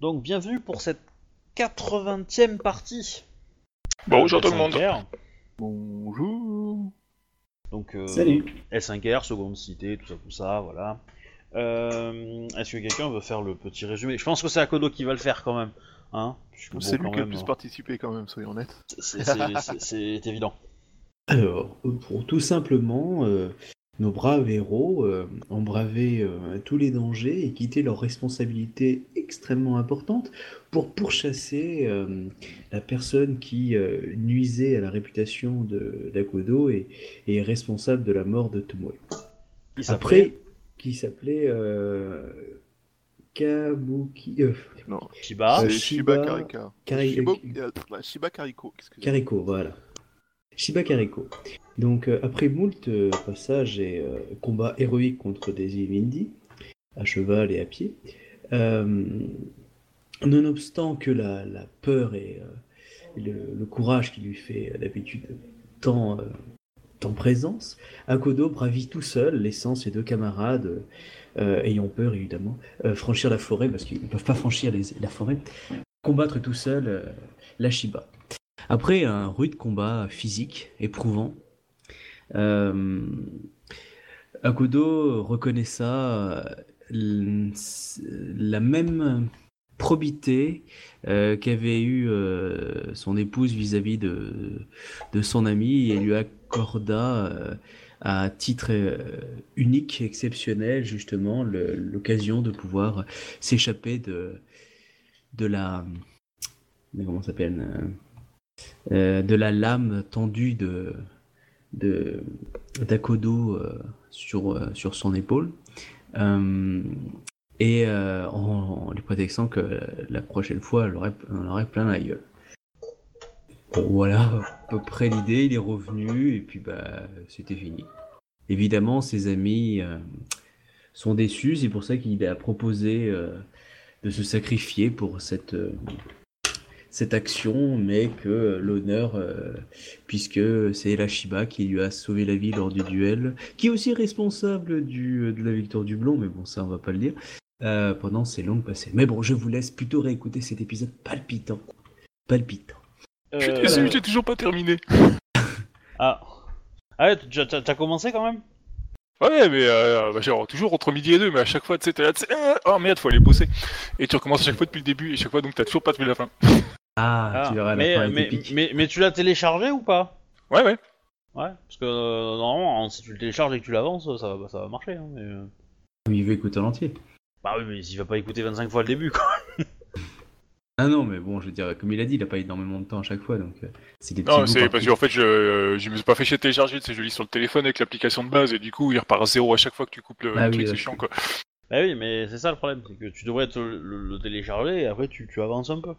Donc bienvenue pour cette 80e partie. Bonjour tout le monde. L5R. Bonjour. Donc euh, Salut. L5R, seconde cité, tout ça, tout ça, voilà. Euh, Est-ce que quelqu'un veut faire le petit résumé? Je pense que c'est Akodo qui va le faire quand même. Hein bon, C'est lui qui a le plus euh, participé quand même, soyons honnêtes. C'est évident. Alors, pour tout simplement, euh, nos braves héros euh, ont bravé euh, tous les dangers et quitté leurs responsabilités extrêmement importantes pour pourchasser euh, la personne qui euh, nuisait à la réputation de d'Akodo et, et est responsable de la mort de Tomoe. Après, qui s'appelait euh, Kabuki... euh, Non, Shiba. c'est Shiba- Karika. Kari- Shiba Kariko. Kariko, voilà. Shiba Kariko. Donc, euh, après moult euh, passages et euh, combats héroïques contre des Ilindi, à cheval et à pied, nonobstant que la, peur et le, courage qui lui fait d'habitude tant, présence, Akodo bravit tout seul, laissant ses deux camarades, ayant peur évidemment, franchir la forêt, parce qu'ils ne peuvent pas franchir la forêt, combattre tout seul euh, la Shiba. Après un rude combat physique éprouvant, Akodo reconnaissa euh, l- la même probité euh, qu'avait eu euh, son épouse vis-à-vis de, son ami et lui accorda euh, à titre euh, unique, exceptionnel, justement, l'occasion de pouvoir s'échapper de, la... Comment s'appelle euh, euh, de la lame tendue de de d'Akodo euh, sur euh, sur son épaule Euh, et en, lui prétextant que la prochaine fois elle aurait, elle aurait plein la gueule. Bon voilà à peu près l'idée, il est revenu et puis bah c'était fini. Évidemment ses amis sont déçus, c'est pour ça qu'il a proposé de se sacrifier pour cette cette action, mais que l'honneur, euh, puisque c'est la Shiba qui lui a sauvé la vie lors du duel, qui est aussi responsable du, de la victoire du blond, mais bon, ça on va pas le dire, euh, pendant ces longues passées. Mais bon, je vous laisse plutôt réécouter cet épisode palpitant. Palpitant. Je suis Euh, déçu, j'ai toujours pas terminé. Ah. Ah ouais, t'as t'as commencé quand même? Ouais, mais euh, bah, genre, toujours entre midi et deux, mais à chaque fois, tu sais, t'es là, tu sais, ah, oh merde, faut aller bosser. Et tu recommences à chaque fois depuis le début, et chaque fois, donc t'as toujours pas trouvé la fin. Ah, Ah, tu verras mais, mais, épique. mais, mais tu l'as téléchargé ou pas? Ouais, ouais. Ouais, parce que euh, normalement, si tu le télécharges et que tu l'avances, ça, va- ça va marcher. Hein, mais, euh. Il veut écouter en entier. Bah oui, mais il va pas écouter 25 fois le début, quoi. Ah non, mais bon, je veux dire, comme il a dit, il a pas énormément de temps à chaque fois, donc euh, c'est des petits Non, c'est par parce qu'en fait, je, euh, je me suis pas fait chier de télécharger, tu sais, je lis sur le téléphone avec l'application de base, et du coup, il repart à zéro à chaque fois que tu coupes le, Ah le oui, truc, c'est chiant, quoi. Bah oui, mais c'est ça le problème, c'est que tu devrais te le, télécharger et après tu, tu avances un peu.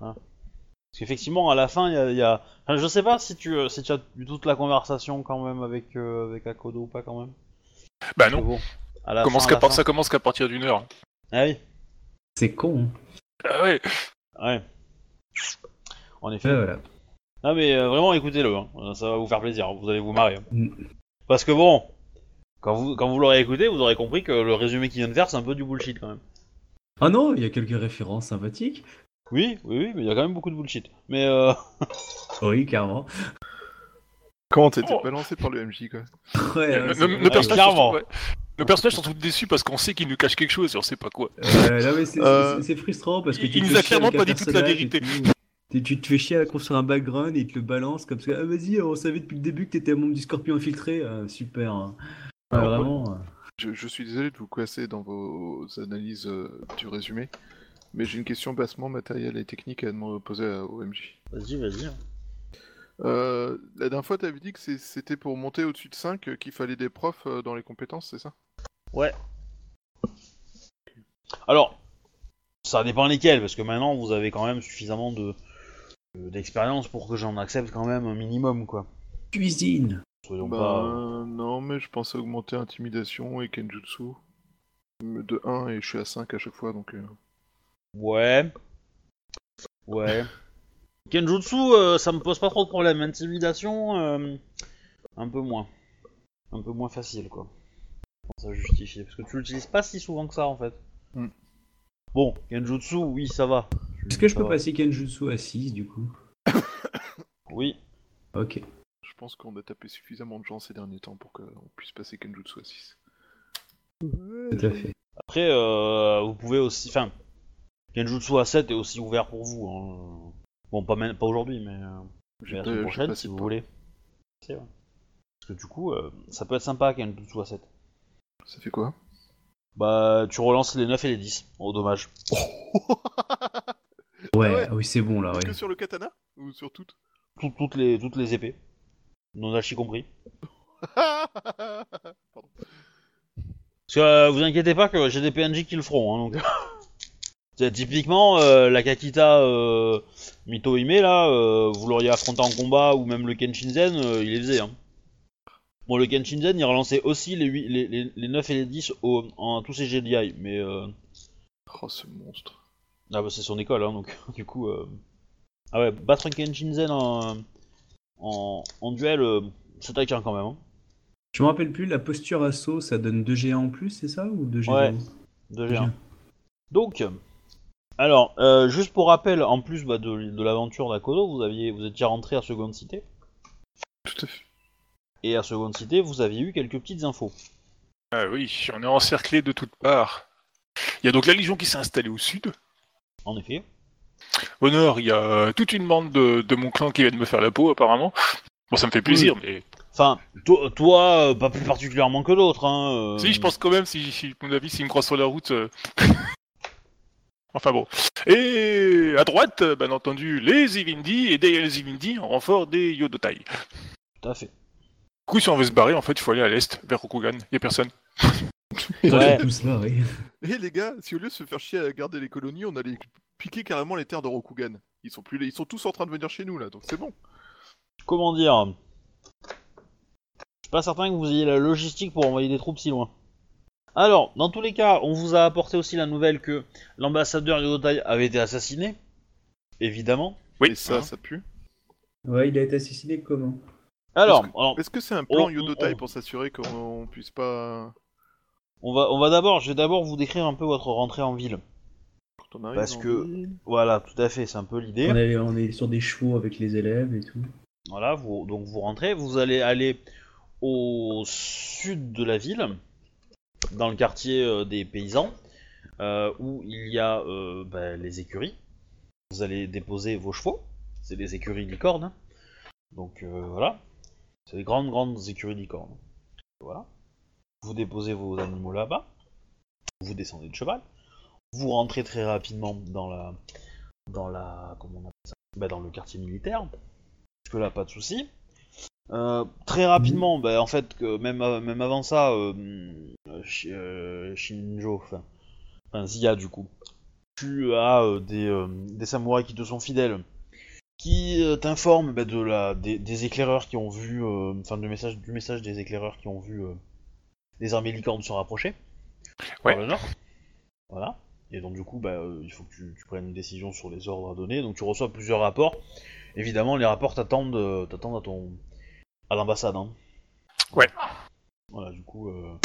Hein. Parce qu'effectivement, à la fin, il y a, il y a- Enfin, je sais pas si tu, euh, si tu as eu toute la conversation quand même avec, euh, avec Akodo ou pas quand même. Bah non, bon, à la commence fin, à qu'à la part- fin- ça commence qu'à partir d'une heure. Ah oui, C'est con, hein. Ah ouais. ouais. En effet. Voilà. Non mais euh, vraiment écoutez-le, hein. Ça va vous faire plaisir, vous allez vous marrer. hein. Mm. Parce que bon, quand vous, quand vous l'aurez écouté, vous aurez compris que le résumé qu'il vient de faire c'est un peu du bullshit quand même. Ah non, il y a quelques références sympathiques. Oui, oui, oui, mais il y a quand même beaucoup de bullshit. Mais euh... Oui, carrément. Comment t'étais Oh. balancé par le MJ, quoi Ouais, Nos- ouais, nos- personnages clairement. sont- ouais. Nos personnages sont tous déçus parce qu'on sait qu'ils nous cachent quelque chose et on sait pas quoi. Euh, non, mais c'est Euh, frustrant parce que il- tu il te nous a fais chier clairement pas dit toute la vérité. Tu, tu te fais chier à construire un background et il te le balance comme ça. Ah, vas-y, on savait depuis le début que t'étais un membre du Scorpion infiltré. Ah, super. hein. Alors, vraiment. euh. je, je suis désolé de vous coincer dans vos analyses euh, du résumé, mais j'ai une question bassement matérielle et technique à poser à- au MJ. Vas-y, vas-y. Euh, la dernière fois, t'avais dit que c'est- c'était pour monter au-dessus de 5 euh, qu'il fallait des profs euh, dans les compétences, c'est ça? Ouais. Alors, ça dépend lesquels, parce que maintenant vous avez quand même suffisamment de d'expérience pour que j'en accepte quand même un minimum, quoi. Cuisine. Soyons Bah pas. euh, non, mais je pensais augmenter Intimidation et Kenjutsu de 1 et je suis à 5 à chaque fois, donc... euh, Ouais. Ouais. Kenjutsu, euh, ça me pose pas trop de problème. Intimidation, euh, un peu moins. Un peu moins facile, quoi. Je pense à justifier. Parce que tu l'utilises pas si souvent que ça, en fait. Hmm. Bon, Kenjutsu, oui, ça va. Est-ce que je Ça peux va. passer Kenjutsu à 6 du coup? Oui. Ok. Je pense qu'on a tapé suffisamment de gens ces derniers temps pour qu'on puisse passer Kenjutsu à 6. Tout à fait. Après, euh, vous pouvez aussi. Enfin, Kenjutsu à 7 est aussi ouvert pour vous. hein. Bon, pas, même- pas aujourd'hui, mais, euh, J'ai mais la semaine prochaine, si vous voulez. C'est vrai. Parce que du coup, euh, ça peut être sympa Kenjutsu à 7. Ça fait quoi? Bah, tu relances les 9 et les 10. Oh, dommage. Ouais, ouais. ah oui, c'est bon là, ouais. Que sur le katana? Ou sur toutes? Tout- toutes, les, toutes les épées. Non hachi compris. Parce que euh, vous inquiétez pas que j'ai des PNJ qui le feront. Hein, donc... C'est typiquement, euh, la Kakita euh, Mito Hime, là, euh, vous l'auriez affronté en combat, ou même le Kenshinzen, euh, il les faisait. Hein. Bon, le Kenshinzen, il relançait aussi les, 8, les, les, les 9 et les 10 au, en tous ses GDI, mais... Oh, ce monstre. Ah bah c'est son école, hein, donc du coup... Ah ouais, battre un Kenshinzen en, en, en duel, euh, c'est taquin quand même. Hein. Je me rappelle plus, la posture assaut, ça donne 2 GA en plus, c'est ça Ou 2 GA Ouais. De G1. Donc, alors, euh, juste pour rappel, en plus bah, de, de l'aventure d'Akodo, vous aviez, vous étiez rentré à Seconde Cité, Tout à fait. et à Seconde Cité, vous aviez eu quelques petites infos. Ah oui, on est encerclé de toutes parts. Il y a donc la Légion qui s'est installée au sud. En effet. Nord, il y a toute une bande de, de mon clan qui vient de me faire la peau, apparemment. Bon, ça me fait plaisir, mais... Enfin, to- toi, euh, pas plus particulièrement que d'autres. Hein, euh, Si, je pense quand même, si, mon avis, s'il me croise sur la route... euh, enfin bon. Et à droite, euh, bien entendu, les Zivindi, et derrière les Zivindi, en renfort des Yodotai. Du Tout à fait. coup, si on veut se barrer, en fait, il faut aller à l'est, vers Rokugan. Il a personne. Ouais. Tout oui. Eh les gars, si au lieu de se faire chier à garder les colonies, on allait piquer carrément les terres de Rokugan. Ils sont, plus... ils sont tous en train de venir chez nous là, donc c'est bon. Comment dire? Je suis pas certain que vous ayez la logistique pour envoyer des troupes si loin. Alors, dans tous les cas, on vous a apporté aussi la nouvelle que l'ambassadeur Yodotai avait été assassiné. Évidemment. Oui. Et ça, hein. ça pue. Ouais, il a été assassiné comment? Alors, Est-ce alors, que c'est un plan Oh, Yodotai pour s'assurer qu'on puisse pas. On va, on va d'abord, je vais d'abord vous décrire un peu votre rentrée en ville. Parce que- ville- Voilà, tout à fait, c'est un peu l'idée. on est, on est sur des chevaux avec les élèves et tout. Voilà, vous, donc vous rentrez, vous allez aller au sud de la ville, dans le quartier euh, des paysans, euh, où il y a euh, bah, les écuries. Vous allez déposer vos chevaux, c'est des écuries licornes. Donc euh, voilà, c'est des grandes grandes écuries licornes. Voilà. Vous déposez vos animaux là-bas, vous descendez de cheval, vous rentrez très rapidement dans la, dans la, comment on appelle ça, Bah, dans le quartier militaire. Que là pas de souci. Euh, très rapidement, bah, en fait, euh, même avant ça, euh, euh, Shi- Shinjo, enfin, Zia du coup, tu as des, samouraïs qui te sont fidèles, qui t'informent bah, des, éclaireurs qui ont vu, enfin message, du message des éclaireurs qui ont vu les armées licornes se rapprocher Ouais. par le nord. Voilà. Et donc du coup, bah, euh, il faut que tu, tu prennes une décision sur les ordres à donner. Donc tu reçois plusieurs rapports. Évidemment, les rapports t'attendent, euh, t'attendent à ton, à l'ambassade. Hein. Ouais. Voilà, du coup, euh...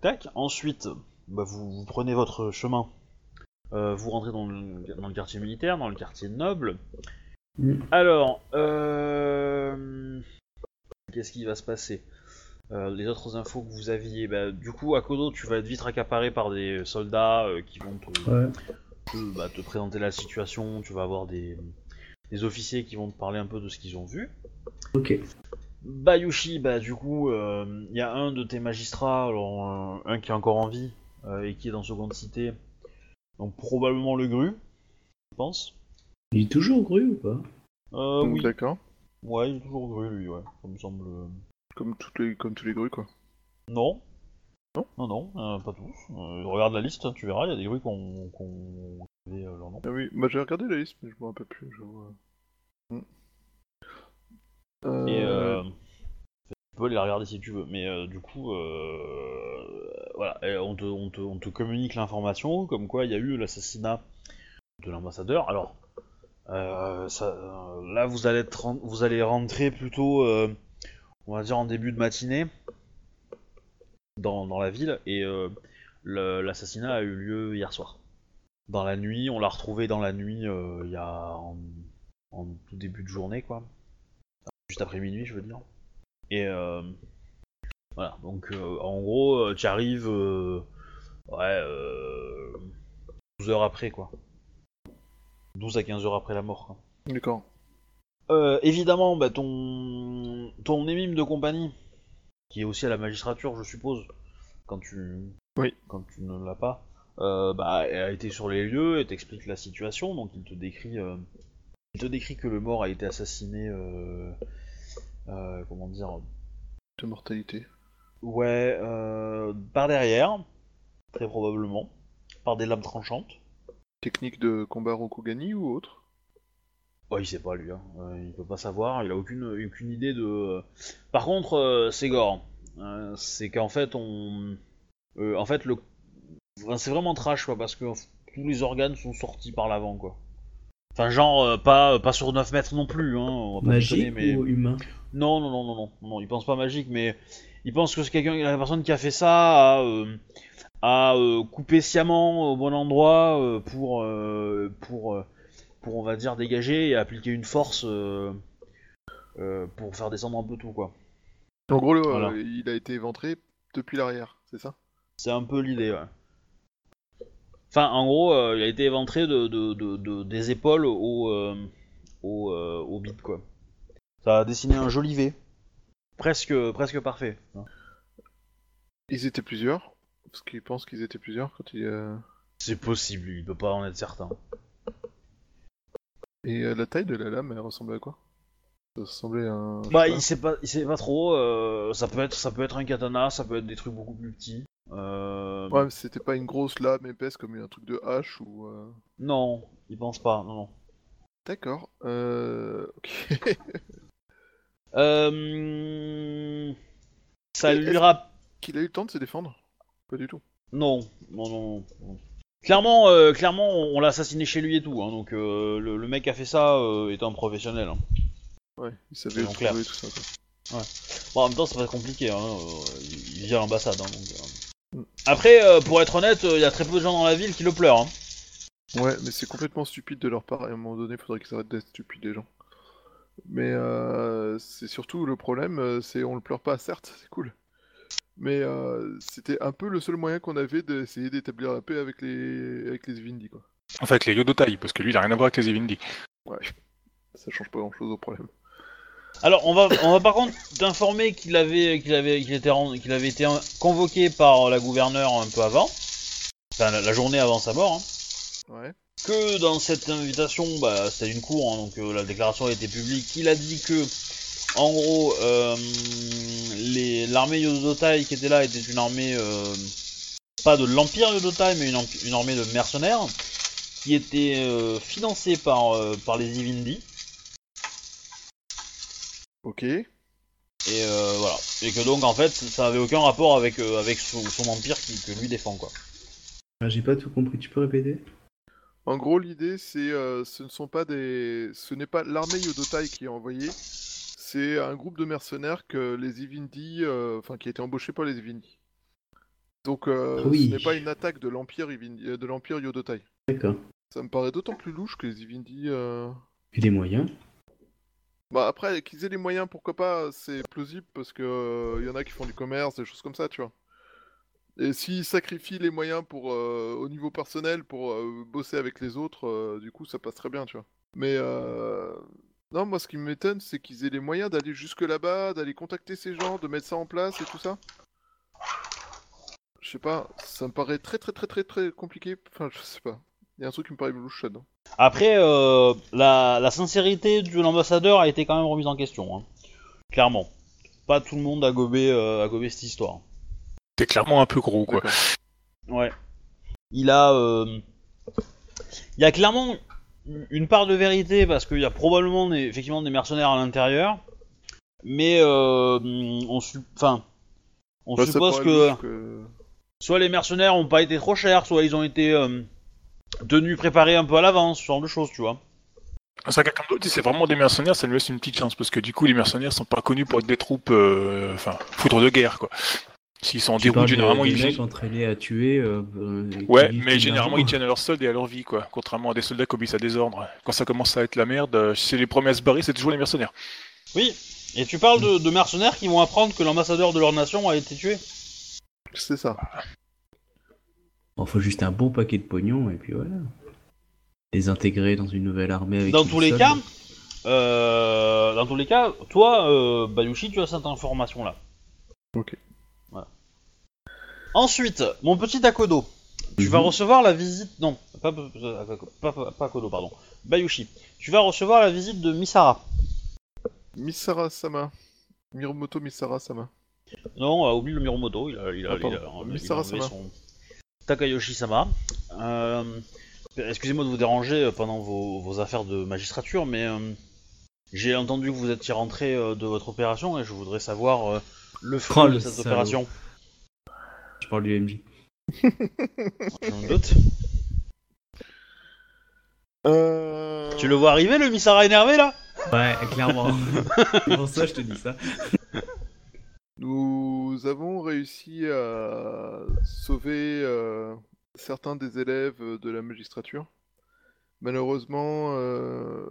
tac. Ensuite, bah, vous, vous prenez votre chemin. Euh, vous rentrez dans le, dans le quartier militaire, dans le quartier noble. Mm. Alors, euh... qu'est-ce qui va se passer? Euh, Les autres infos que vous aviez, bah, du coup, à Kodo, tu vas être vite accaparé par des soldats euh, qui vont te, Ouais. te, bah, te présenter la situation. Tu vas avoir des, des officiers qui vont te parler un peu de ce qu'ils ont vu. Ok. Bayushi, bah du coup, il y a un de tes magistrats, alors euh, un qui est encore en vie euh, et qui est dans Seconde Cité, donc probablement le Gru, je pense. Il est toujours gru ou pas? Euh, oui, D'accord. ouais, il est toujours Gru lui, ouais, ça me semble. Comme, toutes les... Comme tous les grues quoi. Non. Non Non, non, euh, pas tous. Euh, regarde la liste, tu verras, il y a des Grus qu'on qu'on avait euh, leur nom. Ah oui, moi j'ai regardé la liste, mais je me rappelle plus. Je vois. Hmm. Et euh, tu peux les regarder si tu veux, mais euh, du coup, euh, voilà, et on te, on, te, on te communique l'information comme quoi il y a eu l'assassinat de l'ambassadeur. Alors, euh, ça, là vous allez, être, vous allez rentrer plutôt, on va dire en début de matinée dans, la ville, et euh, l'assassinat a eu lieu hier soir. dans la nuit. On l'a retrouvé dans la nuit euh, il y a en, tout début de journée, quoi. Juste après minuit, je veux dire. Et euh, voilà, donc en gros, tu arrives ouais, euh, 12 heures après, quoi. 12 à 15 heures après la mort. D'accord. Euh, évidemment, bah, ton ton émime de compagnie, qui est aussi à la magistrature, je suppose, quand tu Oui. quand tu ne l'as pas, euh, bah, elle a été sur les lieux et t'explique la situation, donc il te décrit euh, il te décrit que le mort a été assassiné, euh, euh, comment dire, De mortalité. ouais, euh, par derrière, très probablement, par des lames tranchantes. Technique de combat Rokugani ou autre? Ouais, il sait pas lui, hein. Euh, il peut pas savoir, il a aucune, aucune idée de. Par contre, euh, c'est gore. Euh, c'est qu'en fait, on. euh, en fait, le. enfin, c'est vraiment trash, quoi, parce que tous les organes sont sortis par l'avant, quoi. Enfin, genre, euh, pas, pas sur 9 mètres non plus, hein, on va pas Magique mais. ou humain? Non, non, non, non, non, non, il pense pas magique, mais il pense que c'est quelqu'un, la personne qui a fait ça a, euh, a euh, coupé sciemment au bon endroit euh, pour, euh, pour, euh, pour, on va dire, dégager et appliquer une force euh, euh, pour faire descendre un peu tout, quoi. En gros, le- Voilà. euh, il a été éventré depuis l'arrière, c'est ça? C'est un peu l'idée, ouais. Enfin, en gros, euh, il a été éventré de, de, de, de- des épaules au, euh, au, euh, au bit, quoi. Ça a dessiné un joli V. Presque, presque parfait. hein. Ils étaient plusieurs? Parce qu'ils pensent qu'ils étaient plusieurs quand il. euh, C'est possible, il peut pas en être certain. Et euh, la taille de la lame, elle ressemblait à quoi? Ça ressemblait à un. Bah, il sait pas, il sait pas trop. euh, ça peut être, ça peut être un katana, ça peut être des trucs beaucoup plus petits. Euh. Ouais, mais c'était pas une grosse lame épaisse comme un truc de hache ou. euh, Non, il pense pas. Non, non. D'accord. Euh. Ok. Euh... Ça Et lui est-ce- rappelle. Qu'il a eu le temps de se défendre? Pas du tout. Non, non, non. non. Clairement, euh, clairement, on, on l'a assassiné chez lui et tout. Hein, donc euh, le, le mec qui a fait ça euh, est un professionnel. hein. Ouais, il savait trouver tout ça. Quoi. Bon, en même temps, c'est pas compliqué. Hein, euh, il vit à l'ambassade. Hein, donc, euh. Mm. Après, euh, pour être honnête, il y a très peu de gens dans la ville qui le pleurent. Hein. Ouais, mais c'est complètement stupide de leur part, et à un moment donné, il faudrait qu'ils arrêtent d'être stupides, les gens. Mais euh, c'est surtout le problème, c'est on le pleure pas, certes, c'est cool. Mais euh, c'était un peu le seul moyen qu'on avait d'essayer d'établir la paix avec les avec les Vindi, quoi. En fait, les Yodotai, parce que lui, il a rien à voir avec les Evindi. Ouais, ça change pas grand chose au problème. Alors, on va, on va par contre t'informer qu'il avait, qu'il avait, qu'il était, ren- qu'il avait été convoqué par la gouverneure un peu avant, enfin la, la journée avant sa mort, hein, Ouais. que dans cette invitation, bah, c'était une cour, hein, donc euh, la déclaration a été publique. Il a dit que, en gros, euh, les, l'armée Yodotai qui était là était une armée, euh, pas de l'empire Yodotai, mais une, armée de mercenaires qui était euh, financée par, euh, par les Ivindi. Ok. Et euh, voilà. Et que donc en fait ça avait aucun rapport avec, euh, avec son, son empire qui, que lui défend quoi. Ah, J'ai pas tout compris, tu peux répéter? En gros, l'idée, c'est, euh, ce ne sont pas des, ce n'est pas l'armée Yodotai qui est envoyée, c'est un groupe de mercenaires que les Ivindi, euh, enfin, qui a été embauché par les Ivindi. Donc, euh, Ah oui. ce n'est pas une attaque de l'empire Ivindi- euh, de l'empire Yodotai. D'accord. Ça me paraît d'autant plus louche que les Ivindi. Et les moyens Bah après, qu'ils aient les moyens, pourquoi pas, c'est plausible parce que euh, y en a qui font du commerce, des choses comme ça, tu vois. Et s'ils sacrifient les moyens pour euh, au niveau personnel pour euh, bosser avec les autres, du coup ça passe très bien, tu vois. Mais. Non, moi ce qui m'étonne, c'est qu'ils aient les moyens d'aller jusque là-bas, d'aller contacter ces gens, de mettre ça en place et tout ça. Je sais pas, ça me paraît très très très très très compliqué. Enfin, je sais pas. Il y a un truc qui me paraît louche là-dedans. Après euh, la, la sincérité de l'ambassadeur a été quand même remise en question. hein. Clairement. Pas tout le monde a gobé, euh, a gobé cette histoire. T'es clairement un peu gros, quoi. Ouais. Il a... euh, Il y a clairement une part de vérité parce qu'il y a probablement des, effectivement des mercenaires à l'intérieur. Mais euh, on, su- enfin, on Bah, suppose que... soit les mercenaires ont pas été trop chers, soit ils ont été euh, tenus préparés un peu à l'avance, ce genre de choses, tu vois. Ça, quelqu'un d'autre, si c'est vraiment des mercenaires, ça lui laisse une petite chance, parce que du coup, les mercenaires sont pas connus pour être des troupes, euh, enfin, foudre de guerre, quoi. S'ils sont en déroute, généralement, des ils mecs entraînés à tuer. euh, euh, Ouais, mais généralement, ils tiennent à leur solde et à leur vie, quoi. Contrairement à des soldats qui obéissent à désordre. Quand ça commence à être la merde, euh, c'est les premiers à se barrer, c'est toujours les mercenaires. Oui, et tu parles de, de mercenaires qui vont apprendre que l'ambassadeur de leur nation a été tué. C'est ça. Bon, faut juste un bon paquet de pognon et puis voilà. Les intégrer dans une nouvelle armée avec Dans tous les solde. cas, euh, dans tous les cas, toi, euh, Bayushi, tu as cette information-là. Ok. Ensuite, mon petit Akodo, tu vas Mhm. recevoir la visite. Non, pas, pas, pas, pas Akodo, pardon. Bayushi, tu vas recevoir la visite de Misara. Misara Sama. Miromoto Misara Sama. Non, euh, oublie le Miromoto, il a, il a, Ah, il pardon. a- il a Misara-sama. enlevé son Takayoshi-sama. Euh, Excusez-moi de vous déranger euh, pendant vos, vos affaires de magistrature, mais euh, j'ai entendu que vous étiez rentré euh, de votre opération et je voudrais savoir euh, le fruit Oh, de cette salaud. opération. Je parle du MJ. Doute. Euh... Tu le vois arriver, le Misara énervé là? Ouais, clairement. C'est pour ça que je te dis ça. Nous avons réussi à sauver euh, certains des élèves de la magistrature. Malheureusement, euh,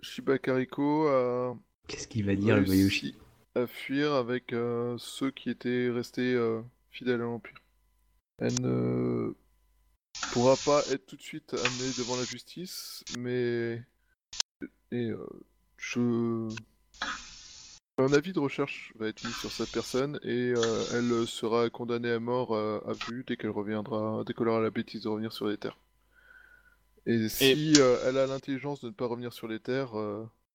Shiba Kariko a Qu'est-ce qu'il va dire le réussi à fuir avec euh, ceux qui étaient restés fidèles à l'Empire. Elle ne pourra pas être tout de suite amenée devant la justice, mais et euh, je un avis de recherche va être mis sur cette personne et euh, elle sera condamnée à mort euh, à vue dès qu'elle reviendra, dès qu'elle aura la bêtise de revenir sur les terres. Et si euh, elle a l'intelligence de ne pas revenir sur les terres,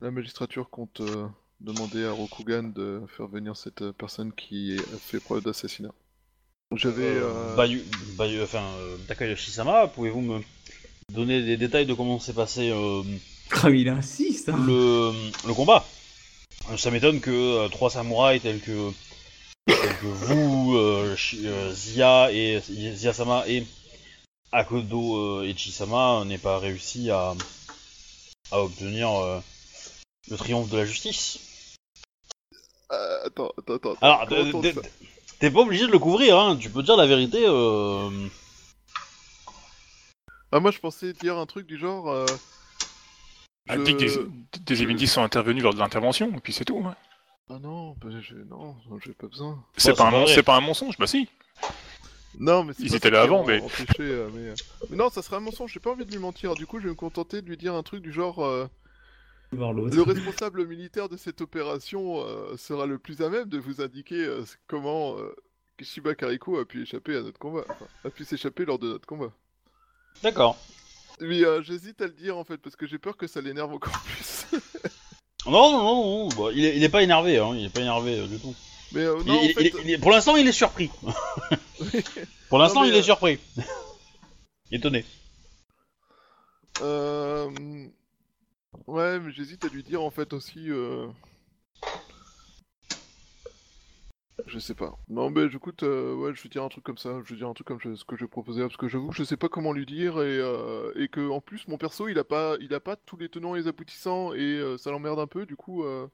la magistrature compte demander à Rokugan de faire venir cette personne qui a fait preuve d'assassinat. J'avais. Euh, euh, Bayu- Bayu- enfin, euh, Takayoshi-sama, pouvez-vous me donner des détails de comment s'est passé euh, Comme il insiste hein. le, le combat? Ça m'étonne que euh, trois samouraïs tels que, tels que vous, Zia et Zia-sama et Akodo euh, et Chisama n'aient pas réussi à, à obtenir euh, le triomphe de la justice. euh, attends, attends, attends. Alors, comment d- t'es pas obligé de le couvrir, hein. Tu peux dire la vérité. Euh... Ah, moi je pensais dire un truc du genre. euh, Ah, je- dis que des, des sont intervenus lors de l'intervention, et puis c'est tout. hein. Ah non, bah, je... non, j'ai pas besoin. C'est Ouais, pas, un pas un mensonge, bah si. Non, mais c'est Ils étaient là avant, m'a mais- empêché, euh, mais... euh, mais non, ça serait un mensonge. J'ai pas envie de lui mentir. Du coup, je vais me contenter de lui dire un truc du genre. euh. Le responsable militaire de cette opération euh, sera le plus à même de vous indiquer euh, comment euh, Shiba Kariko a pu échapper à notre combat. Enfin, a pu s'échapper lors de notre combat. D'accord. Mais euh, j'hésite à le dire en fait parce que j'ai peur que ça l'énerve encore plus. Non, non, non, non. Bon, il, est, il est pas énervé, hein. Il est pas énervé euh, du tout. Mais euh, Il- non, il- en fait, il est- il est- pour l'instant, il est surpris. pour l'instant, il est euh, surpris. Étonné. euh, ouais, mais j'hésite à lui dire en fait aussi. euh, Je sais pas. Non, mais écoute, euh, ouais, je vais dire un truc comme ça. Je vais dire un truc comme je- ce que je proposais parce que j'avoue, que je sais pas comment lui dire et, euh, et que en plus mon perso, il a pas, il a pas tous les tenants et les aboutissants et euh, ça l'emmerde un peu. Du coup, euh,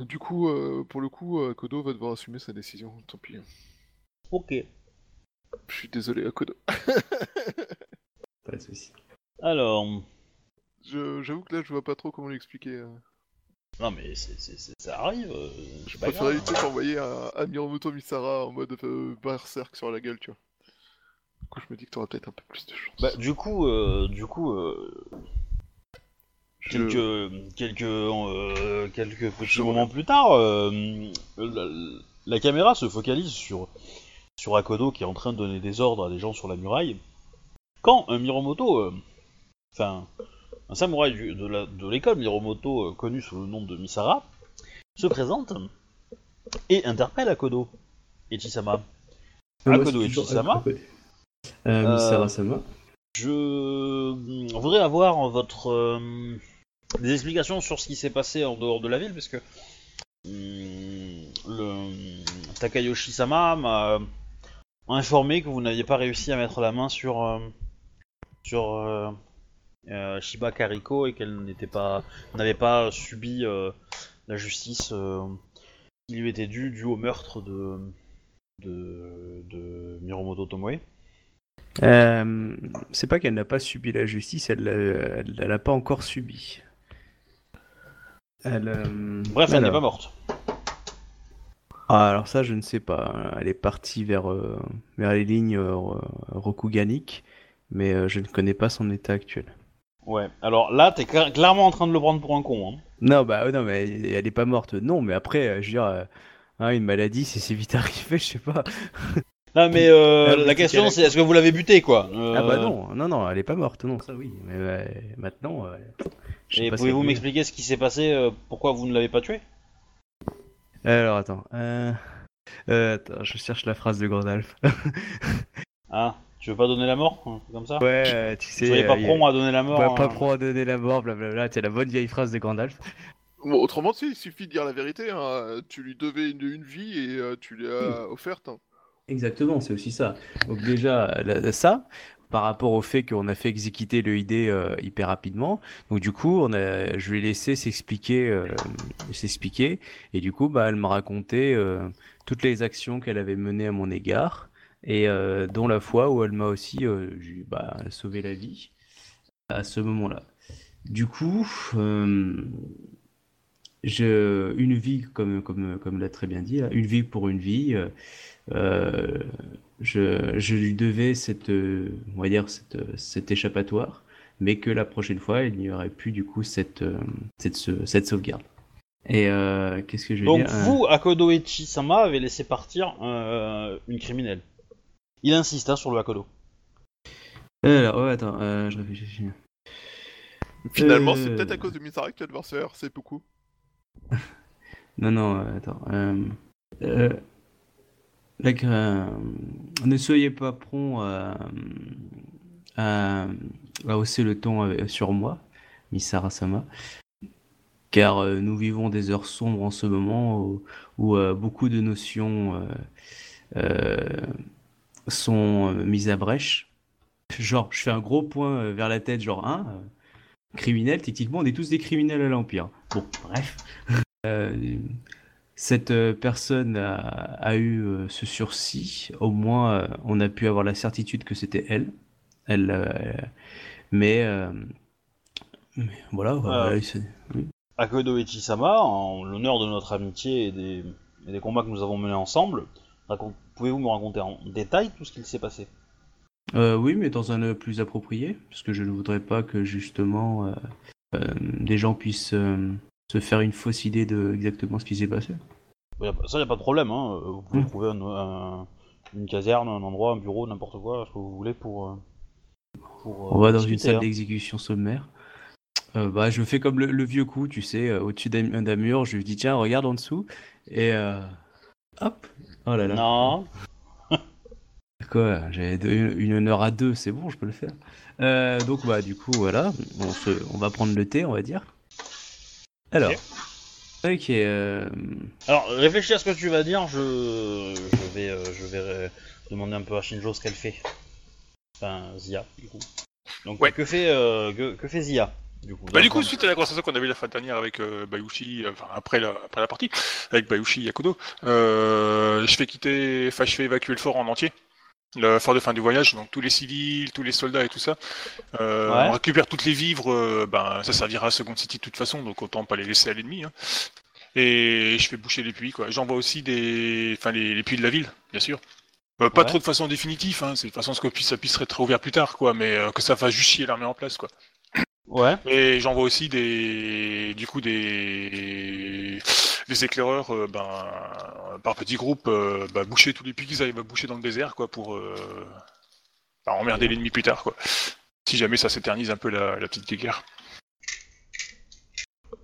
du coup, euh, pour le coup, Kodo va devoir assumer sa décision. Tant pis. Ok. Je suis désolé, à Kodo. Pas de soucis. Alors. Je- J'avoue que là, je vois pas trop comment lui expliquer. euh. Non, mais c'est, c'est- c'est- ça arrive. euh, Je pas préférais grave. un, un Miromoto Misara en mode euh, berserk sur la gueule, tu vois. Du coup, je me dis que t'auras peut-être un peu plus de chance. Bah, du coup, euh, du coup, euh, Je- quelques, quelques, quelques petits Je- moments plus tard, la, la caméra se focalise sur, sur Akodo qui est en train de donner des ordres à des gens sur la muraille. Quand un Miromoto, enfin, un samouraï du- de la- de l'école Miromoto euh, connu sous le nom de Misara, se présente et interpelle Akodo et Chisama. Akodo et Chisama Euh, Misara-sama. Je voudrais avoir votre euh, des explications sur ce qui s'est passé en dehors de la ville, parce que hum, le Takayoshi-sama m'a informé que vous n'aviez pas réussi à mettre la main sur euh, sur euh, euh, Shiba Kariko et qu'elle n'était pas n'avait pas subi euh, la justice euh, qui lui était dû au meurtre de, de, de Miromoto Tomoe. Euh, c'est pas qu'elle n'a pas subi la justice, elle elle l'a pas encore subi. Elle, euh, Bref, elle n'est pas morte. Ah, alors ça, je ne sais pas. Elle est partie vers, euh, vers les lignes euh, Rokuganic, mais euh, je ne connais pas son état actuel. Ouais, alors là, t'es cla- clairement en train de le prendre pour un con. Hein. Non, bah non, mais elle, elle est pas morte. Non, mais après, euh, je veux dire, euh, hein, une maladie, c'est vite arrivé, je sais pas. Non, mais euh, la question c'est est-ce que vous l'avez buté quoi? Euh, Ah bah non, non, non, elle est pas morte, non, ça oui. Mais euh, maintenant, euh, Et pouvez-vous m'expliquer ce qui s'est passé euh, Pourquoi vous ne l'avez pas tué Alors attends, euh... euh, attends, je cherche la phrase de Gandalf. Ah, tu veux pas donner la mort Comme ça ouais, euh, tu sais. Soyez pas euh, a- prompt à donner la mort. Ouais, pas hein. prompt à donner la mort, blablabla. C'est la bonne vieille phrase de Gandalf. Bon, autrement, si, il suffit de dire la vérité. hein. Tu lui devais une, une vie et euh, tu l'as offerte. hein. Exactement, c'est aussi ça. Donc déjà, ça, par rapport au fait qu'on a fait exécuter le ID euh, hyper rapidement, donc du coup, on a, je lui ai laissé s'expliquer, euh, s'expliquer, et du coup, bah, elle m'a raconté euh, toutes les actions qu'elle avait menées à mon égard, et euh, dont la fois où elle m'a aussi euh, bah, sauvé la vie à ce moment-là. Du coup, euh, je, une vie, comme, comme, comme l'a très bien dit, là, une vie pour une vie. euh, je, je lui devais cette, on va dire cette, cet échappatoire, mais que la prochaine fois, il n'y aurait plus du coup cette, cette, ce- cette sauvegarde. Et euh, qu'est-ce que je veux Donc dire? Euh, vous, Akodo Echi-sama, avez laissé partir euh, une criminelle. Il insiste hein, sur le Akodo. Alors, ouais, attends, euh, je réfléchis. Finalement, Euh, c'est peut-être à cause de Misarek que l'adversaire, c'est beaucoup. Non, non, euh, attends. euh, euh, euh, ne soyez pas prompt à, à, à hausser le ton sur moi, Misara-sama, car euh, nous vivons des heures sombres en ce moment où, où, euh, beaucoup de notions euh, euh, sont euh, mises à brèche. Genre, je fais un gros point euh, vers la tête, genre, hein, euh, criminel, techniquement, on est tous des criminels à l'Empire. Bon, bref. Euh, cette euh, personne a, a eu euh, ce sursis. Au moins, euh, on a pu avoir la certitude que c'était elle. Elle, euh, mais, euh, mais voilà. voilà, Ah. c'est- Akodo Echi-sama, en l'honneur de notre amitié et des, et des combats que nous avons menés ensemble, pouvez-vous me raconter en détail tout ce qu'il s'est passé? Euh, oui, mais dans un euh, plus approprié, parce que je ne voudrais pas que justement euh, des gens puissent se faire une fausse idée de exactement ce qui s'est passé. Pas- Ça, y a pas de problème. Hein. Vous pouvez Hmm. trouver un- un- une caserne, un endroit, un bureau, n'importe quoi, ce que vous voulez pour. pour, On va dans une salle hein. d'exécution sommaire. Euh, bah, je fais comme le, le vieux coup, tu sais, au-dessus d'un d'un mur, je lui dis tiens, regarde en dessous, et euh, hop, oh là là. Non. Quoi, j'ai une heure à deux, c'est bon, je peux le faire. Euh, donc bah du coup voilà, on, se, on va prendre le thé, on va dire. Alors, ok, euh, Alors, réfléchis à ce que tu vas dire, je, je vais, euh, je vais euh, demander un peu à Shinjo ce qu'elle fait. Enfin, Zia, du coup. Donc, Ouais. que fait, euh, que, que fait Zia, du coup Bah du coup, suite à la conversation qu'on avait la fois dernière avec euh, Bayushi, euh, enfin après la, après la partie, avec Bayushi Yakudo, euh, je fais quitter, enfin je fais évacuer le fort en entier. Le fort de fin du voyage, donc tous les civils, tous les soldats et tout ça. Euh, Ouais. On récupère toutes les vivres, euh, ben ça servira à Second City de toute façon, donc autant pas les laisser à l'ennemi. hein. Et je fais boucher les puits, quoi. J'envoie aussi des, enfin les, les puits de la ville, bien sûr. Euh, pas Ouais. trop de façon définitive, hein. c'est de façon à ce que ça puisse être réouvert plus tard, quoi, mais euh, que ça fasse juste chier l'armée en place, quoi. Ouais. Et j'envoie aussi des, du coup des, des éclaireurs, euh, ben, par petits groupes, euh, bah, boucher tous les puits qu'ils arrivent à boucher dans le désert, quoi, pour euh, bah, emmerder l'ennemi plus tard, quoi. Si jamais ça s'éternise un peu la, la petite guerre.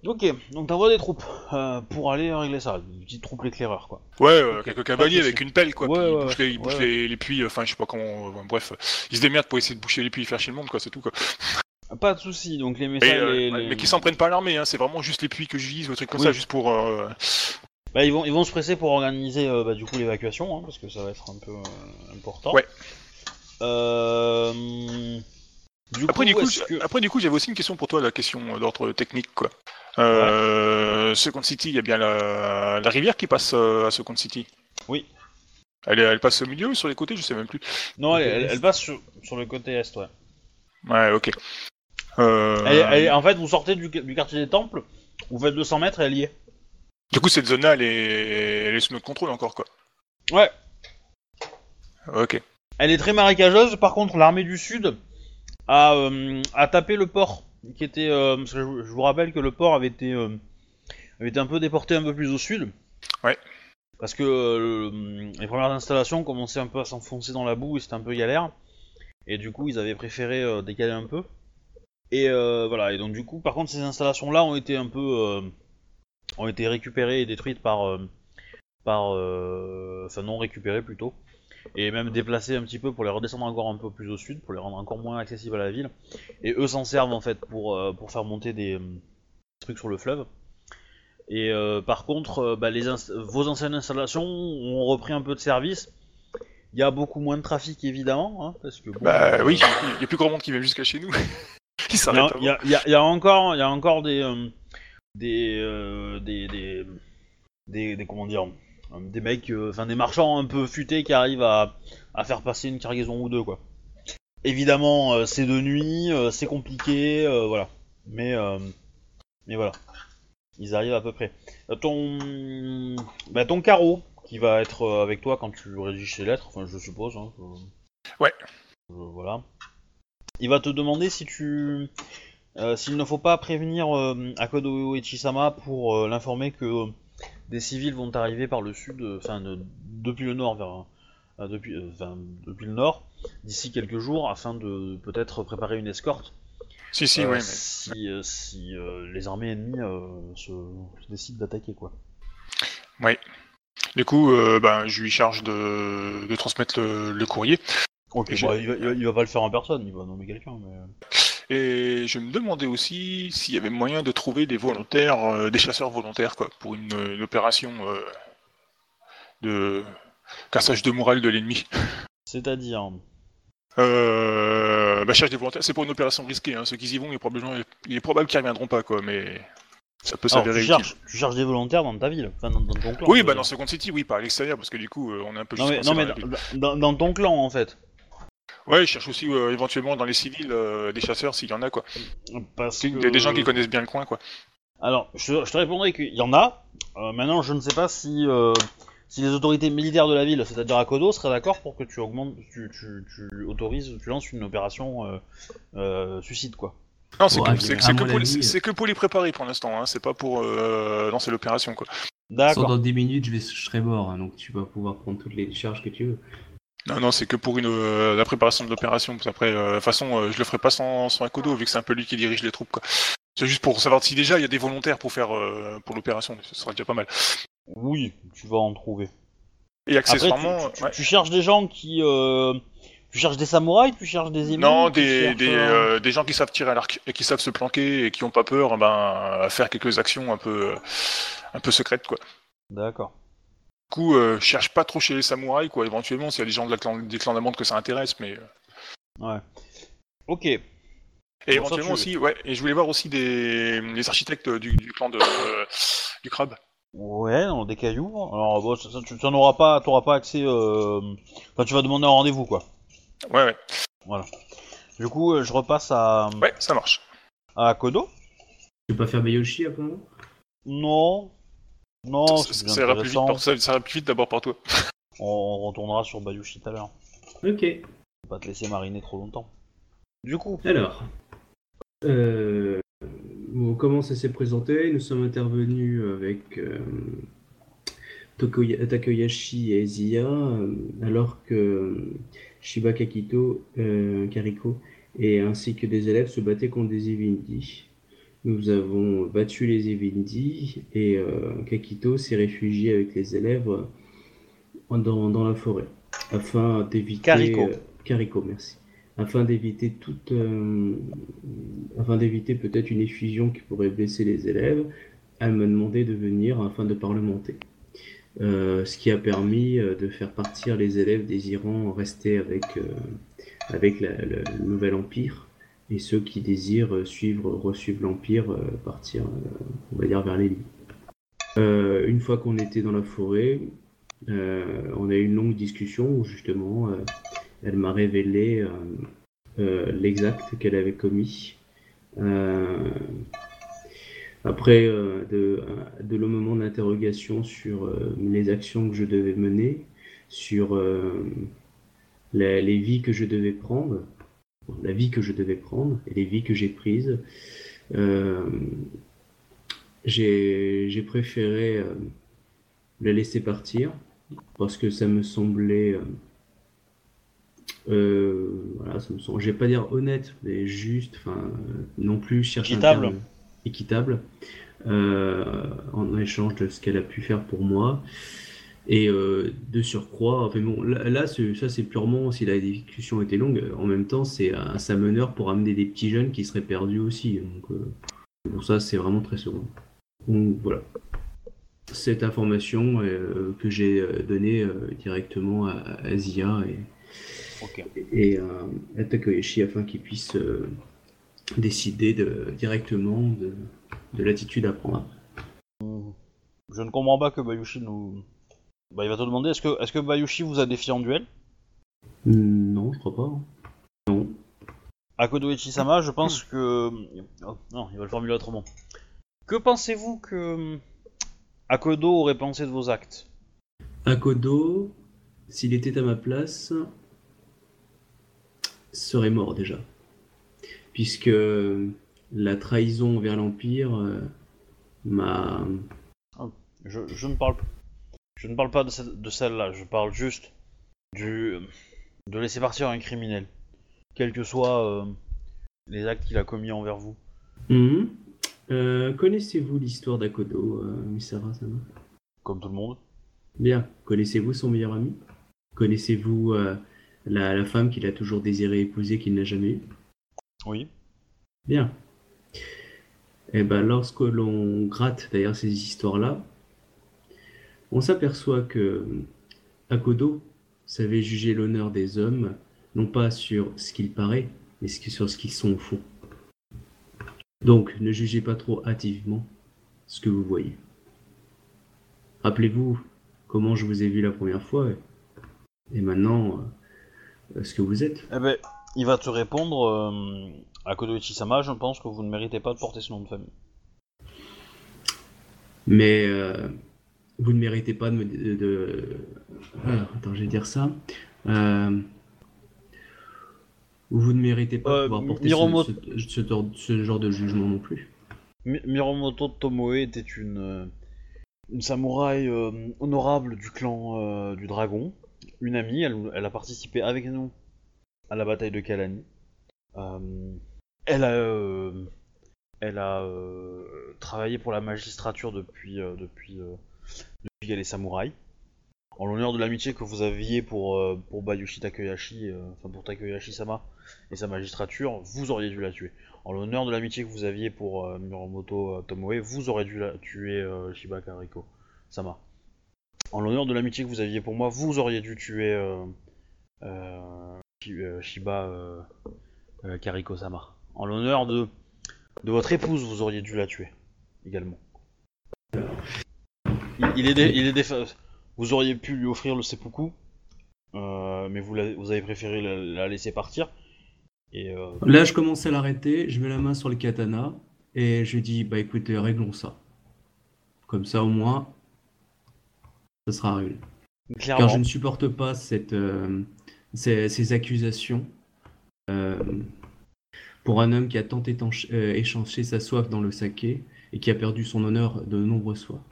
Ok, donc t'envoies des troupes euh, pour aller régler ça, des petites troupes éclaireurs, quoi. Ouais, euh, quelques cavaliers avec une pelle, quoi. Ouais, puis ils bouchent, les, ils ouais, bouchent ouais. les, les puits, euh, enfin, je sais pas comment, bref, ils se démerdent pour essayer de boucher les puits et faire chier le monde, quoi, c'est tout, quoi. Pas de soucis, donc les messages. euh, les- ouais, les- Mais qui s'en prennent pas à l'armée, hein, c'est vraiment juste les puits que je vise, ou des trucs comme Oui. ça, juste pour. euh, Bah, ils, vont, ils vont se presser pour organiser euh, bah, du coup l'évacuation, hein, parce que ça va être un peu important. Ouais. Du Après, du coup, que- après, du coup, j'avais aussi une question pour toi, la question d'ordre technique, quoi. Second City, il y a bien la, la rivière qui passe à Second City. Oui. Elle, elle passe au milieu ou sur les côtés, je sais même plus. Non, elle, elle- elle passe sur, sur le côté est, ouais. Ouais, ok. Euh, Elle est- elle est- en fait, vous sortez du, du quartier des temples, vous faites 200 mètres et elle y est. Du coup, cette zone-là, elle est... elle est sous notre contrôle encore, quoi. Ouais. Ok. Elle est très marécageuse, par contre, l'armée du Sud a, euh, a tapé le port, qui était... euh, parce que je, je vous rappelle que le port avait été, euh, avait été un peu déporté un peu plus au sud. Ouais. Parce que euh, le- les premières installations commençaient un peu à s'enfoncer dans la boue et c'était un peu galère. Et du coup, ils avaient préféré euh, décaler un peu. Et euh, voilà, et donc du coup, par contre, ces installations-là ont été un peu... euh, ont été récupérées et détruites par... euh, par euh, enfin, non récupérées plutôt et même déplacer un petit peu pour les redescendre encore un peu plus au sud, pour les rendre encore moins accessibles à la ville. Et eux s'en servent en fait pour, euh, pour faire monter des euh, trucs sur le fleuve. Et euh, par contre, bah, les vos anciennes installations ont repris un peu de service. Il y a beaucoup moins de trafic évidemment, hein, parce que bon, Bah oui, il y a plus grand monde qui vient jusqu'à chez nous. Il Qui y, s'arrête a, il y a- il y a- il y a encore, il y a encore des, euh, des, euh, des, des, des, des- comment dire, des mecs, euh, enfin des marchands un peu futés qui arrivent à, à faire passer une cargaison ou deux, quoi. Évidemment, c'est de nuit, c'est compliqué, voilà. Mais, mais voilà, ils arrivent à peu près. Ton, bah, ton carreau qui va être avec toi quand tu rédiges tes lettres, enfin je suppose. Hein, Ouais. voilà. Il va te demander si tu, euh, s'il ne faut pas prévenir euh, Akodo Ichisama pour euh, l'informer que euh, des civils vont arriver par le sud, enfin de- depuis le nord vers, depuis, depuis le nord, d'ici quelques jours, afin de peut-être préparer une escorte. Si, si, mais... Si, si les armées ennemies se, se décident d'attaquer quoi. Du coup, euh, ben, je lui charge de, de transmettre le, le courrier. Ok, Et j'ai- bah, il, va, il va- il va pas le faire en personne, il va nommer quelqu'un. Mais... Et je me demandais aussi s'il y avait moyen de trouver des volontaires, euh, des chasseurs volontaires, quoi, pour une, une opération euh, de cassage de morale de l'ennemi. C'est-à-dire. Euh, bah, cherche des volontaires. C'est pour une opération risquée. Hein. Ceux qui y vont, il est, probablement, il est probable qu'ils reviendront pas, quoi. Mais ça peut s'avérer tu, utile. cherches, tu cherches des volontaires dans ta ville, enfin dans, dans ton clan. Oui, bah dans. Second City, oui, pas à l'extérieur, parce que du coup, euh, on est un peu Non mais, non, mais dans la ville. dans, dans- dans ton clan en fait. Ouais, je cherche aussi euh, éventuellement dans les civils euh, des chasseurs s'il y en a, quoi. Parce que... des gens qui connaissent bien le coin, quoi. Alors, je, je te répondrai qu'il y en a. Euh, maintenant, je ne sais pas si, euh, si les autorités militaires de la ville, c'est-à-dire Akodo, seraient d'accord pour que tu augmentes, tu, tu, tu autorises, tu lances une opération euh, euh, suicide, quoi. Non, c'est que, à- c'est- à c'est que pour, les- avis, c'est- c'est que pour les préparer pour l'instant, hein. c'est pas pour euh, lancer l'opération, quoi. Sans D'accord. dans 10 minutes, je, vais, je serai mort, hein, donc tu vas pouvoir prendre toutes les charges que tu veux. Non, non, c'est que pour une, euh, la préparation de l'opération. qu'Après, euh, de toute façon, euh, je le ferai pas sans, sans Akodo, vu que c'est un peu lui qui dirige les troupes, quoi. C'est juste pour savoir si déjà il y a des volontaires pour faire euh, pour l'opération, ce sera déjà pas mal. Oui, tu vas en trouver. Et Après, tu, accessoirement, tu- ouais. tu cherches des gens qui... euh, tu cherches des samouraïs, tu cherches des ennemis non, des, cherches, des, des gens qui savent tirer à l'arc et qui savent se planquer et qui ont pas peur, ben, à faire quelques actions un peu, un peu secrètes, quoi. D'accord. Du coup, euh, cherche pas trop chez les samouraïs, quoi. Éventuellement, s'il y a des gens de la clan, des clans d'amande que ça intéresse, mais. euh, Ouais. Ok. Et Bon, éventuellement tu- aussi, ouais. Et je voulais voir aussi des, des architectes du, du clan de, euh, du crabe. Ouais, dans des cailloux. Alors, bon, ça, ça, tu n'auras auras pas, t'auras pas accès... euh, Enfin, tu vas demander un rendez-vous, quoi. Ouais, ouais. Du coup, euh, je repasse à, Ouais, ça marche. à Kodo. Tu peux pas faire Bayoshi après moi Non. Non, ça, c'est ça, bien ira plus vite intéressant. par, ça, ça ira plus vite d'abord par toi. On, on retournera sur Bayushi tout à l'heure. Ok. Faut pas te laisser mariner trop longtemps. Du coup, Alors, euh, bon, comment ça s'est présenté? Nous sommes intervenus avec euh, Tokoya- et Eziya, euh, alors que Shiba Kakito, euh, Kariko, et ainsi que des élèves se battaient contre des Evindi. Nous avons battu les Evindi et euh, Kakito s'est réfugié avec les élèves dans, dans la forêt afin d'éviter. Kariko. euh, merci afin d'éviter toute, euh, afin d'éviter peut-être une effusion qui pourrait blesser les élèves, elle m'a demandé de venir afin de parlementer. Euh, ce qui a permis de faire partir les élèves désirant rester avec, euh, avec la- le nouvel empire et ceux qui désirent suivre, resuivre l'Empire, euh, partir, euh, on va dire, vers lits. Euh, une fois qu'on était dans la forêt, on a eu une longue discussion où justement elle m'a révélé l'exact qu'elle avait commis. Après de, de le d'interrogation sur les actions que je devais mener, sur les vies que je devais prendre, la vie que je devais prendre et les vies que j'ai prises, euh, j'ai préféré euh, la laisser partir parce que ça me semblait euh, voilà ça me semble je vais pas dire honnête mais juste enfin non plus chercher un Équitable. terme équitable en échange de ce qu'elle a pu faire pour moi et euh, de surcroît enfin bon là, ça c'est purement si la discussion était longue en même temps c'est un sameneur pour amener des petits jeunes qui seraient perdus aussi donc euh, pour ça c'est vraiment très second donc voilà cette information euh, que j'ai euh, donnée euh, directement à, à Zia et, à, Takeyoshi afin qu'ils puissent euh, décider de, directement de, de l'attitude à prendre. Je ne comprends pas que Bayushi nous. Bah, il va te demander est-ce que, est-ce que Bayushi vous a défié en duel? Non, je crois pas. Non. Akodo Ichisama, je pense que. Oh, non, il va le formuler autrement. Que pensez-vous que. Akodo aurait pensé de vos actes? Akodo, s'il était à ma place, serait mort déjà. Puisque la trahison vers l'Empire euh, m'a... je, je ne parle je ne parle pas de, celle-là, je parle juste du de laisser partir un criminel, quels que soient euh, les actes qu'il a commis envers vous. Mhm. Euh, Connaissez-vous l'histoire d'Akodo, euh, Misara-sama Comme tout le monde. Bien. Connaissez-vous son meilleur ami? Connaissez-vous euh, la, la femme qu'il a toujours désiré épouser qu'il n'a jamais eue? Oui. Bien. Et ben lorsque l'on gratte derrière ces histoires-là, on s'aperçoit que Akodo savait juger l'honneur des hommes, non pas sur ce qu'il paraît, mais sur ce qu'ils sont au fond. Donc, ne jugez pas trop hâtivement ce que vous voyez. Rappelez-vous comment je vous ai vu la première fois, et maintenant, euh, ce que vous êtes. Eh ben, il va te répondre euh, Akodo Ichisama, je pense que vous ne méritez pas de porter ce nom de famille. Mais euh, vous ne méritez pas de me. De, de- Alors, attends, je vais dire ça. Euh, vous ne méritez pas Euh, de pouvoir porter ce, ce- ce tor- ce genre de jugement non plus. Mi- Miromoto Tomoe était une, euh, une samouraï euh, honorable du clan euh, du dragon, une amie, elle, elle a participé avec nous à la bataille de Kalani. Euh, elle a, euh, elle a euh, travaillé pour la magistrature depuis, euh, depuis, euh, depuis qu'elle est samouraï. En l'honneur de l'amitié que vous aviez pour, euh, pour Bayushi Takeyashi, euh, enfin pour Takeyashi-sama et sa magistrature, vous auriez dû la tuer. En l'honneur de l'amitié que vous aviez pour euh, Miromoto euh, Tomoe, vous aurez dû la tuer Shiba Kariko Sama. En l'honneur de l'amitié que vous aviez pour moi, vous auriez dû tuer Shi- Shiba Kariko Sama. En l'honneur de, de votre épouse, vous auriez dû la tuer également. Il, il est, dé- il est défa- Vous auriez pu lui offrir le seppuku, euh, mais vous, vous avez préféré la, la laisser partir. Et euh, Là, je commence à l'arrêter, je mets la main sur le katana et je dis Bah écoutez, réglons ça. Comme ça, au moins, ça sera réglé. Car je ne supporte pas cette, euh, ces, ces accusations. euh, pour un homme qui a tant étanche- euh, échangé sa soif dans le saké et qui a perdu son honneur de nombreuses fois.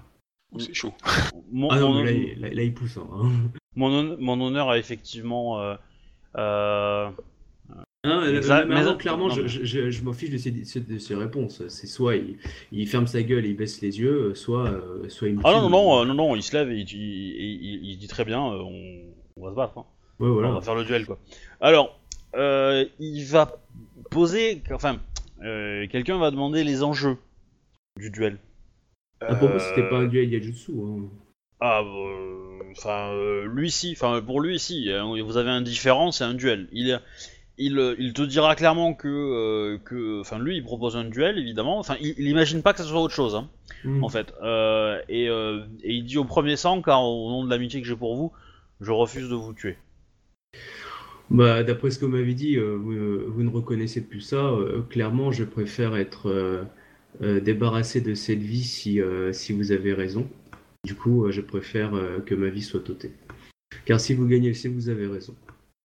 C'est chaud. mon, Ah non, mon- là, il- là, là, il pousse. hein. mon hon- mon honneur a effectivement. euh, euh, Mais clairement, non, je, mais- je, je- je m'en fiche de ces, de ces réponses. C'est soit il, il ferme sa gueule et il baisse les yeux, soit, euh, soit il me Ah non, non, non, non, il se lève et il, il- il- il dit très bien, on, on va se battre. hein. Ouais, On voilà. va faire le duel, quoi. Alors, euh, il va poser. Enfin, euh, quelqu'un va demander les enjeux du duel. Ah, pour moi, Euh, c'était pas un duel Yajutsu. Hein. Ah, euh, enfin, euh, lui si, enfin pour lui si, euh, vous avez un différent, c'est un duel. Il, il, euh, il te dira clairement que, euh, que, enfin lui, il propose un duel évidemment. Enfin, il, il imagine pas que ça soit autre chose, hein, Hmm. en fait. Euh, et, euh, et il dit au premier sang, car au nom de l'amitié que j'ai pour vous, je refuse de vous tuer. Bah, d'après ce que vous m'avez dit, euh, vous, euh, vous ne reconnaissez plus ça. euh, clairement, je préfère être euh, débarrassé de cette vie si, euh, si vous avez raison. Du coup, euh, je préfère que ma vie soit ôtée. Car si vous gagnez, c'est vous avez raison.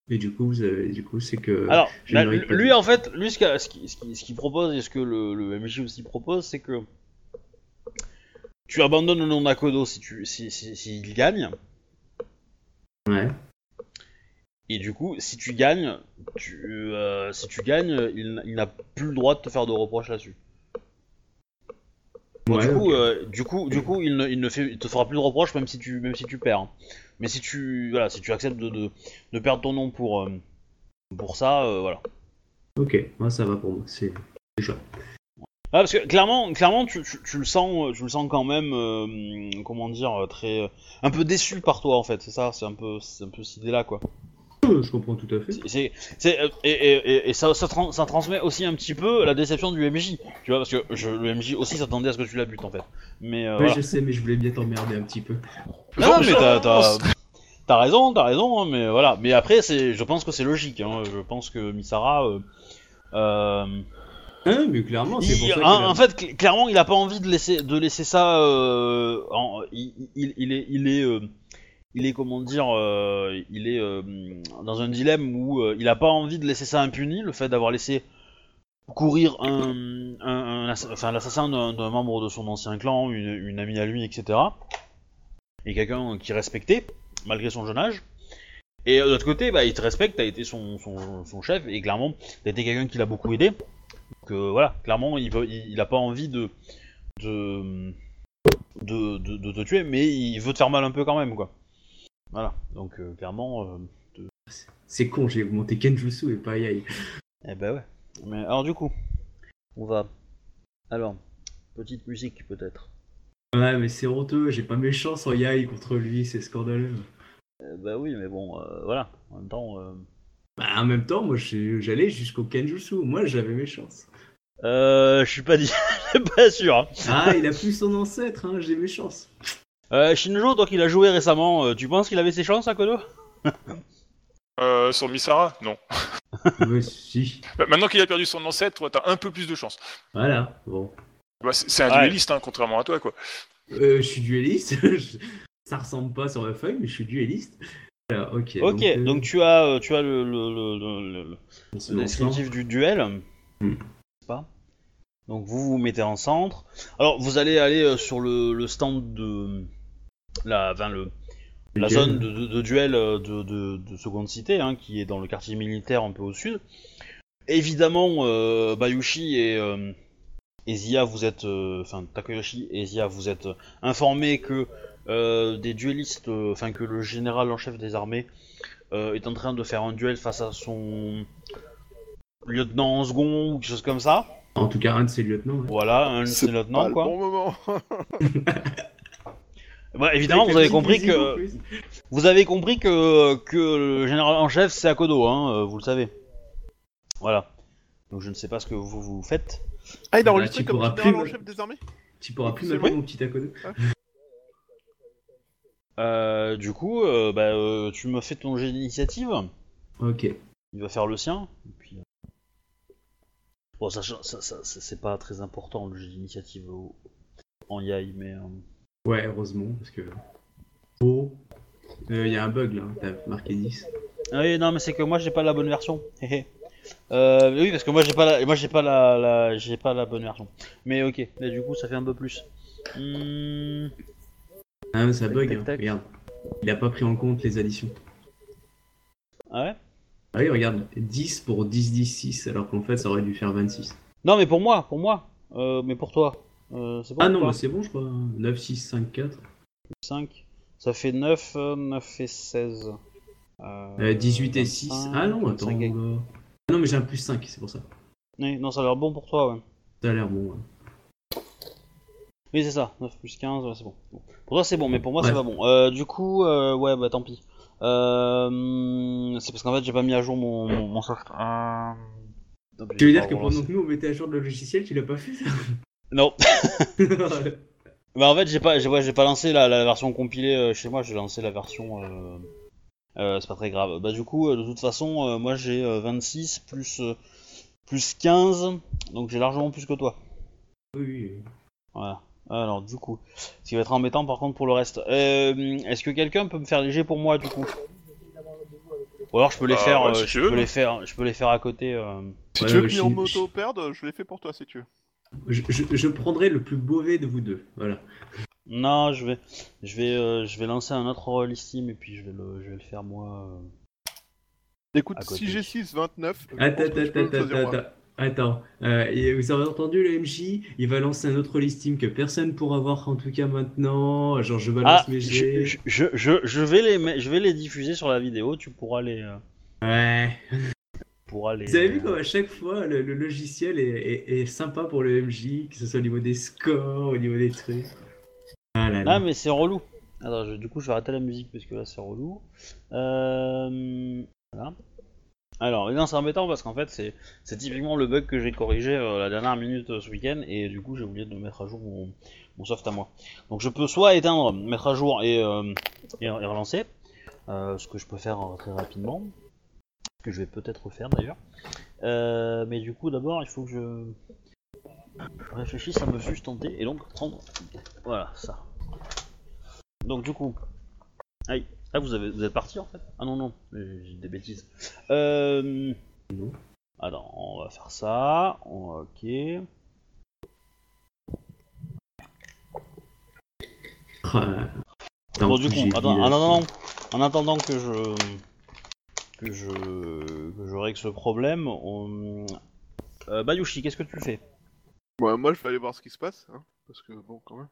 Et du coup, vous avez- du coup, c'est que Alors, bah, lui en fait, lui ce qu'il ce qu'il propose et ce que le, le MJ aussi propose, c'est que tu abandonnes le nom d'Akodo si tu, si, si, s'il gagne. Ouais. Et du coup, si tu gagnes, tu, euh, si tu gagnes, il, il n'a plus le droit de te faire de reproches là-dessus. Bon, Ouais, du, coup, euh, du coup, du coup, il ne, il ne fait, il te fera plus de reproches même si tu, même si tu perds. hein. Mais si tu, voilà, si tu acceptes de, de, de perdre ton nom pour, euh, pour ça, euh, voilà. Ok, moi ça va pour moi. C'est déjà. Ah, parce que clairement, clairement, tu, tu, tu le sens, tu le sens quand même, euh, comment dire, euh, très, euh, un peu déçu par toi en fait. C'est ça, c'est un peu, c'est un peu cette idée-là quoi. Je comprends tout à fait. C'est- C'est, c'est, et, et, et, et ça, ça, tran- ça transmet aussi un petit peu la déception du MJ. Tu vois, parce que je, le MJ aussi s'attendait à ce que tu la butes en fait. Mais euh, voilà. je sais, mais je voulais bien t'emmerder un petit peu. Non, mais t'as, t'as, raison, t'as raison, hein, mais voilà. Mais après, c'est, je pense que c'est logique. Hein. Je pense que Misara. Euh, euh, Ah, mais clairement, c'est pour il- ça en, qu'il a- en fait, cl- clairement, il a pas envie de laisser, de laisser ça. euh, en- il, il, il est, il est, euh, il est comment dire, euh, il est euh, dans un dilemme où euh, il a pas envie de laisser ça impuni, le fait d'avoir laissé courir un, l'assassin d'un membre de son ancien clan, une, amie à lui, etc. Et quelqu'un qui respectait malgré son jeune âge. Et de l'autre côté, bah, il te respecte, t'as été son, chef, et clairement, t'as été quelqu'un qui l'a beaucoup aidé. Donc voilà, clairement, il, veut, il, il a pas envie de, de te tuer, mais il veut te faire mal un peu quand même, quoi. Voilà, donc euh, clairement, euh, C'est con, j'ai monté Kenjutsu et pas Yai. eh ben ouais. Mais alors du coup, on va. Alors, petite musique peut-être. Ouais, mais c'est honteux, j'ai pas mes chances en Yai contre lui, c'est scandaleux. Eh ben oui, mais bon, euh, voilà. En même temps, euh... Bah, en même temps, moi j'allais jusqu'au Kenjutsu, moi j'avais mes chances. euh, je suis pas dit, pas sûr. hein. Ah, il a plus son ancêtre, hein, j'ai mes chances. Euh, Shinjo, toi qui l'as joué récemment, euh, tu penses qu'il avait ses chances à Kodo? Euh, sur Misara Non. Ouais, si. Bah, maintenant qu'il a perdu son ancêtre, t'as un peu plus de chance. Voilà, bon. Bah, c'est un Ouais. dueliste, hein, contrairement à toi, quoi. Euh, je suis dueliste, ça ressemble pas sur la feuille, mais je suis dueliste. Alors, ok. Ok, euh, donc tu as, tu as le, le, le, le- descriptif du duel. Hmm. N'est-ce pas? Donc vous vous mettez en centre. Alors vous allez aller sur le, le stand de la, enfin, le, Le la duel. zone de, de- de duel euh, de, de, de seconde cité, hein, qui est dans le quartier militaire un peu au sud. Évidemment, euh, Bayushi et, euh, et Zia, vous êtes, euh, enfin Takeyoshi et Zia, vous êtes informés que euh, des duellistes, euh, enfin que le général en chef des armées euh, est en train de faire un duel face à son lieutenant en second ou quelque chose comme ça. En tout cas, un de ses lieutenants. ouais. Voilà, un de ses lieutenants pas quoi. le bon moment. Bah, évidemment, vous avez compris que vous avez compris que que le général en chef c'est Akodo, hein, euh, vous le savez. Voilà. Donc je ne sais pas ce que vous vous faites. Ah, il a Bah, enregistré tu comme général plus en chef des armées Tu pourras plus m'appeler mon petit Akodo. Euh, du coup, euh, bah, euh, tu me fais ton jet d'initiative. Ok. Il va faire le sien. Et puis, euh, Bon, ça, ça, ça- ça- c'est pas très important le jet d'initiative en Yai, mais. Euh, Ouais, heureusement, parce que. Oh. Il y a un bug là, t'as marqué 10. Ah oui, non, mais c'est que moi j'ai pas la bonne version. Euh, oui, parce que moi j'ai pas la, moi j'ai pas la, la- j'ai pas la bonne version. Mais ok, là du coup ça fait un peu plus. Hmm, Ah, mais ça Tac, bug, tac, hein. tac. regarde. Il a pas pris en compte les additions. Ah ouais? Ah oui, regarde, 10 pour 10, 10, 6, alors qu'en fait ça aurait dû faire 26. Non, mais pour moi, pour moi. Euh, mais pour toi, euh, bon Ah non, bah c'est bon, je crois. 9, 6, 5, 4. 5. Ça fait 9, euh, 9 et 16. Euh, Euh, 18 et 6. 25, Ah non, attends. 25 et-. Ah non, mais j'ai un plus 5, c'est pour ça. Oui, non, ça a l'air bon pour toi, ouais. Ça a l'air bon. ouais. Oui, c'est ça, 9 plus 15, ouais, c'est bon. Bon. Pour toi, c'est bon, mais pour moi, Ouais. c'est pas bon. Euh, du coup, euh, ouais, bah tant pis. Euh, c'est parce qu'en fait j'ai pas mis à jour mon, mon, mon soft. Euh, donc, Tu veux dire que pendant que nous on mettait à jour le logiciel, tu l'as pas fait ça? Non. Bah en fait j'ai pas j'ai ouais, pas lancé la, la version compilée euh, chez moi, j'ai lancé la version euh, euh, c'est pas très grave. Bah du coup euh, de toute façon euh, moi j'ai euh, 26 plus euh, plus 15 donc j'ai largement plus que toi. Oui, oui. Voilà. Alors du coup, ce qui va être embêtant par contre pour le reste. Euh, Est-ce que quelqu'un peut me faire léger pour moi du coup? Ou alors je peux les Bah, faire, ouais, si je peux les faire, je peux les faire à côté. euh. Si Ouais, tu veux que je- Nier Moto perde, je l'ai fait pour toi si tu veux. Je, je, je prendrai le plus mauvais de vous deux. Voilà. Non, je vais, je vais, euh, je vais lancer un autre rôle Steam et puis je vais le, je vais le faire moi. euh. Écoute, si j'ai 6, 29, je Attends, attends, attends, attends. Attends, Euh, vous avez entendu le MJ Il va lancer un autre listing que personne pourra voir en tout cas maintenant. Genre je balance Ah, mes je, jets. je, je, je- je vais les, je vais les diffuser sur la vidéo. Tu pourras les, euh, Ouais. Vous avez vu euh, comme à chaque fois le, le logiciel est, est- est sympa pour le MJ, que ce soit au niveau des scores, au niveau des trucs. Ah là là. Mais c'est relou. Je- du coup je vais arrêter la musique parce que là c'est relou. Euh... Voilà. Alors, non, c'est embêtant parce qu'en fait c'est c'est typiquement le bug que j'ai corrigé euh, la dernière minute euh, ce week-end et du coup j'ai oublié de mettre à jour mon, mon soft à moi. Donc je peux soit éteindre, mettre à jour et, et, et relancer, ce que je peux faire très rapidement, que je vais peut-être faire d'ailleurs. Euh, mais du coup d'abord il faut que je je réfléchisse à me sustenter et donc prendre voilà ça. Donc du coup, aïe, ah vous avez vous êtes parti en fait? Ah non non, j'ai des bêtises. Euh... Non. Attends, on va faire ça. on- Ok. Ah, Bon du coup, attends, attendant, en attendant que je que je que je règle ce problème, on... Euh, Bayushi, qu'est-ce que tu fais? Ouais, moi je vais aller voir ce qui se passe, hein, parce que bon, quand même.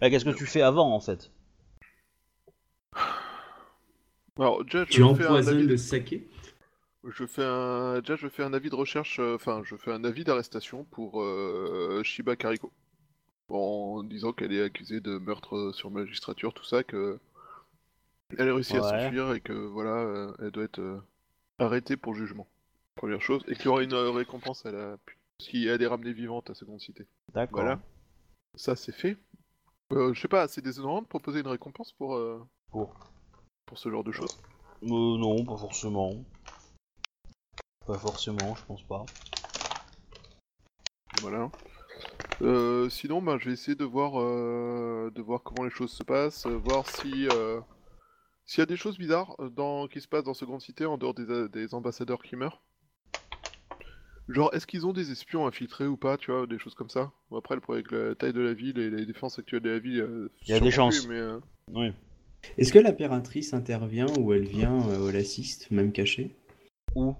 Eh, Qu'est-ce que tu fais avant en fait? Alors, déjà, je Tu fais un empoisonnes avis de- le saké? Je fais un... Déjà, je fais un avis de recherche, euh, enfin, je fais un avis d'arrestation pour euh, Shiba Kariko. En disant qu'elle est accusée de meurtre sur magistrature, tout ça, que elle a réussi à Ouais. s'enfuir et que voilà, euh, elle doit être euh, arrêtée pour jugement. Première chose. Et qu'il y aura une euh, récompense à la. Si elle est ramenée vivante à Seconde Cité. D'accord. Voilà. Ça, c'est fait. Euh, je sais pas, c'est déshonorant de proposer une récompense pour, euh, Pour pour ce genre de choses? Euh, non, pas forcément. Pas forcément, je pense pas. Voilà. Euh, sinon, bah, je vais essayer de voir, de voir comment les choses se passent, voir si s'il y a des choses bizarres euh, dans, qui se passent dans Seconde Cité en dehors des, euh, des ambassadeurs qui meurent. Genre, est-ce qu'ils ont des espions infiltrés ou pas, tu vois, des choses comme ça? Bon, après, le problème avec la taille de la ville et les défenses actuelles de la ville, euh, Il y a des chances. plus, mais, euh, Oui. Est-ce que l'impératrice intervient ou elle vient euh, ou elle assiste, même cachée Où?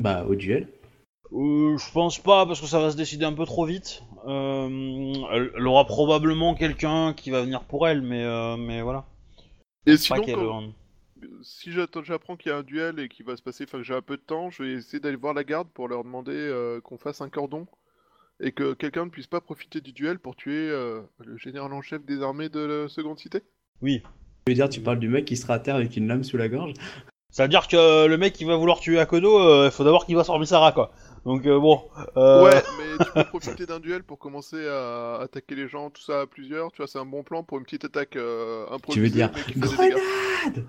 Bah, au duel. Euh, je pense pas parce que ça va se décider un peu trop vite. Euh, elle, elle aura probablement quelqu'un qui va venir pour elle, mais euh, mais voilà. Et sinon, quand- euh, si j'attends- j'apprends qu'il y a un duel et qu'il va se passer, enfin que j'ai un peu de temps, je vais essayer d'aller voir la garde pour leur demander euh, qu'on fasse un cordon et que quelqu'un ne puisse pas profiter du duel pour tuer euh, le général en chef des armées de la Seconde Cité. Oui. Tu veux dire, tu parles du mec qui sera à terre avec une lame sous la gorge Ça veut dire que le mec qui va vouloir tuer Akodo, euh, il faut d'abord qu'il va sur Misara quoi. Donc euh, bon. euh, Ouais, mais tu peux profiter d'un duel pour commencer à attaquer les gens, tout ça à plusieurs. Tu vois, c'est un bon plan pour une petite attaque euh, improvisée. Tu veux dire grenade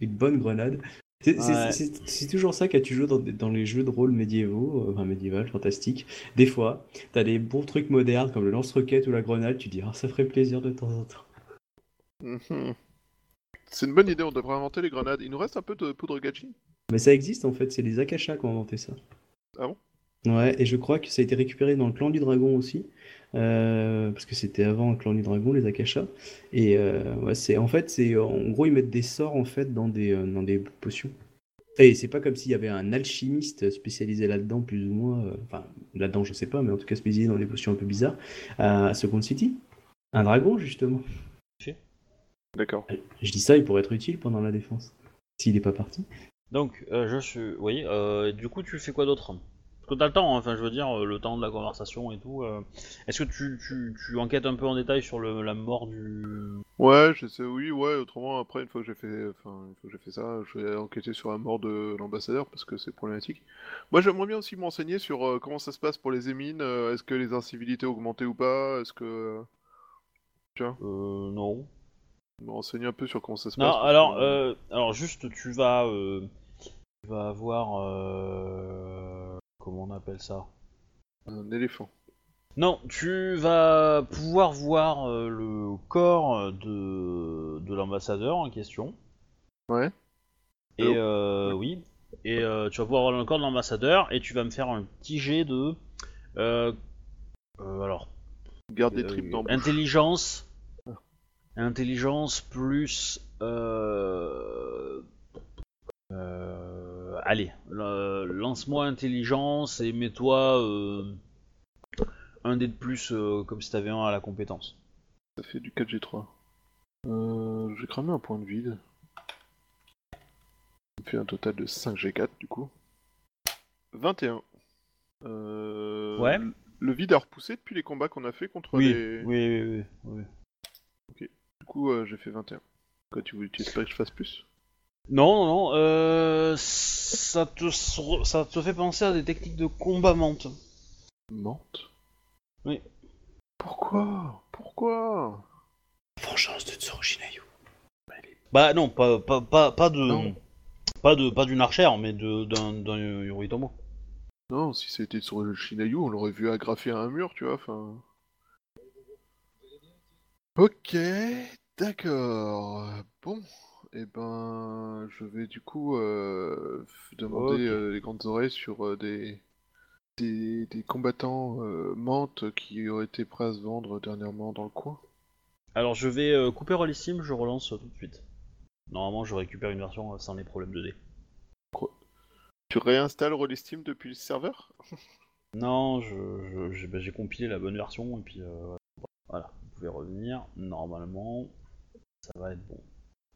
Une bonne grenade. C'est Ouais. toujours ça quand tu joues dans, dans les jeux de rôle médiévaux, euh, enfin médiéval, fantastique. Des fois, t'as des bons trucs modernes comme le lance-roquette ou la grenade, tu dis ah ça ferait plaisir de temps en temps. Mhm. C'est une bonne idée, on devrait inventer les grenades. Il nous reste un peu de poudre gachi. Mais ça existe en fait, c'est les Akasha qui ont inventé ça. Ah bon? Ouais, et je crois que ça a été récupéré dans le clan du dragon aussi, euh, parce que c'était avant le clan du dragon, les Akasha. Et euh, ouais, c'est en fait, c'est en gros ils mettent des sorts en fait dans des euh, dans des potions. Et c'est pas comme s'il y avait un alchimiste spécialisé là-dedans, plus ou moins. euh, Enfin, là-dedans, je sais pas, mais en tout cas spécialisé dans des potions un peu bizarres. À Second City, un dragon justement. D'accord. Je dis ça, il pourrait être utile pendant la défense, s'il est pas parti. Donc euh, je suis. Oui. Euh, du coup tu fais quoi d'autre? Parce que t'as le temps. hein, Enfin je veux dire euh, le temps de la conversation et tout. euh. Est-ce que tu, tu, tu enquêtes un peu en détail sur le, la mort du Ouais, je sais, oui, ouais, autrement, après, une fois que j'ai fait, enfin, une fois que j'ai fait ça, je vais enquêter sur la mort de l'ambassadeur parce que c'est problématique. Moi, j'aimerais bien aussi m'enseigner sur euh, comment ça se passe pour les émines, euh, est-ce que les incivilités augmenté ou pas, est-ce que... Euh, non. Me renseigner un peu sur comment ça se Non, passe. parce alors, euh, alors juste, tu vas, euh, tu vas avoir, euh, comment on appelle ça? Un éléphant. Non, tu vas pouvoir voir euh, le corps de, de l'ambassadeur en question. Ouais. Et Allô? euh, oui. Et euh, tu vas pouvoir voir le corps de l'ambassadeur et tu vas me faire un petit jet de, euh, euh, alors, Garde des tripes dans intelligence, intelligence plus, euh, allez, le- lance-moi intelligence et mets-toi euh, un dé de plus euh, comme si t'avais un à la compétence. Ça fait du 4G3. Euh, j'ai cramé un point de vide. Ça me fait un total de 5G4 du coup. 21. Euh, Ouais. Le vide a repoussé depuis les combats qu'on a fait contre Oui, les... oui, oui, oui, oui. Du coup, euh, j'ai fait 21. Quoi, tu, veux- tu espères que je fasse plus? Non, non, non, euh, ça te, sur- ça te fait penser à des techniques de combat menthe. Mente Oui. Pourquoi? Pourquoi? Vengeance de Tsurushinayu. Bah non, pas, pas, pas, pas de, Non. pas de, pas d'une archère, mais de, d'un, d'un Yoritomo. Non, si c'était sur le Shinayu, on l'aurait vu agrafer à un mur, tu vois, enfin... Ok, d'accord. Bon, et ben, je vais du coup euh, demander euh, les grandes oreilles sur euh, des, des, des combattants mantes qui auraient été prêts à se vendre dernièrement dans le coin. Alors je vais couper Rollissime, je relance tout de suite. Normalement, je récupère une version sans les problèmes de dés. Tu réinstalles Rollistim depuis le serveur? Non, je, je- j'ai, bah, j'ai compilé la bonne version et puis euh, voilà, vous pouvez revenir. Normalement, ça va être bon.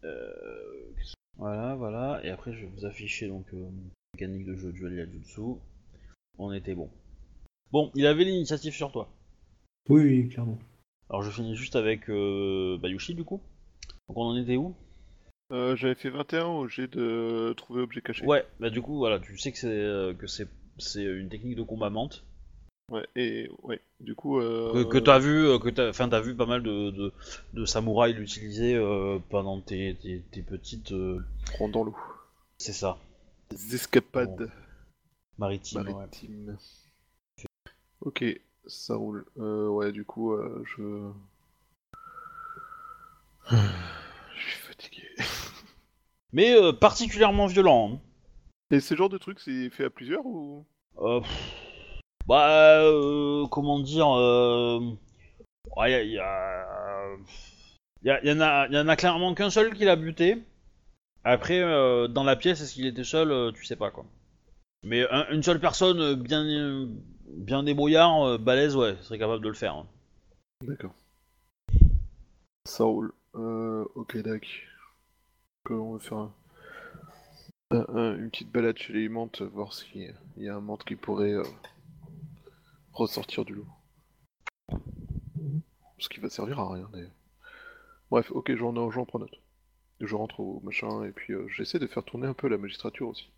Euh, voilà, voilà, et après je vais vous afficher donc euh, mécanique de jeu duel Yajutsu. On était bon. Bon, il avait l'initiative sur toi. Oui, oui, clairement. Alors je finis juste avec euh, Bayushi du coup. Donc on en était où? Euh, J'avais fait 21 au jet de trouver objet caché. Ouais, bah du coup voilà, tu sais que c'est euh, que c'est c'est une technique de combat menthe Ouais, et ouais, du coup... Euh... que, que t'as vu euh, que t'as enfin t'as vu pas mal de, de, de samouraïs l'utiliser euh, pendant tes, tes, tes petites euh, dans l'eau. c'est ça Des escapades Bon, maritimes. ouais. maritimes. Ok, ça roule. Euh, ouais, du coup, je... Je suis fatigué. Mais particulièrement violent. hein. Et ce genre de truc, c'est fait à plusieurs ou? Pff, bah euh, comment dire euh, ouais, y en a clairement qu'un seul qui l'a buté. Après euh, dans la pièce est-ce qu'il était seul tu sais pas quoi. Mais un- une seule personne bien bien débrouillard balèze ouais serait capable de le faire. hein. D'accord. Euh, ok, euh, On va faire un- un- un- une petite balade chez les mantes, voir s'il y a un mante qui pourrait ressortir du lot. Ce qui va servir à rien d'ailleurs. Bref, ok, j'en j'en prends note. Je rentre au machin et puis euh, j'essaie de faire tourner un peu la magistrature aussi.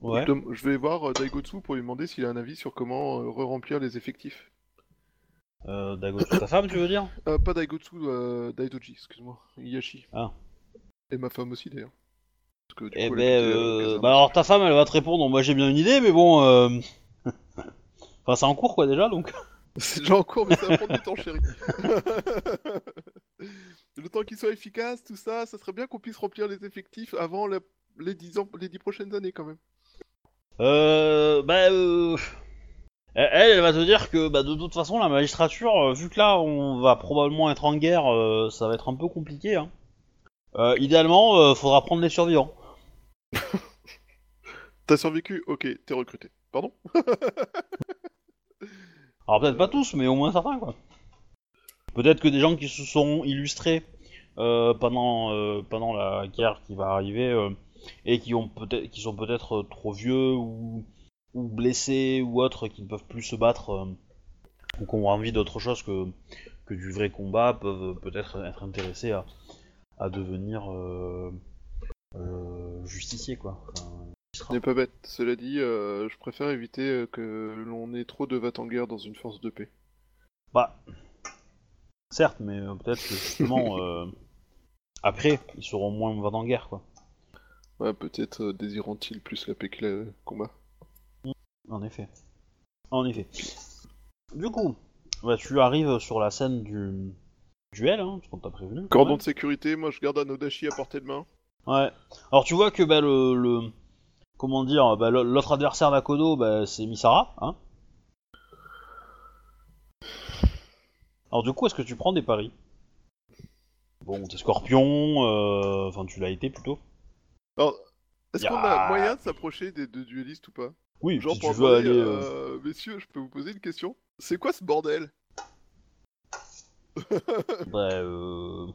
Ouais. Je, vais voir euh, Daigotsu pour lui demander s'il a un avis sur comment euh, re-remplir les effectifs. Euh, Dagotu, ta femme tu veux dire? Euh, pas Daigotsu, Daidoji, excuse-moi. Iyashi. Ah. Et ma femme aussi d'ailleurs. Parce que, du Eh coup, ben, bah alors ta femme elle va te répondre moi j'ai bien une idée mais bon. Enfin c'est en cours quoi déjà donc C'est déjà en cours, mais ça va prendre du temps, chérie. Le temps qu'il soit efficace, tout ça, ça serait bien qu'on puisse remplir les effectifs avant la- les, 10 ans, les 10 prochaines années quand même. Euh, bah, euh, elle, elle va te dire que bah, de toute façon, la magistrature, euh, vu que là, on va probablement être en guerre, euh, ça va être un peu compliqué. Hein. Euh, idéalement, euh, faudra prendre les survivants. T'as survécu? Ok, t'es recruté. Pardon? Alors peut-être pas tous, mais au moins certains, quoi. Peut-être que des gens qui se sont illustrés euh, pendant euh, pendant la guerre qui va arriver euh, et qui ont peut-être qui sont peut-être trop vieux ou blessés ou autres qui ne peuvent plus se battre ou qui ont envie d'autre chose que que du vrai combat peuvent peut-être être intéressés à, à devenir justiciers, quoi. Ce n'est pas bête. Cela dit, euh, je préfère éviter euh, que l'on ait trop de vat en guerre dans une force de paix. Bah, certes, mais euh, peut-être que justement, euh, après, ils seront moins va en guerre, quoi. Ouais, peut-être euh, désirant-il plus la paix que le combat. En effet. En effet. Du coup, bah, tu arrives sur la scène du duel, hein, ce qu'on t'a prévenu. Cordon de sécurité, moi je garde un Odashi à portée de main. Ouais. Alors tu vois que bah, le, le- comment dire, bah, l'autre adversaire d'Akodo, bah, c'est Misara, hein. Alors du coup, est-ce que tu prends des paris? Bon, t'es Scorpion, euh, enfin tu l'as été plutôt. Alors, est-ce qu'on a moyen de s'approcher des deux duellistes ou pas? Oui, Genre si pour tu veux demander, aller. euh, euh, messieurs, je peux vous poser une question C'est quoi ce bordel? Bah, euh,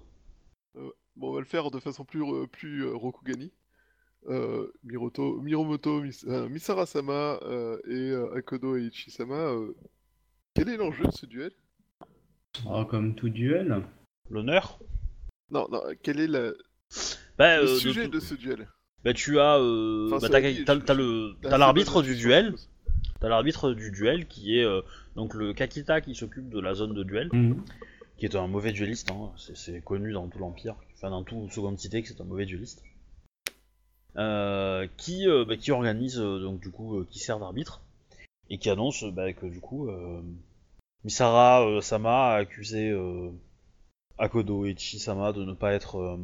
Bon, on va le faire de façon plus, euh, plus euh, Rokugani. Euh, Miroto, Miromoto, Mis- euh, Misara-sama euh, et euh, Akodo et Ichi-sama, euh, quel est l'enjeu de ce duel? Oh, comme tout duel. l'honneur? Non, non, quel est la- Bah, le euh, de sujet tout- de ce duel? Bah tu as, euh, Enfin, bah, l'arbitre du duel, t'as l'arbitre du duel qui est euh, donc le Kakita qui s'occupe de la zone de duel, Mhm. qui est un mauvais dueliste, hein, c'est, connu dans tout l'empire, enfin dans tout seconde cité que c'est un mauvais dueliste, qui, euh, bah, qui organise euh, donc du coup, euh, qui sert d'arbitre et qui annonce euh, bah, que du coup euh, Misara euh, Sama a accusé euh, Akodo et Sama de ne pas être, euh,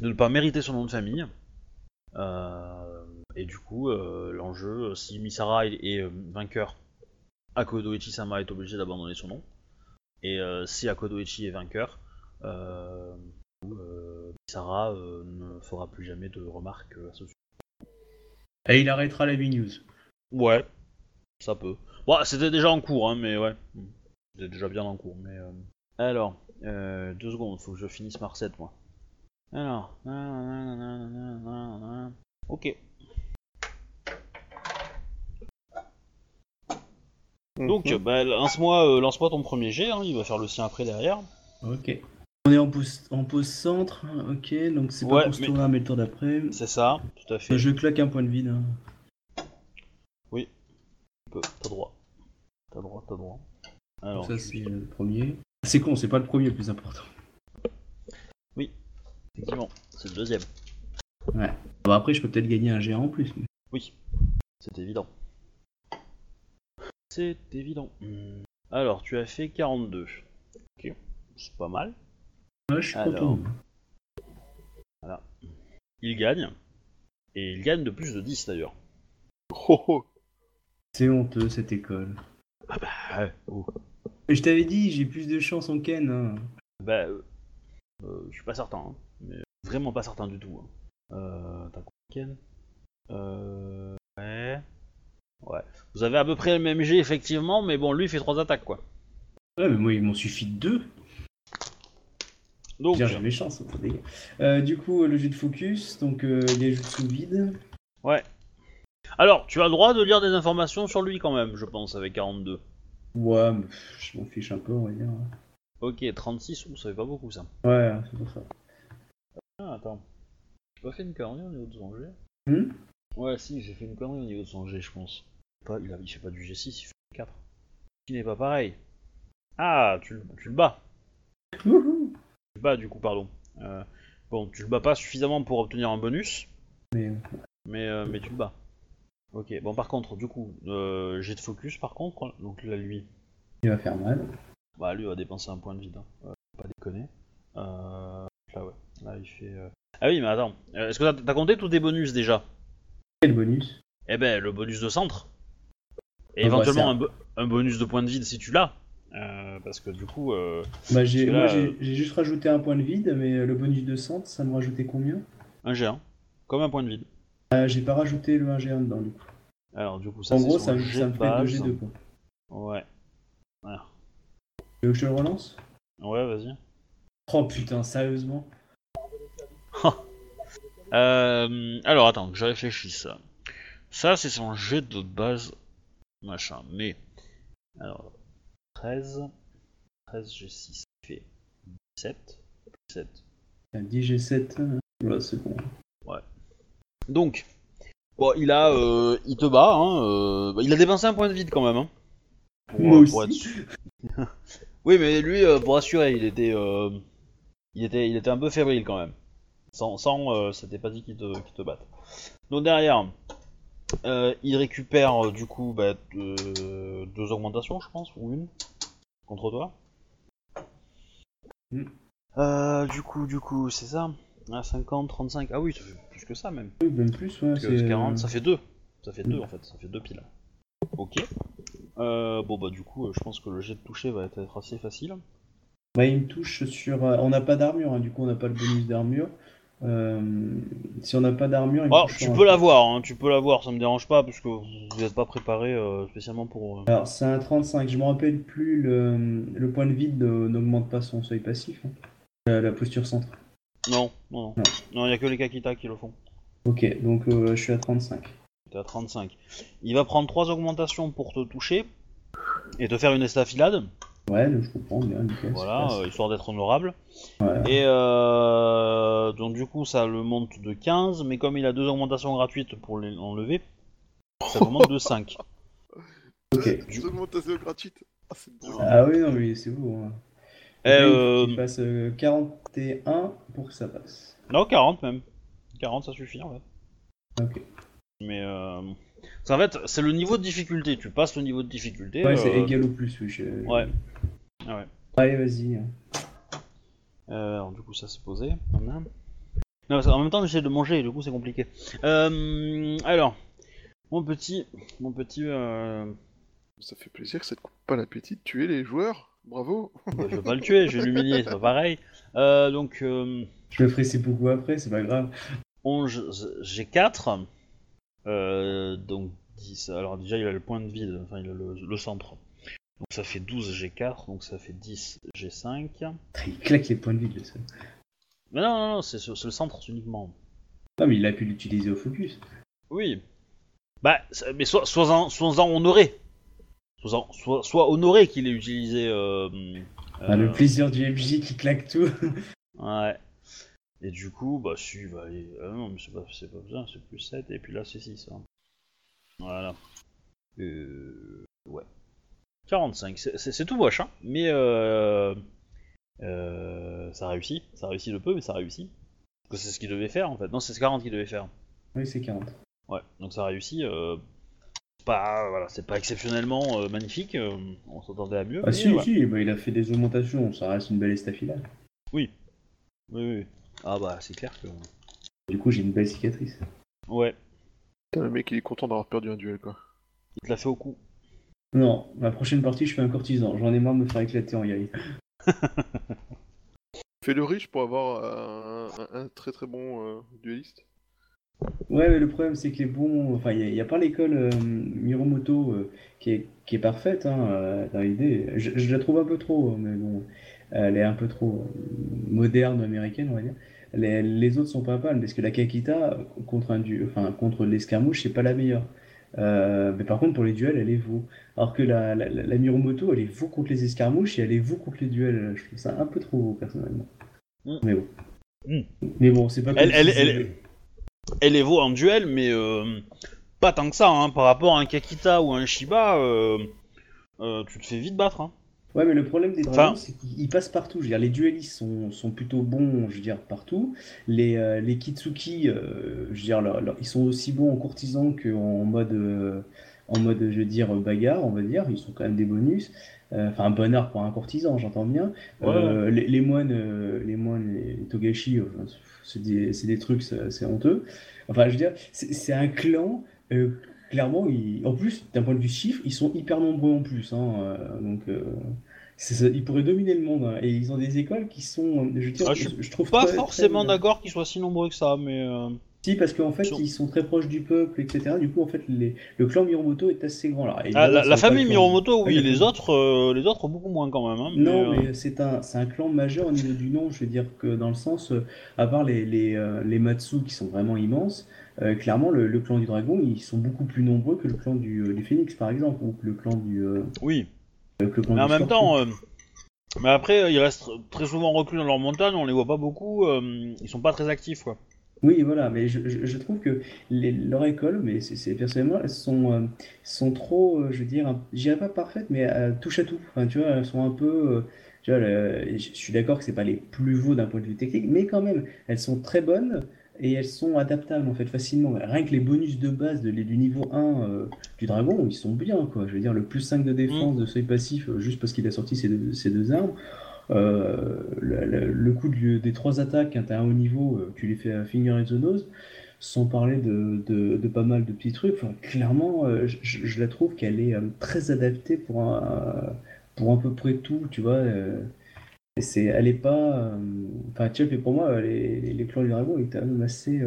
de ne pas mériter son nom de famille. Euh, et du coup, euh, l'enjeu, si Misara est, euh, vainqueur, Akodo Ichi-sama est obligé d'abandonner son nom. Et euh, si Akodo Ichi est vainqueur, euh, coup, euh, ne fera plus jamais de remarques euh, à ce sujet. Et il arrêtera la V-News. Ouais, ça peut. Bon, c'était déjà en cours, hein, mais ouais. C'était déjà bien en cours, mais... euh, Alors, euh, deux secondes, faut que je finisse ma recette, moi. Alors... Ok. Donc, Mhm. bah, lance-moi euh, lance ton premier jet, hein, il va faire le sien après derrière. Ok. On est en pause, en pause centre, hein, ok, donc c'est pas Ouais, pour ce mais- tour-là, mais le tour d'après. C'est ça, tout à fait. Je claque un point de vide. hein. Tu peux, T'as droit. T'as droit, t'as droit. Alors, ça, c'est le premier. C'est con, c'est pas le premier le plus important. effectivement, c'est le deuxième. Bon, après, je peux peut-être gagner un géant en plus. mais- Oui, c'est évident. C'est évident. Alors, tu as fait 42. Ok, c'est pas mal. Ouais, je suis Alors. content. Il gagne. Et il gagne de plus de 10 d'ailleurs. Oh, oh. C'est honteux cette école. Ah bah, ouais. oh. Et je t'avais dit, j'ai plus de chance en Ken. hein. Bah, euh, euh, je suis pas certain. hein, mais vraiment pas certain du tout. hein. Euh, t'as quoi, Ken? Euh. Ouais. Ouais. Vous avez à peu près le même jet, effectivement, mais bon, lui il fait 3 attaques quoi. Ouais, mais moi, il m'en suffit de deux. Donc, Bien, j'ai mes chances. hein, les gars. Euh, du coup, le jeu de focus, donc euh, les jeux sous vide. ouais. Alors, tu as le droit de lire des informations sur lui quand même, je pense, avec 42. Ouais, mais je m'en fiche un peu, on va dire. Ok, 36, ouh, ça fait pas beaucoup ça. Ouais, c'est pour ça. Ah, attends. J'ai pas fait une connerie au niveau de son jet Hmm? Ouais, si, j'ai fait une connerie au niveau de son jet, je pense. Pas, il, a, il fait pas du G6, il fait 4. Qui n'est pas pareil. Ah, tu, le- tu le bats. Wouhou bats, du coup, pardon. Euh, bon, tu le bats pas suffisamment pour obtenir un bonus, Mais, mais, euh, mais tu le bats. Ok, bon, par contre, du coup, euh, jet de focus, par contre, donc là, lui, il va faire mal. Bah lui va dépenser un point de vide, hein. Pas déconner. Là ouais, là il fait... Ah oui mais attends, est-ce que t'as t'as compté tous tes bonus déjà? Quel bonus? Eh ben le bonus de centre. Et Ah bah, éventuellement ça. un, bo- un bonus de point de vide si tu l'as. Euh, parce que du coup... Euh, Bah, j'ai, moi, j'ai, j'ai juste rajouté un point de vide, mais le bonus de centre, ça me rajoutait combien? Un G1. Comme un point de vide. Euh, J'ai pas rajouté le 1G1 dedans, du coup. Alors du coup ça En c'est gros, ça, me- jet ça me fait 2 base. G2 quoi. Ouais. Voilà. Tu veux que je le relance? Ouais vas-y. Oh putain, sérieusement? Euh, alors attends, que je réfléchisse. Ça, c'est son jet de base, machin. Mais, alors, 13, 13 G6, ça fait 17. 17. T'as 10 G7, hein. voilà, c'est bon. Donc, bon, il a, euh, il te bat, hein, euh, bah, il a dépensé un point de vide quand même. Hein, Pour, Moi euh, pour aussi. être oui, mais lui, euh, pour assurer, il était, euh, il était, il était un peu fébrile quand même. Sans, sans euh, c'était pas dit qu'il te, qu'il te batte. Donc derrière, euh, il récupère euh, du coup bah, deux, deux augmentations, je pense, ou une contre toi. Mm. Euh, du coup, du coup, c'est ça. Ah, 50, 35. Ah oui, ça fait plus que ça même. Oui, même plus, ouais. Parce que c'est, 40, euh, ça fait 2. Ça fait 2 Mm. en fait, ça fait 2 piles. Ok. Euh, bon bah du coup, je pense que le jet de toucher va être assez facile. Bah, il me touche sur. euh, on n'a pas d'armure, hein, du coup, on n'a pas le bonus d'armure. Euh, si on n'a pas d'armure, Alors, touche tu peux l'avoir, hein, tu peux l'avoir, ça me dérange pas, parce que vous n'êtes pas préparé euh, spécialement pour... euh, Alors, c'est un 35. Je me rappelle plus, le, le point de vide euh, n'augmente pas son seuil passif. hein. La, la posture centre. Non, non, non. Non. Non, il y a que les Kakita qui le font. Ok, donc euh, je suis à 35. T'es à 35. Il va prendre 3 augmentations pour te toucher, et te faire une estafilade, Ouais, je comprends bien, nickel. voilà, euh, histoire d'être honorable. Ouais. Et euh, donc du coup, ça le monte de 15, mais comme il a deux augmentations gratuites pour l'enlever, ça le monte de 5. Ok. Une augmentation gratuite. Ah, c'est beau. Ah oui, non, mais c'est beau. Hein. Et, Ok, euh, Il passe euh, 41 pour que ça passe. Non, 40 même. 40 ça suffit en fait. Ok. Mais euh... parce qu'en fait, c'est le niveau de difficulté. Tu passes le niveau de difficulté. Ouais, c'est euh, égal au plus. Oui, je- Ouais. Ah ouais. Allez, vas-y. Euh, alors, du coup, ça s'est posé. Non, parce qu'en même temps, j'essaie de manger et du coup, c'est compliqué. Euh... Alors, mon petit. Mon petit. Euh... Ça fait plaisir que ça te coupe pas l'appétit de tuer les joueurs. Bravo. bah, je vais pas le tuer, je vais l'humilier, c'est pas pareil. Euh, donc, euh... Je le ferai c'est beaucoup après, c'est pas grave. 11, j'ai 4. Euh, donc 10. Alors déjà, il a le point de vide, enfin, il a le, le centre. Donc ça fait 12, j'ai 4, donc ça fait 10, j'ai 5. Il claque les points de vide, le seul. Mais non, non, non, c'est le centre uniquement. Non, mais il a pu l'utiliser au focus. Oui. Bah, mais soit, sois-en, sois-en honoré. Sois, sois, sois honoré qu'il ait utilisé. Euh, Ah, le euh, plaisir du MJ qui claque tout. Ouais. Et du coup, bah si, bah allez. Ah non, mais c'est pas, c'est pas besoin, c'est plus 7, et puis là c'est 6. Hein. Voilà. Euh, ouais. 45, c'est- c'est c'est tout moche, hein. Mais euh, euh, ça réussit. Ça réussit de peu, mais ça réussit. Parce que c'est ce qu'il devait faire en fait. Non, c'est 40 qu'il devait faire. Oui, c'est 40. Ouais, donc ça réussit. Euh, c'est pas, voilà, c'est pas exceptionnellement euh, magnifique. euh, on s'attendait à mieux. Ah, mais si, si, bah, il a fait des augmentations, ça reste une belle estafilade. Oui. Oui, oui. Ah bah c'est clair que. Du coup, j'ai une belle cicatrice. Ouais, Putain, le mec, il est content d'avoir perdu un duel, quoi. il te l'a fait au cou. Non, la prochaine partie, je fais un courtisan. J'en ai marre de me faire éclater en yaï. Fais le riche pour avoir un, un- un très très bon euh, dueliste. Ouais, mais le problème, c'est que les bons. Enfin, il n'y a, pas l'école euh, Miromoto euh, qui, est, qui est parfaite hein, euh, dans l'idée. Je, je la trouve un peu trop, hein, mais bon, elle est un peu trop moderne américaine, on va dire. Les, les autres sont pas mal, parce que la Kakita contre un du, enfin contre l'escarmouche, c'est pas la meilleure. Euh, mais par contre, pour les duels, elle est vous. Alors que la, la, Miromoto, elle est vous contre les escarmouches et elle est vous contre les duels. Je trouve ça un peu trop haut, personnellement. Mm. Mais bon. Mm. Mais bon, c'est pas Elle- elle- si elle- est vaut en duel, mais euh, pas tant que ça, hein, par rapport à un Kakita ou un Shiba, euh, tu te fais vite battre. Hein. Ouais, mais le problème des Enfin- dragons, c'est qu'ils passent partout. Je veux dire, les duellistes sont, sont plutôt bons, je veux dire, partout. Les, euh, les Kitsuki, euh, je veux dire, leur- leur- ils sont aussi bons en courtisan qu'en mode, euh, en mode, je veux dire, bagarre, on va dire. Ils sont quand même des bonus. Enfin, un bonheur pour un courtisan, j'entends bien. Les, les moines, les moines, les Togashi, enfin, c'est des, des trucs, c'est honteux. Enfin, je veux dire, c'est un clan. Euh, clairement, ils- en plus, d'un point de vue chiffre, ils sont hyper nombreux en plus. hein, euh, donc, euh, ça, ils pourraient dominer le monde. hein, et ils ont des écoles qui sont, je, dire, Ah, je, je je trouve Pas très- forcément très- d'accord qu'ils soient si nombreux que ça, mais. Si, parce qu'en fait, Sur- ils sont très proches du peuple, etc. Du coup, en fait, les- le clan Miromoto est assez grand. Alors, Ah, la, famille Miromoto, oui, Ah, les autres, euh, les autres beaucoup moins quand même. Hein, mais, Non, euh, mais c'est un, c'est un clan majeur au niveau du nom. Je veux dire que dans le sens, euh, à part les, les, les Matsu qui sont vraiment immenses, clairement, le, le clan du dragon, ils sont beaucoup plus nombreux que le clan du, du phénix, par exemple, ou que le clan du. Oui, que le clan mais en du même temps, Mais après, ils restent très souvent reclus dans leur montagne, on les voit pas beaucoup, ils sont pas très actifs, quoi. Oui, voilà, mais je, je- je trouve que les- leur école, mais c'est c'est- personnellement, elles sont, euh, sont trop, euh, je veux dire, je dirais pas parfaites, mais euh, touche à tout. Enfin, tu vois, elles sont un peu, euh, tu vois, le- je je suis d'accord que c'est pas les plus beaux d'un point de vue technique, mais quand même, elles sont très bonnes et elles sont adaptables en fait facilement. Rien que les bonus de base de, les- du niveau 1 euh, du dragon, ils sont bien, quoi. Je veux dire, le plus 5 de défense de seuil passif, euh, juste parce qu'il a sorti ces deux, ces deux armes. Euh, le, coup du- des trois attaques, quand t'as un haut niveau, euh, tu les fais à Finger in the sans parler de, de- de pas mal de petits trucs. Clairement, euh, je, la trouve qu'elle est très adaptée pour un, pour à peu près tout, tu vois. et c'est, elle est pas. Enfin, tu vois, pour moi, les, les, clans du dragon est assez.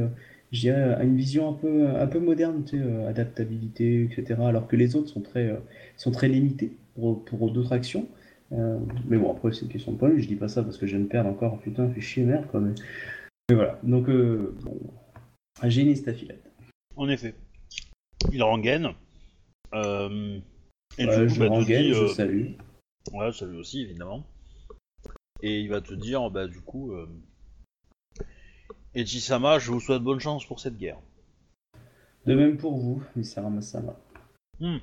à une vision un peu, un peu moderne, tu sais, adaptabilité, etc. Alors que les autres sont très, sont très limités pour d'autres actions. Euh, mais bon, après, c'est une question de point de vue. Je dis pas ça parce que je viens de perdre encore. Putain, fait chier, merde, quoi. Mais, mais voilà. Donc, euh, bon. Un génie staphylate. En effet. Il rengaine. Euh, et du coup, je bah, rengaine, dit, je euh, salue. Ouais, ça lui aussi, évidemment. Et il va te dire, bah du coup, euh... Echisama, je vous souhaite bonne chance pour cette guerre. De même pour vous, Mr. Masama. Il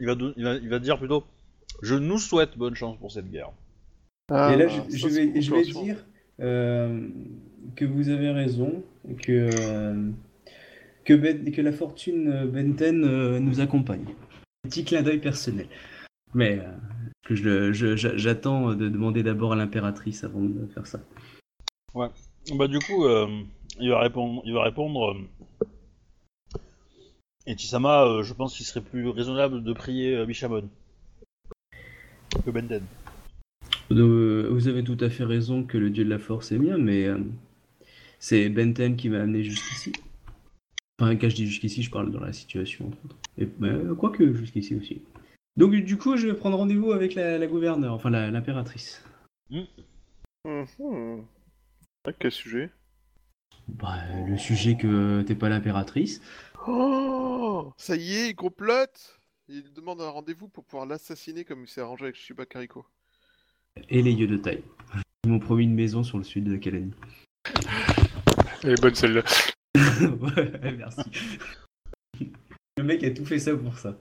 va, il va, il va te dire plutôt, je nous souhaite bonne chance pour cette guerre. Ah, Et là, je, ça, je c'est vais, je vais compréhension. dire euh, que vous avez raison, que, euh, que, Ben- que la fortune euh, Benten euh, nous accompagne. Petit clin d'œil personnel. Mais euh, que j'attends de demander d'abord à l'impératrice avant de faire ça. Bah du coup, euh, il va répondre, il va répondre. Euh... Echisama, euh, je pense qu'il serait plus raisonnable de prier euh, Bishamon que Benden. Euh, vous avez tout à fait raison que le dieu de la force est bien, mais euh, c'est Benten qui m'a amené jusqu'ici. Enfin, quand je dis jusqu'ici, je parle dans la situation, entre autres. Et, mais, euh, quoique jusqu'ici aussi. Donc, du coup, je vais prendre rendez-vous avec la, la gouverneure, enfin la- l'impératrice. À quel sujet? Bah, le sujet que t'es pas l'impératrice. Oh Ça y est, gros plot Il demande un rendez-vous pour pouvoir l'assassiner comme il s'est arrangé avec Shiba Kariko. Et les yeux de taille. Ils m'ont promis une maison sur le sud de Kalani. Elle est bonne celle-là. ouais, merci. Le mec a tout fait ça pour ça.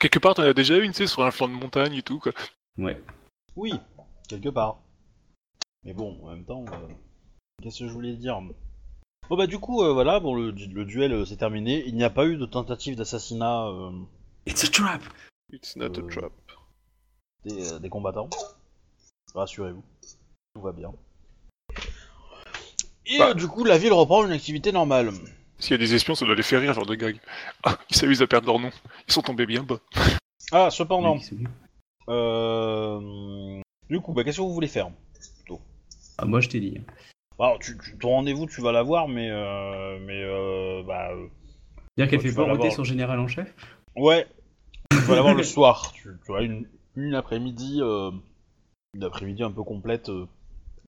Quelque part, t'en as déjà une, tu sais, sur un flanc de montagne et tout, quoi. Ouais. Oui, quelque part. Mais bon, en même temps, euh, qu'est-ce que je voulais dire? Bon bah du coup, euh, voilà, bon le duel euh, s'est terminé. Il n'y a pas eu de tentative d'assassinat euh, It's a trap! It's not a Euh, trap. des, euh, des combattants. Rassurez-vous, tout va bien. Et Bah. euh, du coup, la ville reprend une activité normale. S'il y a des espions, ça doit les faire rire, genre de gag. Ah, ils s'amusent à perdre leur nom. Ils sont tombés bien bas. Ah, cependant, Oui, c'est bon. euh, du coup, bah, qu'est-ce que vous voulez faire Ah, moi, je t'ai dit. Alors, tu, tu- ton rendez-vous, tu vas l'avoir, mais euh, mais euh, bah euh, Dire qu'elle fait tu pas vas l'avoir. son général en chef? Ouais, tu vas l'avoir le soir. Tu, tu as une, une après-midi, euh, une après-midi un peu complète euh,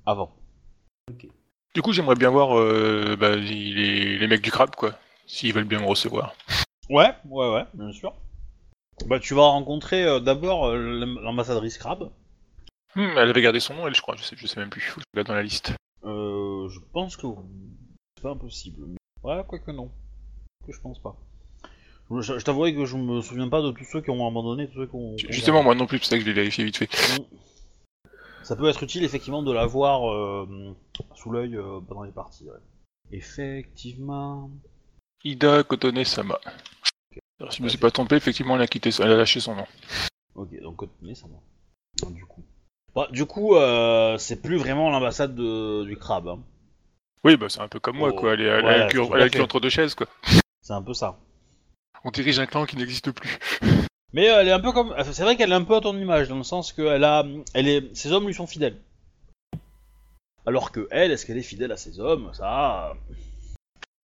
avant. Du coup, j'aimerais bien voir euh, bah, les, les mecs du crabe, quoi. S'ils veulent bien me recevoir. Ouais, ouais, ouais, bien sûr. Bah, tu vas rencontrer euh, d'abord l'am- l'ambassadrice Crab. Hmm, elle avait gardé son nom, elle, je crois. Je sais, je sais même plus. Faut que je regarde dans la liste. Euh, je pense que c'est pas impossible. Ouais, quoique non. Que je pense pas. Je, je t'avouerai que je me souviens pas de tous ceux qui ont abandonné, tous ceux qui ont. Justement, moi non plus, c'est ça que je l'ai vérifié vite fait. Ça peut être utile effectivement de l'avoir euh, sous l'œil euh, pendant les parties. ouais. Effectivement. Ida Kotone Sama. Alors, si je me suis pas trompé, effectivement, elle a quitté, elle a lâché son nom. Ok, donc mais ça va. Du coup. Bah, du coup, euh, c'est plus vraiment l'ambassade de- du crabe. hein. Oui, bah c'est un peu comme moi, Oh, quoi. Elle est, elle ouais, a le cul entre deux chaises, quoi. C'est un peu ça. On dirige un clan qui n'existe plus. Mais euh, elle est un peu comme. C'est vrai qu'elle est un peu à ton image, dans le sens que elle a, elle est, ses hommes lui sont fidèles. Alors que elle, est-ce qu'elle est fidèle à ses hommes? Ça.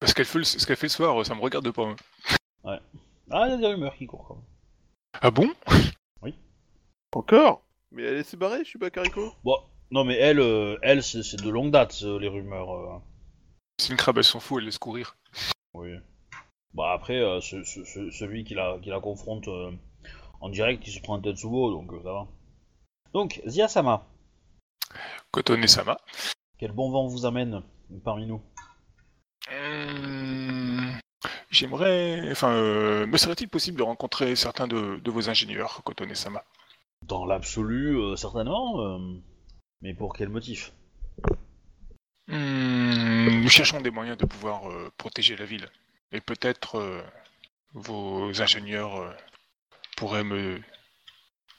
Parce qu'elle fait le- ce qu'elle fait le soir, ça me regarde pas. moi. Ah, il y a des rumeurs qui courent. Quand même. Ah bon? Encore? Mais elle s'est barrée, Shiba Kariko Bon, non mais elle, euh, elle, c'est c'est de longue date euh, les rumeurs. euh. C'est une crabe, elle s'en fout, elle laisse courir. Oui. Bah après, euh, ce- ce- ce- celui qui la, qui la confronte euh, en direct, il se prend un Tetsubo, donc euh, ça va. Donc, Zia-sama, Kotone Sama. quel bon vent vous amène parmi nous? Hum, J'aimerais. Enfin, euh, me serait-il possible de rencontrer certains de, de vos ingénieurs, Kotone Sama? Dans l'absolu, euh, certainement. euh, mais pour quel motif? Hum, Nous cherchons des moyens de pouvoir euh, protéger la ville. Et peut-être euh, vos ingénieurs euh, pourraient me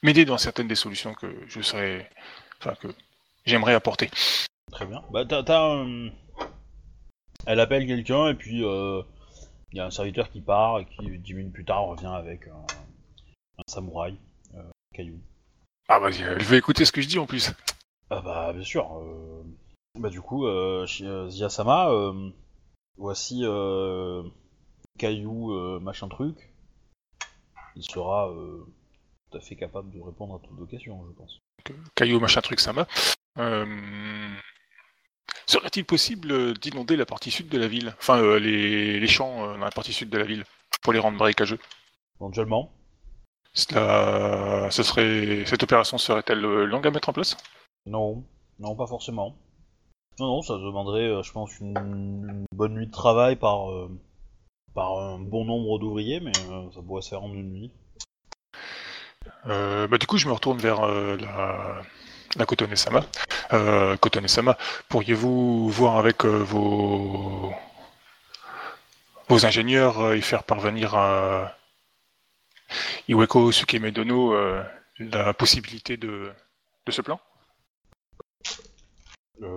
m'aider dans certaines des solutions que je serais. Enfin, que j'aimerais apporter. Très bien. Bah, t'as. t'as, euh, Elle appelle quelqu'un et puis il y a un serviteur qui part et qui, dix minutes plus tard, revient avec un, un samouraï, euh, caillou. Ah, vas-y, elle veut écouter ce que je dis en plus. Ah bah, bien sûr. Bah, du coup, euh, voici euh, caillou euh, machin truc. Il sera euh, tout à fait capable de répondre à toutes vos questions, je pense. Caillou, machin truc, Sama. Euh, Serait-il possible d'inonder la partie sud de la ville? Enfin, les, les champs dans la partie sud de la ville, pour les rendre marécageux Éventuellement. Cela, ce serait, cette opération serait-elle longue à mettre en place? Non, non, pas forcément. Non, non, ça demanderait, je pense, une, une bonne nuit de travail par, euh, par un bon nombre d'ouvriers, mais euh, ça pourrait se faire en une nuit. Euh, bah, Du coup, je me retourne vers euh, la, la Kotone-sama. Euh, Kotone-sama, pourriez-vous voir avec euh, vos, vos ingénieurs euh, et faire parvenir à Iweko Sukemedono la possibilité de, de ce plan?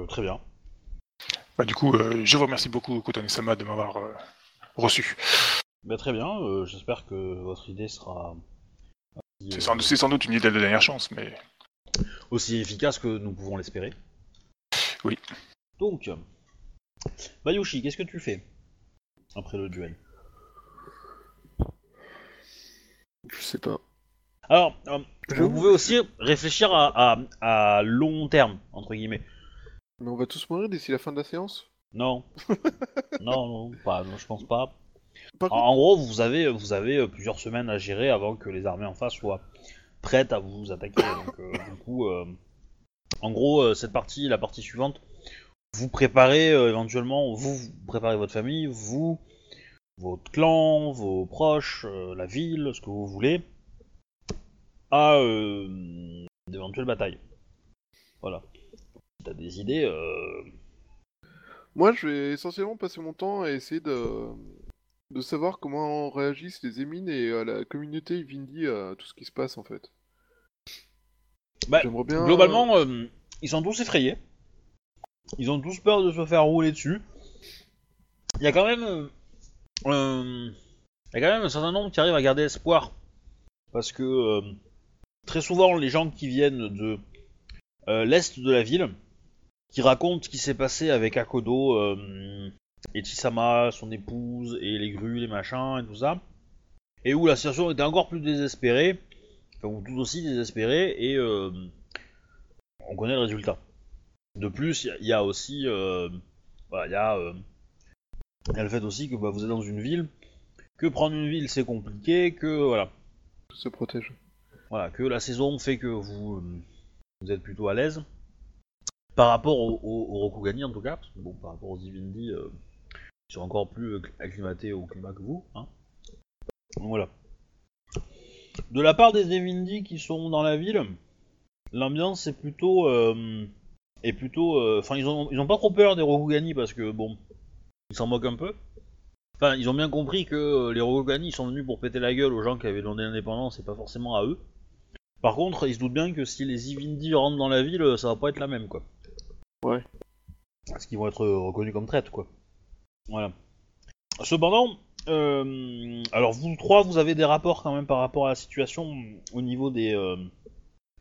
Très bien. Bah, Du coup, je vous remercie beaucoup, Kotone-sama, de m'avoir reçu. Bah, très bien, euh, j'espère que votre idée sera C'est euh, sans, c'est sans doute une idée de dernière chance, mais aussi efficace que nous pouvons l'espérer. Oui. Donc, Bayushi, qu'est-ce que tu fais après le duel? Je sais pas. Alors, euh, vous pouvez aussi réfléchir à, à- à long terme, entre guillemets. Mais on va tous mourir d'ici la fin de la séance? Non. non, non, pas, non, je pense pas. Par En, contre, en gros, vous avez, vous avez euh, plusieurs semaines à gérer avant que les armées en face soient prêtes à vous attaquer. Donc, euh, du coup, euh, en gros, euh, cette partie, la partie suivante, vous préparez euh, éventuellement, vous, vous préparez votre famille, vous, votre clan, vos proches, euh, la ville, ce que vous voulez, à euh, d'éventuelles batailles. Voilà. T'as des idées, euh, moi je vais essentiellement passer mon temps à essayer de, de savoir comment réagissent les émines et euh, la communauté Ivindi à tout ce qui se passe en fait. Bah, J'aimerais bien. Globalement, euh, ils sont tous effrayés. Ils ont tous peur de se faire rouler dessus. Il y a quand même, euh, euh, il y a quand même un certain nombre qui arrivent à garder espoir, parce que euh, très souvent les gens qui viennent de euh, l'est de la ville, qui racontent ce qui s'est passé avec Akodo, euh, et Chisama, son épouse, et les grues, les machins, et tout ça, et où la situation était encore plus désespérée, enfin, ou tout aussi désespérée, et euh, on connaît le résultat. De plus, il y a- il y, a aussi, euh, voilà, il y a, euh, y a le fait aussi que bah, vous êtes dans une ville, que prendre une ville c'est compliqué, que voilà, se protège. voilà, que la saison fait que vous, euh, vous êtes plutôt à l'aise. Par rapport au, Rokugani en tout cas, bon, par rapport aux Divindi, euh, ils sont encore plus acclimatés au climat que vous. Hein. Donc voilà. De la part des Divindi qui sont dans la ville, l'ambiance est plutôt. euh, est plutôt. euh, Enfin, ils, ont, ils ont pas trop peur des Rokugani parce que bon, ils s'en moquent un peu. Enfin, ils ont bien compris que les Rokugani sont venus pour péter la gueule aux gens qui avaient demandé l'indépendance et pas forcément à eux. Par contre, ils se doutent bien que si les Ivindi rentrent dans la ville, ça va pas être la même, quoi. Ouais. Parce qu'ils vont être euh, reconnus comme traîtres, quoi. Voilà. Cependant, euh, alors vous trois, vous avez des rapports quand même par rapport à la situation au niveau des, euh,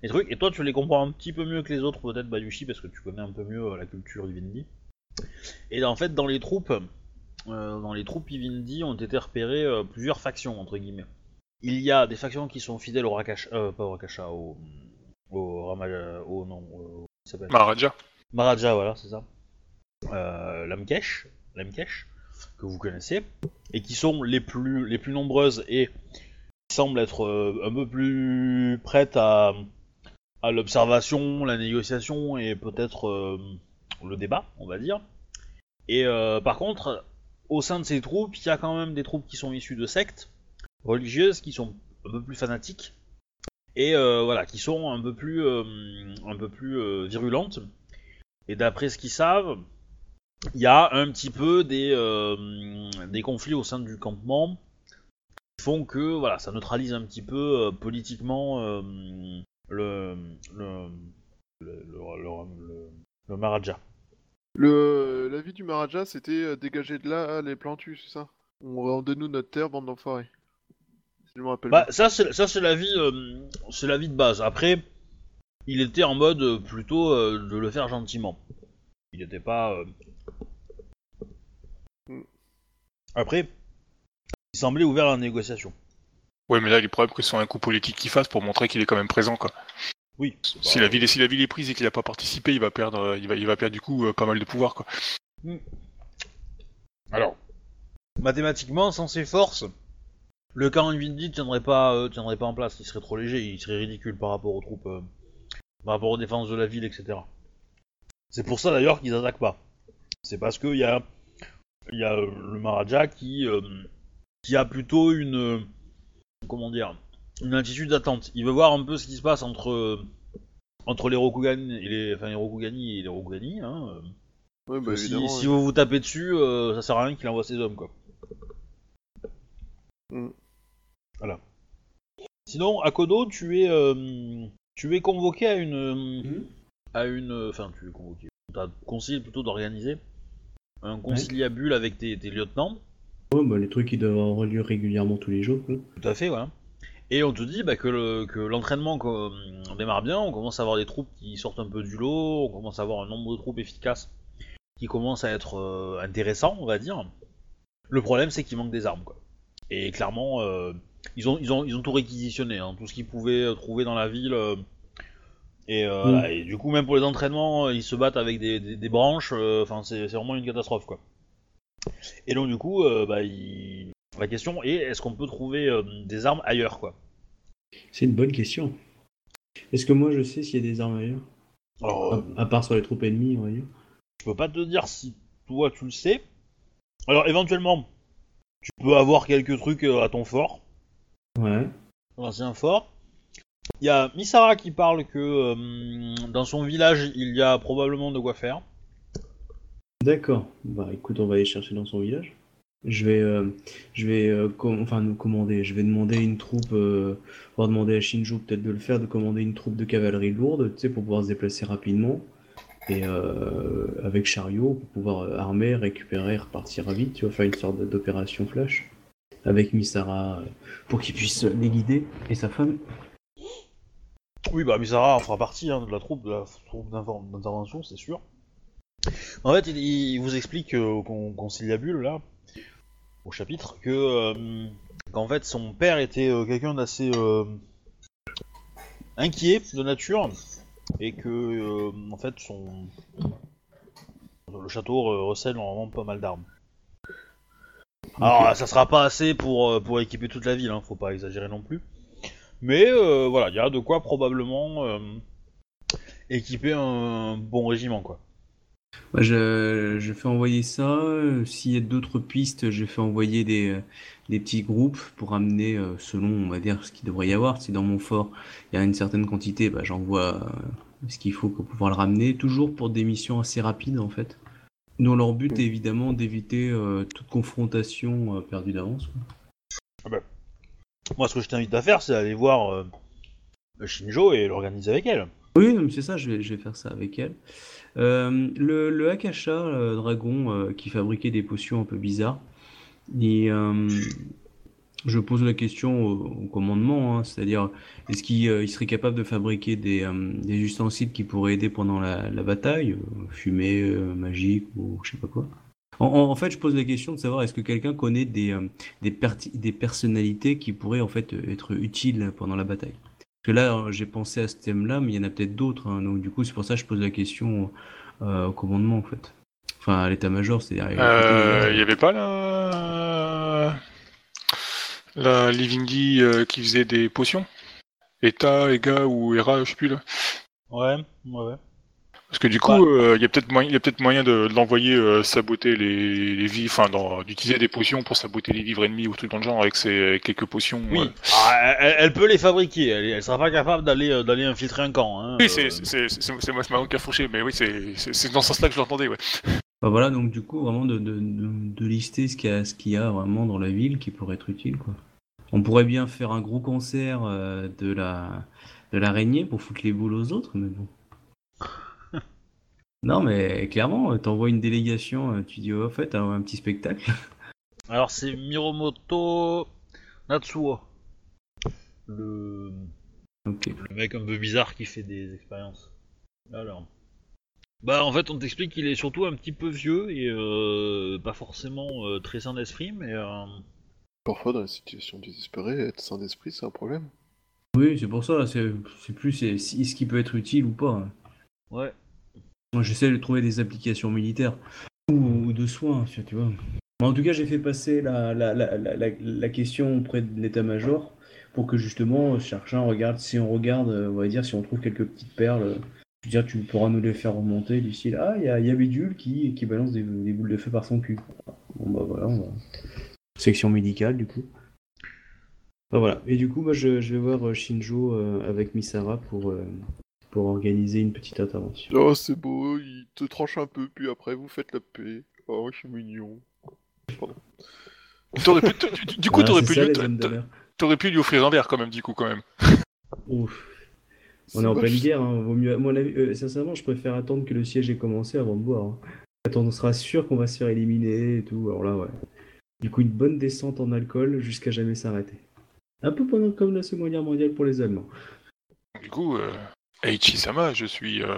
des trucs. Et toi, tu les comprends un petit peu mieux que les autres, peut-être Bayushi, parce que tu connais un peu mieux la culture Ivindi. Et en fait, dans les troupes, euh, dans les troupes Ivindi ont été repérées euh, plusieurs factions, entre guillemets. Il y a des factions qui sont fidèles au Rakasha, euh, pas au Rakasha, au, au Ramaja, au non, au, comment il s'appelle? Maharaja. Maharaja, voilà, c'est ça. Euh, Lamkesh, Lamkesh, que vous connaissez, et qui sont les plus, nombreuses et qui semblent être euh, un peu plus prêtes à, l'observation, la négociation et peut-être euh, le débat, on va dire. Et par contre, au sein de ces troupes, il y a quand même des troupes qui sont issues de sectes religieuses, qui sont un peu plus fanatiques et voilà, qui sont un peu plus, virulentes. Et d'après ce qu'ils savent, il y a un petit peu des, euh, des conflits au sein du campement qui font que voilà, ça neutralise un petit peu euh, politiquement euh, le, le, le, le, Maharaja. L'avis du Maharaja, c'était dégager de là les plantus, c'est ça? On rendez-nous notre terre, bande d'enfoirés. Si je me rappelle Bah, ça, c'est ça, c'est la vie, c'est la vie de base. Après, il était en mode euh, plutôt euh, de le faire gentiment. Il n'était pas. euh. Après, il semblait ouvert à la négociation. Ouais, mais là, il est probable que ce soit un coup politique qu'il fasse pour montrer qu'il est quand même présent, quoi. Oui. Si la ville, si la ville est prise et qu'il n'a pas participé, il va perdre, il va, il va perdre du coup pas mal de pouvoir, quoi. Alors, mathématiquement, sans ses forces, le camp Invindi tiendrait pas, euh, tiendrait pas en place. Il serait trop léger, il serait ridicule par rapport aux troupes, par rapport aux défenses de la ville, etc. C'est pour ça d'ailleurs qu'ils attaquent pas. C'est parce qu'il y a, y a euh, le Maharaja qui, euh, qui a plutôt une, euh, comment dire, une attitude d'attente. Il veut voir un peu ce qui se passe entre, entre les Rokugani et les, enfin les Rokugani et les Rokugani. Hein. Ouais, bah, si, vous vous tapez dessus, euh, ça sert à rien qu'il envoie ses hommes, quoi. Mm. Voilà. Sinon, à Kodo, tu es, tu es convoqué à une, Mhm. à une, enfin, tu es convoqué. T'as conseillé plutôt d'organiser un conciliabule avec tes, tes lieutenants. Ouais, bah, les trucs qui doivent avoir lieu régulièrement tous les jours. quoi. Tout à fait, voilà. Et on te dit bah, que le- que l'entraînement démarre bien, on commence à avoir des troupes qui sortent un peu du lot, on commence à avoir un nombre de troupes efficaces qui commence à être euh, intéressant, on va dire. Le problème, c'est qu'il manque des armes, quoi. Et clairement, euh, ils, ont, ils, ont, ils ont tout réquisitionné, hein, tout ce qu'ils pouvaient euh, trouver dans la ville. euh, et, euh, Mm. et du coup, même pour les entraînements, ils se battent avec des, des- des branches, enfin, c'est c'est vraiment une catastrophe, quoi. Et donc, du coup, euh, bah, il- la question est est-ce qu'on peut trouver des armes ailleurs, quoi? C'est une bonne question. Est-ce que moi je sais s'il y a des armes ailleurs? Alors, à, à part sur les troupes ennemies, on va dire. je peux pas te dire si toi tu le sais. Alors, éventuellement, tu peux avoir quelques trucs à ton fort. Ouais. l'ancien fort. Il y a Misara qui parle que euh, dans son village il y a probablement de quoi faire. D'accord. Bah écoute, on va aller chercher dans son village. Je vais, euh, je vais, euh, com- enfin nous commander. Je vais demander une troupe. Euh, on va demander à Shinjo peut-être de le faire, de commander une troupe de cavalerie lourde, tu sais, pour pouvoir se déplacer rapidement et euh, avec chariot pour pouvoir armer, récupérer, repartir vite. Tu vois, faire une sorte d'opération flash avec Misara euh, pour qu'il puisse les guider et sa femme. Oui, bah Misara fera partie hein, de la troupe de la troupe d'intervention, c'est sûr. En fait, il, vous explique euh, au con- conciliabule là, au chapitre, que euh, qu'en fait son père était quelqu'un d'assez inquiet de nature et que en fait son le château recèle normalement pas mal d'armes. Alors ça sera pas assez pour, euh, pour équiper toute la ville, hein, faut pas exagérer non plus. Mais euh, voilà, il y a de quoi probablement euh, équiper un bon régiment quoi. Moi, je, je fais envoyer ça. S'il y a d'autres pistes, je fais envoyer des, des petits groupes pour amener, selon, on va dire, ce qu'il devrait y avoir. Si dans mon fort, il y a une certaine quantité, bah, j'envoie ce qu'il faut pour pouvoir le ramener. Toujours pour des missions assez rapides, en fait. Dont leur but est évidemment d'éviter euh, toute confrontation euh, perdue d'avance. quoi. Moi ce que je t'invite à faire c'est aller voir euh, Shinjo et l'organiser avec elle. Oui, non, mais c'est ça, je vais, je vais faire ça avec elle. Euh, le, le Akasha, le dragon euh, qui fabriquait des potions un peu bizarres, et, euh, je pose la question au, au commandement, hein, c'est-à-dire est-ce qu'il euh, serait capable de fabriquer des, euh, des ustensiles qui pourraient aider pendant la, la bataille, euh, fumée, euh, magique ou je sais pas quoi? En, fait, je pose la question de savoir est-ce que quelqu'un connaît des, des, perti- des personnalités qui pourraient en fait être utiles pendant la bataille? Parce que là, j'ai pensé à ce thème-là, mais il y en a peut-être d'autres. hein. donc, du coup, c'est pour ça que je pose la question au commandement, en fait. Enfin, à l'état-major, c'est-à-dire. Il y avait pas la, la Livingdy euh, qui faisait des potions ETA, EGA ou ERA, je sais plus là. Ouais, ouais. Parce que du coup, euh, il y a peut-être moyen, il y a peut-être moyen de, de l'envoyer euh, saboter les, les vies, enfin, d'utiliser des potions pour saboter les vivres ennemis ou tout dans le genre avec ses avec quelques potions. Oui, euh. Ah, elle, elle peut les fabriquer, elle, elle sera pas capable d'aller euh, d'aller infiltrer un camp. Hein, Oui, euh, c'est c'est moi, qui a fourché, mais oui, c'est dans ce sens-là que je l'entendais, ouais. Bah voilà, donc du coup, vraiment de, de, de, de lister ce qu'il y, a- ce qu'il y a vraiment dans la ville qui pourrait être utile, quoi. On pourrait bien faire un gros concert euh, de la de l'araignée pour foutre les boules aux autres, mais bon. Non, mais clairement, euh, t'envoies une délégation, euh, tu dis, oh, en fait, un, un petit spectacle. Alors c'est Miromoto Natsuo, le... Le mec un peu bizarre qui fait des expériences. Alors, bah en fait on t'explique qu'il est surtout un petit peu vieux et euh, pas forcément euh, très sain d'esprit, mais euh, Parfois, dans les situations désespérées, être sain d'esprit, c'est un problème. Oui, c'est pour ça, c'est c'est plus c'est- si, ce qui peut être utile ou pas. hein. ouais. Moi, j'essaie de trouver des applications militaires ou, de soins, tu vois. En tout cas, j'ai fait passer la, la, la, la, question auprès de l'état-major pour que justement, Cherchin regarde, si on regarde, euh, on va dire, si on trouve quelques petites perles, euh, tu pourras nous les faire remonter du style, ah, il y a, y a Bidule qui, qui balance des, boules de feu par son cul. Bon, bah voilà, on va... Section médicale, du coup. Voilà. Et du coup, moi, je, vais voir euh, Shinjo euh, avec Misara pour, euh, pour organiser une petite intervention. Oh, c'est beau, il te tranche un peu, puis après, vous faites la paix. Oh, c'est mignon. T'aurais pu- du- du coup, Ah, t'aurais pu, ça, lui- t'aurais pu lui offrir un verre quand même, du coup, quand même. Ouf. On est en pleine guerre, hein. vaut mieux. avis, euh, sincèrement, je préfère attendre que le siège ait commencé avant de boire. hein. Attends, on sera sûr qu'on va se faire éliminer et tout. Alors là, ouais. Du coup, une bonne descente en alcool jusqu'à jamais s'arrêter. Un peu pendant comme la Seconde Guerre mondiale pour les Allemands. Du coup, euh, Eiichi-sama, je suis euh,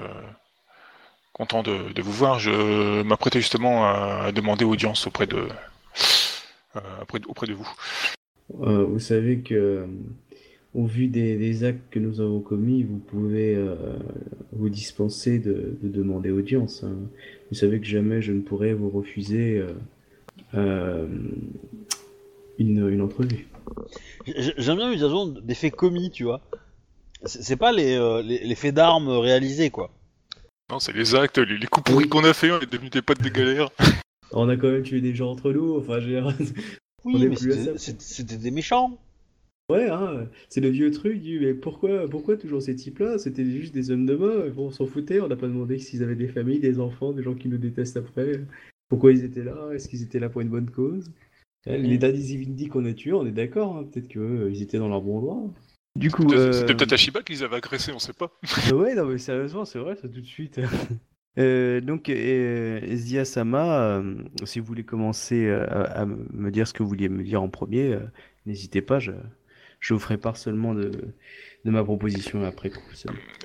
content de, de vous voir. Je m'apprêtais justement à demander audience auprès de, euh, auprès de, auprès de vous. Euh, vous savez que, au vu des, des actes que nous avons commis, vous pouvez euh, vous dispenser de, de demander audience. hein. Vous savez que jamais je ne pourrais vous refuser euh, euh, une, une entrevue. J'ai- J'aime bien l'utilisation des faits commis, tu vois. C'est pas les, euh, les, les faits d'armes réalisés, quoi. Non, c'est les actes, les, les coups pourris Oui. qu'on a fait, on est devenus des potes de galère. On a quand même tué des gens entre nous, enfin, j'ai... Oui, mais c'était- des méchants. Ouais, hein, c'est le vieux truc du mais pourquoi, pourquoi toujours ces types-là? C'était juste des hommes de main, bon, on s'en foutait, on n'a pas demandé s'ils avaient des familles, des enfants, des gens qui nous détestent après. Pourquoi ils étaient là? Est-ce qu'ils étaient là pour une bonne cause? Les Daddy Zivindi qu'on a tués, on est d'accord, hein, peut-être qu'ils étaient dans leur bon droit. Du coup, C'était euh, peut-être Ashiba qui les avait agressés, on sait pas. Ouais, non, mais sérieusement, c'est vrai, ça tout de suite. Euh, donc, euh, Zia Sama, euh, si vous voulez commencer à, à me dire ce que vous vouliez me dire en premier, n'hésitez pas, je, je vous ferai part seulement de, de ma proposition après coup.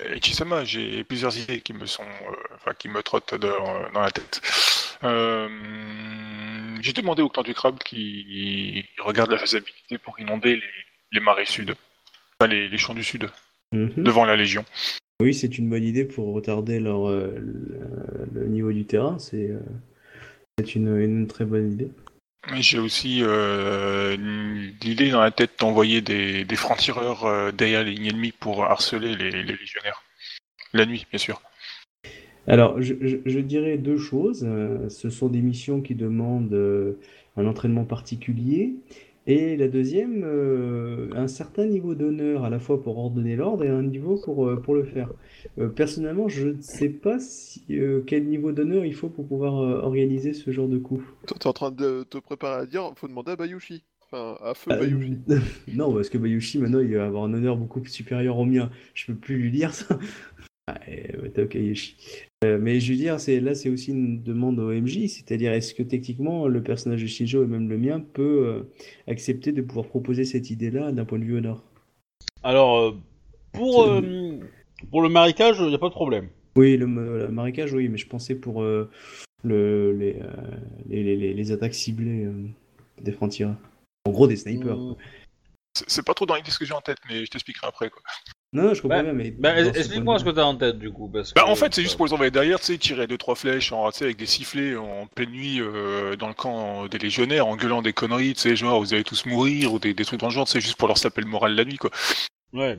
Eiichi-sama, j'ai plusieurs idées qui me sont, enfin, qui me trottent dans, dans la tête. J'ai demandé au clan du crabe qui regarde la faisabilité pour inonder les, les marais sud, enfin, les, les champs du sud, Mhm. devant la Légion. Oui, c'est une bonne idée pour retarder leur, euh, le, le niveau du terrain, c'est euh, une, une très bonne idée. J'ai aussi euh, l'idée dans la tête d'envoyer des, des francs-tireurs derrière les lignes ennemies pour harceler les, les légionnaires. La nuit, bien sûr. Alors, je, je- je dirais deux choses. Ce sont des missions qui demandent un entraînement particulier. Et la deuxième, euh, un certain niveau d'honneur, à la fois pour ordonner l'ordre et un niveau pour, euh, pour le faire. Euh, personnellement, je ne sais pas si, quel niveau d'honneur il faut pour pouvoir organiser ce genre de coup. Toi, t'es en train de te préparer à dire, faut demander à Bayushi. Enfin, à feu Bayushi. non, parce que Bayushi, maintenant, il va avoir un honneur beaucoup supérieur au mien. Je peux plus lui dire ça. Ah, eh, ouais, t'as Kageshi. Euh, mais je veux dire, c'est, là, c'est aussi une demande au MJ, c'est-à-dire, est-ce que techniquement, le personnage de Shinjo et même le mien peut euh, accepter de pouvoir proposer cette idée-là d'un point de vue honneur? Alors, euh, pour, euh, pour le marécage, il n'y a pas de problème. Oui, le, ma- le marécage, oui, mais je pensais pour euh, le, les, euh, les, les- les- les attaques ciblées euh, des francs-tireurs. En gros, des snipers. Mm. C'est c'est pas trop dans l'idée ce que j'ai en tête, mais je t'expliquerai après. Quoi. Non, non, je comprends Bah, bien, mais. Bah, explique-moi ce que t'as en tête, du coup. Parce Bah, que, en fait, c'est juste pour les envoyer derrière, tu sais, tirer deux trois flèches en, avec des sifflets en pleine nuit euh, dans le camp des légionnaires, en gueulant des conneries, tu sais, genre vous allez tous mourir ou des, des trucs dans le genre, c'est juste pour leur taper le moral la nuit, quoi. Ouais.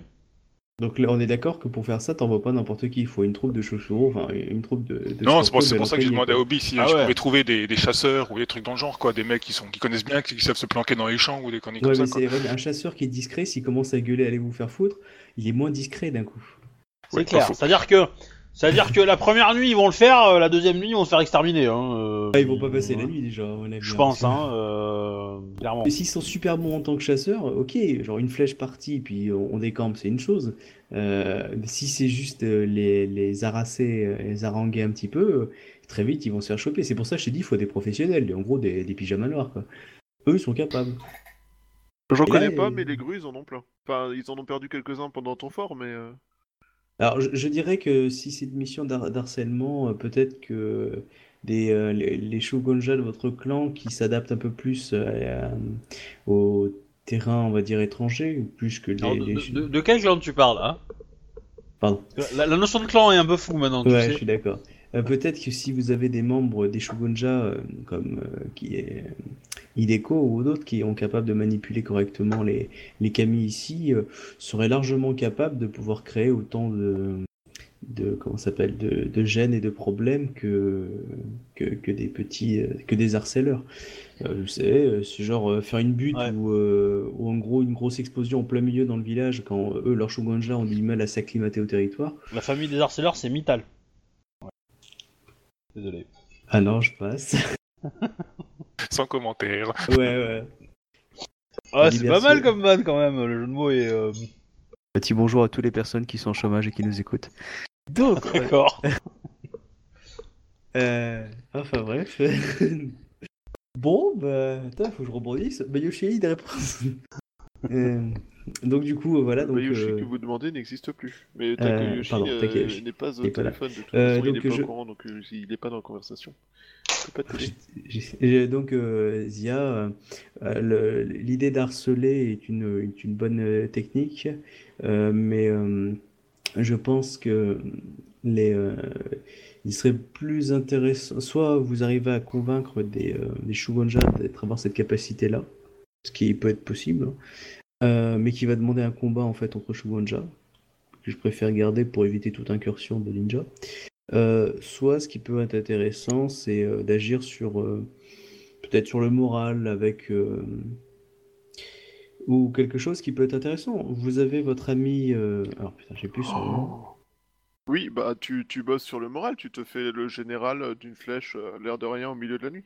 Donc là, on est d'accord que pour faire ça, t'envoies pas n'importe qui. Il faut une troupe de chaussures, enfin une troupe de. de Non, c'est pour, ça que j'ai demandé à Obi si Ah je ouais. pouvais trouver des, des chasseurs ou des trucs dans le genre, quoi, des mecs qui sont qui connaissent bien, qui, qui savent se planquer dans les champs ou des conneries. Ouais, comme mais ça. Quoi. un chasseur qui est discret, s'il commence à gueuler, allez vous faire foutre, il est moins discret d'un coup. C'est clair. C'est-à-dire que, c'est-à-dire que la première nuit ils vont le faire, euh, la deuxième nuit ils vont se faire exterminer. Hein, euh, Ah, ils vont pas passer la nuit déjà, à mon avis, Je hein, pense, hein, euh, clairement. Mais s'ils sont super bons en tant que chasseurs, ok, genre une flèche partie, puis on, on décampe, c'est une chose. Euh, si c'est juste euh, les, les harasser, les haranguer un petit peu, très vite ils vont se faire choper. C'est pour ça que je t'ai dit, il faut des professionnels, en gros des, des pyjamas noirs. Quoi. Eux, ils sont capables. J'en Et là, connais pas, mais les grues, ils en ont plein. Enfin, ils en ont perdu quelques-uns pendant ton fort, mais... euh, Alors, je, je dirais que si c'est une mission d'har- d'harcèlement, euh, peut-être que des, euh, les, les shogunja de votre clan qui s'adaptent un peu plus euh, à- au terrain, on va dire, étranger, plus que les... Alors, de, les- de- de- de quel clan tu parles hein? Pardon? la, la notion de clan est un peu floue maintenant, tu Ouais, je suis d'accord. Euh, peut-être que si vous avez des membres des shogunja euh, comme euh, qui est Hideko ou d'autres qui sont capables de manipuler correctement les, les kami ici, euh, seraient largement capables de pouvoir créer autant de, de comment s'appelle de, de gênes et de problèmes que, que, que des petits euh, que des harceleurs. Euh, vous savez, euh, c'est genre faire une butte Ouais. ou, euh, ou en gros une grosse explosion en plein milieu dans le village quand eux, leurs shogunja, ont du mal à s'acclimater au territoire. La famille des harceleurs, c'est Mittal. Ouais. Désolé. Ah non, je passe. Sans commentaire. Ouais, ouais. Ouais, c'est pas mal comme van quand même, le jeu de mots est. euh, Petit bonjour à toutes les personnes qui sont au chômage et qui nous écoutent. Donc, D'accord. euh, enfin bref. bon, bah, attends, faut que je rebondisse. Bah, Yoshi a eu des réponses. Euh, donc, du coup, voilà. Donc, le Yoshi euh, que vous demandez n'existe plus. Mais euh, pardon, euh, Takeyoshi. n'est pas au Il là. téléphone de toute Euh, façon, il donc, n'est pas je- au courant, donc euh, il n'est pas dans la conversation. Donc, euh, Zia, euh, euh, l'idée d'harceler est une, bonne technique, mais je pense que il serait plus intéressant. Soit vous arrivez à convaincre des, des shogunja d'être avoir cette capacité-là, ce qui peut être possible, hein, mais qui va demander un combat en fait entre shogunja, que je préfère garder pour éviter toute incursion de ninja. Euh, soit ce qui peut être intéressant, c'est euh, d'agir sur euh, peut-être sur le moral avec euh, ou quelque chose qui peut être intéressant. Vous avez votre ami, euh, alors putain, j'ai plus son nom. Oui, bah tu, tu bosses sur le moral, tu te fais le général d'une flèche, euh, l'air de rien, au milieu de la nuit.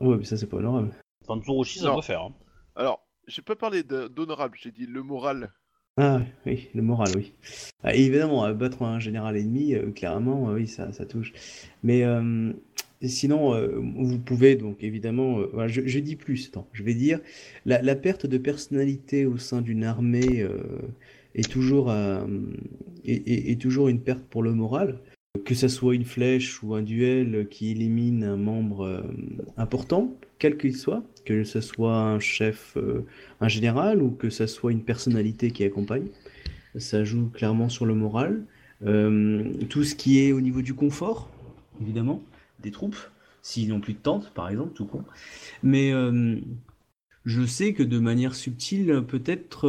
Ouais, mais ça c'est pas honorable. Enfin, Tsurushi, ça peut faire. hein. Alors, j'ai pas parlé d'honorable, j'ai dit le moral. Ah oui, le moral, oui. Ah, évidemment, euh, battre un général ennemi, euh, clairement, euh, oui, ça, touche. Mais sinon, vous pouvez donc évidemment, je, dis plus, je vais dire, la, perte de personnalité au sein d'une armée est toujours, est, toujours une perte pour le moral. Que ça soit une flèche ou un duel qui élimine un membre important, quel qu'il soit, que ce soit un chef, euh, un général ou que ça soit une personnalité qui accompagne. Ça joue clairement sur le moral. Euh, tout ce qui est au niveau du confort, évidemment, des troupes, s'ils n'ont plus de tente, par exemple, tout con. Mais euh, je sais que de manière subtile, peut-être,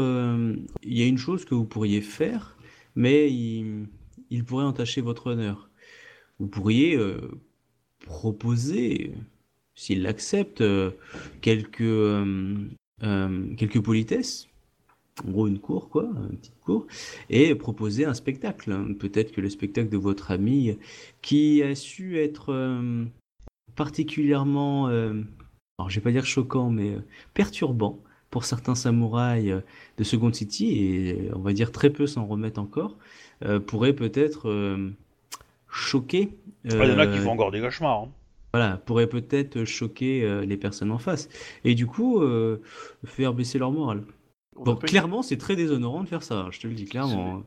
il y a une chose que vous pourriez faire, mais il, pourrait entacher votre honneur. Vous pourriez proposer, s'il l'accepte, euh, quelques, euh, euh, quelques politesses, en gros une cour, quoi, une petite cour, et proposer un spectacle. Peut-être que le spectacle de votre ami, qui a su être particulièrement, alors je vais pas dire choquant, mais perturbant pour certains samouraïs de Second City, et on va dire très peu s'en remettent encore, pourrait peut-être choquer. Il y en a qui font encore des cauchemars. hein. Voilà, pourrait peut-être choquer euh, les personnes en face. Et du coup, euh, faire baisser leur morale. On Bon, clairement, c'est très déshonorant de faire ça, je te le dis clairement.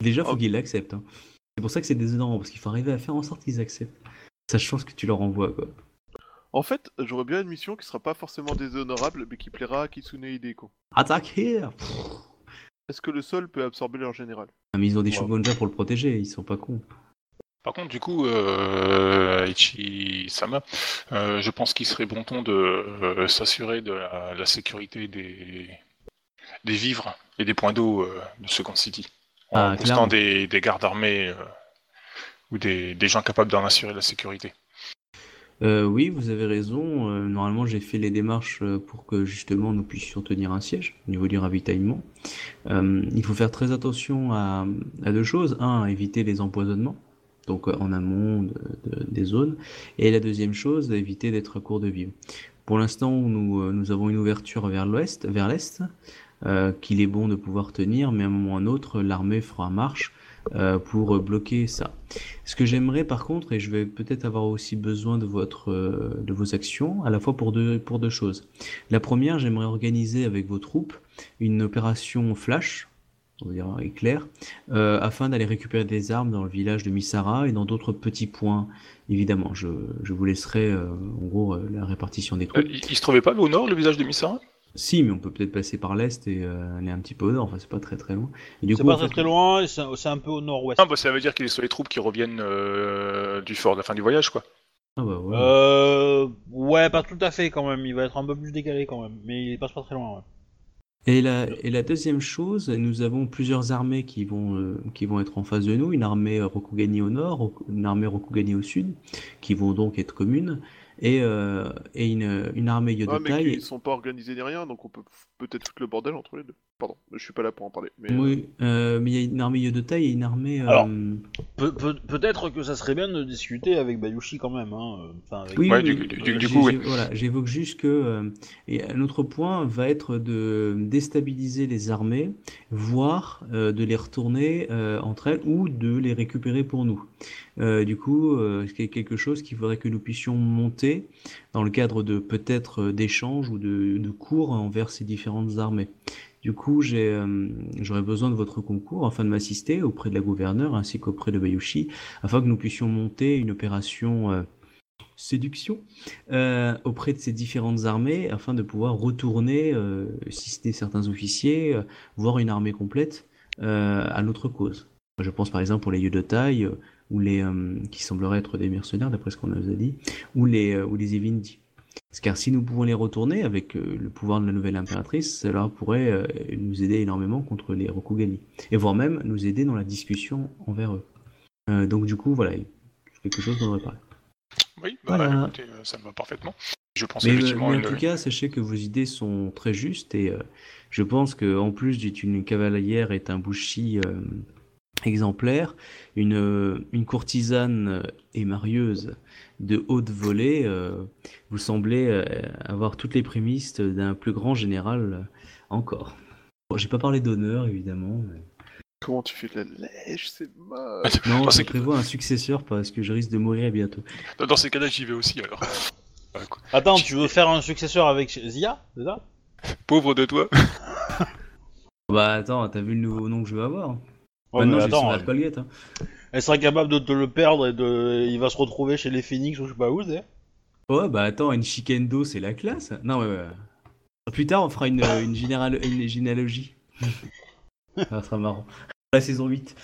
Déjà, faut Oh. qu'ils l'acceptent. hein. C'est pour ça que c'est déshonorant, parce qu'il faut arriver à faire en sorte qu'ils acceptent. Sachant ce que tu leur envoies, quoi. En fait, j'aurais bien une mission qui sera pas forcément déshonorable, mais qui plaira à Kitsune Hideko. Attaque here Est-ce que le sol peut absorber leur général? Ah, Mais ils ont des Ouais. shogunja pour le protéger, ils sont pas cons. Par contre, du coup, euh, Ichi-sama, euh, je pense qu'il serait bon ton de euh, s'assurer de la, la sécurité des, des vivres et des points d'eau euh, de Second City. en Ah, postant des, des gardes armés ou des, des gens capables d'en assurer la sécurité. Oui, vous avez raison. Normalement, j'ai fait les démarches pour que justement nous puissions tenir un siège au niveau du ravitaillement. Il faut faire très attention à, à deux choses. Un, éviter les empoisonnements, donc euh, en amont de- de- des zones. Et la deuxième chose, éviter d'être à court de vivres. Pour l'instant, nous, euh, nous avons une ouverture vers l'ouest, vers l'est, euh, qu'il est bon de pouvoir tenir, mais à un moment ou à un autre, l'armée fera marche pour bloquer ça. Ce que j'aimerais par contre, et je vais peut-être avoir aussi besoin de vos actions, à la fois pour deux choses. La première, j'aimerais organiser avec vos troupes une opération flash, on va dire éclair, euh, afin d'aller récupérer des armes dans le village de Misara et dans d'autres petits points. Évidemment, je, je vous laisserai euh, en gros euh, la répartition des troupes. il, il se trouvait pas au nord, le visage de Missara? Si, mais on peut peut-être passer par l'est et euh, aller un petit peu au nord. Enfin, c'est pas très très loin. Et du C'est coup, pas très fait- très loin, c'est c'est un peu au nord-ouest. Non, bah, ça veut dire qu'il est sur les troupes qui reviennent euh, du fort de la fin du voyage, quoi. Ah bah ouais. Euh, ouais, pas tout à fait quand même. Il va être un peu plus décalé quand même, mais il passe pas très loin. Ouais. Et la, et la deuxième chose, nous avons plusieurs armées qui vont, euh, qui vont être en face de nous. Une armée Rokugani au nord, une armée Rokugani au sud, qui vont donc être communes, et, euh, et une, une armée Ah, mais Yodotai. ils sont pas organisés ni rien, donc on peut peut-être foutre le bordel entre les deux. Pardon, je suis pas là pour en parler. Mais, euh, Oui, euh, mais il y a une armée Yodotai et une armée. euh, Alors, Pe- pe- Peut-être que ça serait bien de discuter avec Bayushi quand même. Hein. euh, Enfin, avec- Oui, Ouais, oui, du- du- oui. du- du J'ai- coup, oui. Voilà, j'évoque juste que euh, et un autre point va être de déstabiliser les armées, voire euh, de les retourner euh, entre elles ou de les récupérer pour nous. Euh, du coup, euh, c'est quelque chose qu'il faudrait que nous puissions monter dans le cadre de peut-être euh, d'échanges ou de, de cours envers ces différentes armées? Du coup, euh, j'aurais besoin de votre concours afin de m'assister auprès de la gouverneure ainsi qu'auprès de Bayushi, afin que nous puissions monter une opération euh, séduction euh, auprès de ces différentes armées afin de pouvoir retourner, euh, si c'était certains officiers, voir une armée complète à notre cause. Je pense par exemple pour les Yodotai, euh, ou les qui sembleraient être des mercenaires d'après ce qu'on nous a dit, ou les ou les Evindi. Car si nous pouvons les retourner avec euh, le pouvoir de la nouvelle impératrice, cela pourrait euh, nous aider énormément contre les Rokugani, et voire même nous aider dans la discussion envers eux. Euh, donc du coup, voilà, quelque chose dont on devrait parler. Oui, bah, Voilà. écoutez, euh, ça me va parfaitement. Je pense Mais, effectivement mais en une- tout cas, sachez que vos idées sont très justes et euh, je pense que en plus d'être une cavalière et un bushi euh, exemplaire, une, euh, une courtisane euh, et marieuse de haute volée, euh, vous semblez euh, avoir toutes les prémices d'un plus grand général encore. Bon, j'ai pas parlé d'honneur évidemment. mais- Comment tu fais de la lèche, c'est moche. Non, je prévois un successeur parce que je risque de mourir bientôt. Dans- ces cas-là, j'y vais aussi alors. Attends, tu veux faire un successeur avec Zia C'est ça Pauvre de toi. Bah attends, t'as vu le nouveau nom que je vais avoir? Ouais, Maintenant mais j'ai sur attends, la elle, Colgate. Hein. elle sera capable de te le perdre et de, il va se retrouver chez les Phoenix ou je sais pas où, tu sais. Ouais, bah attends, une Shikendo, c'est la classe. Non, mais ouais. Plus tard, on fera une, euh, une, général... une généalogie. Ça sera marrant. La saison 8.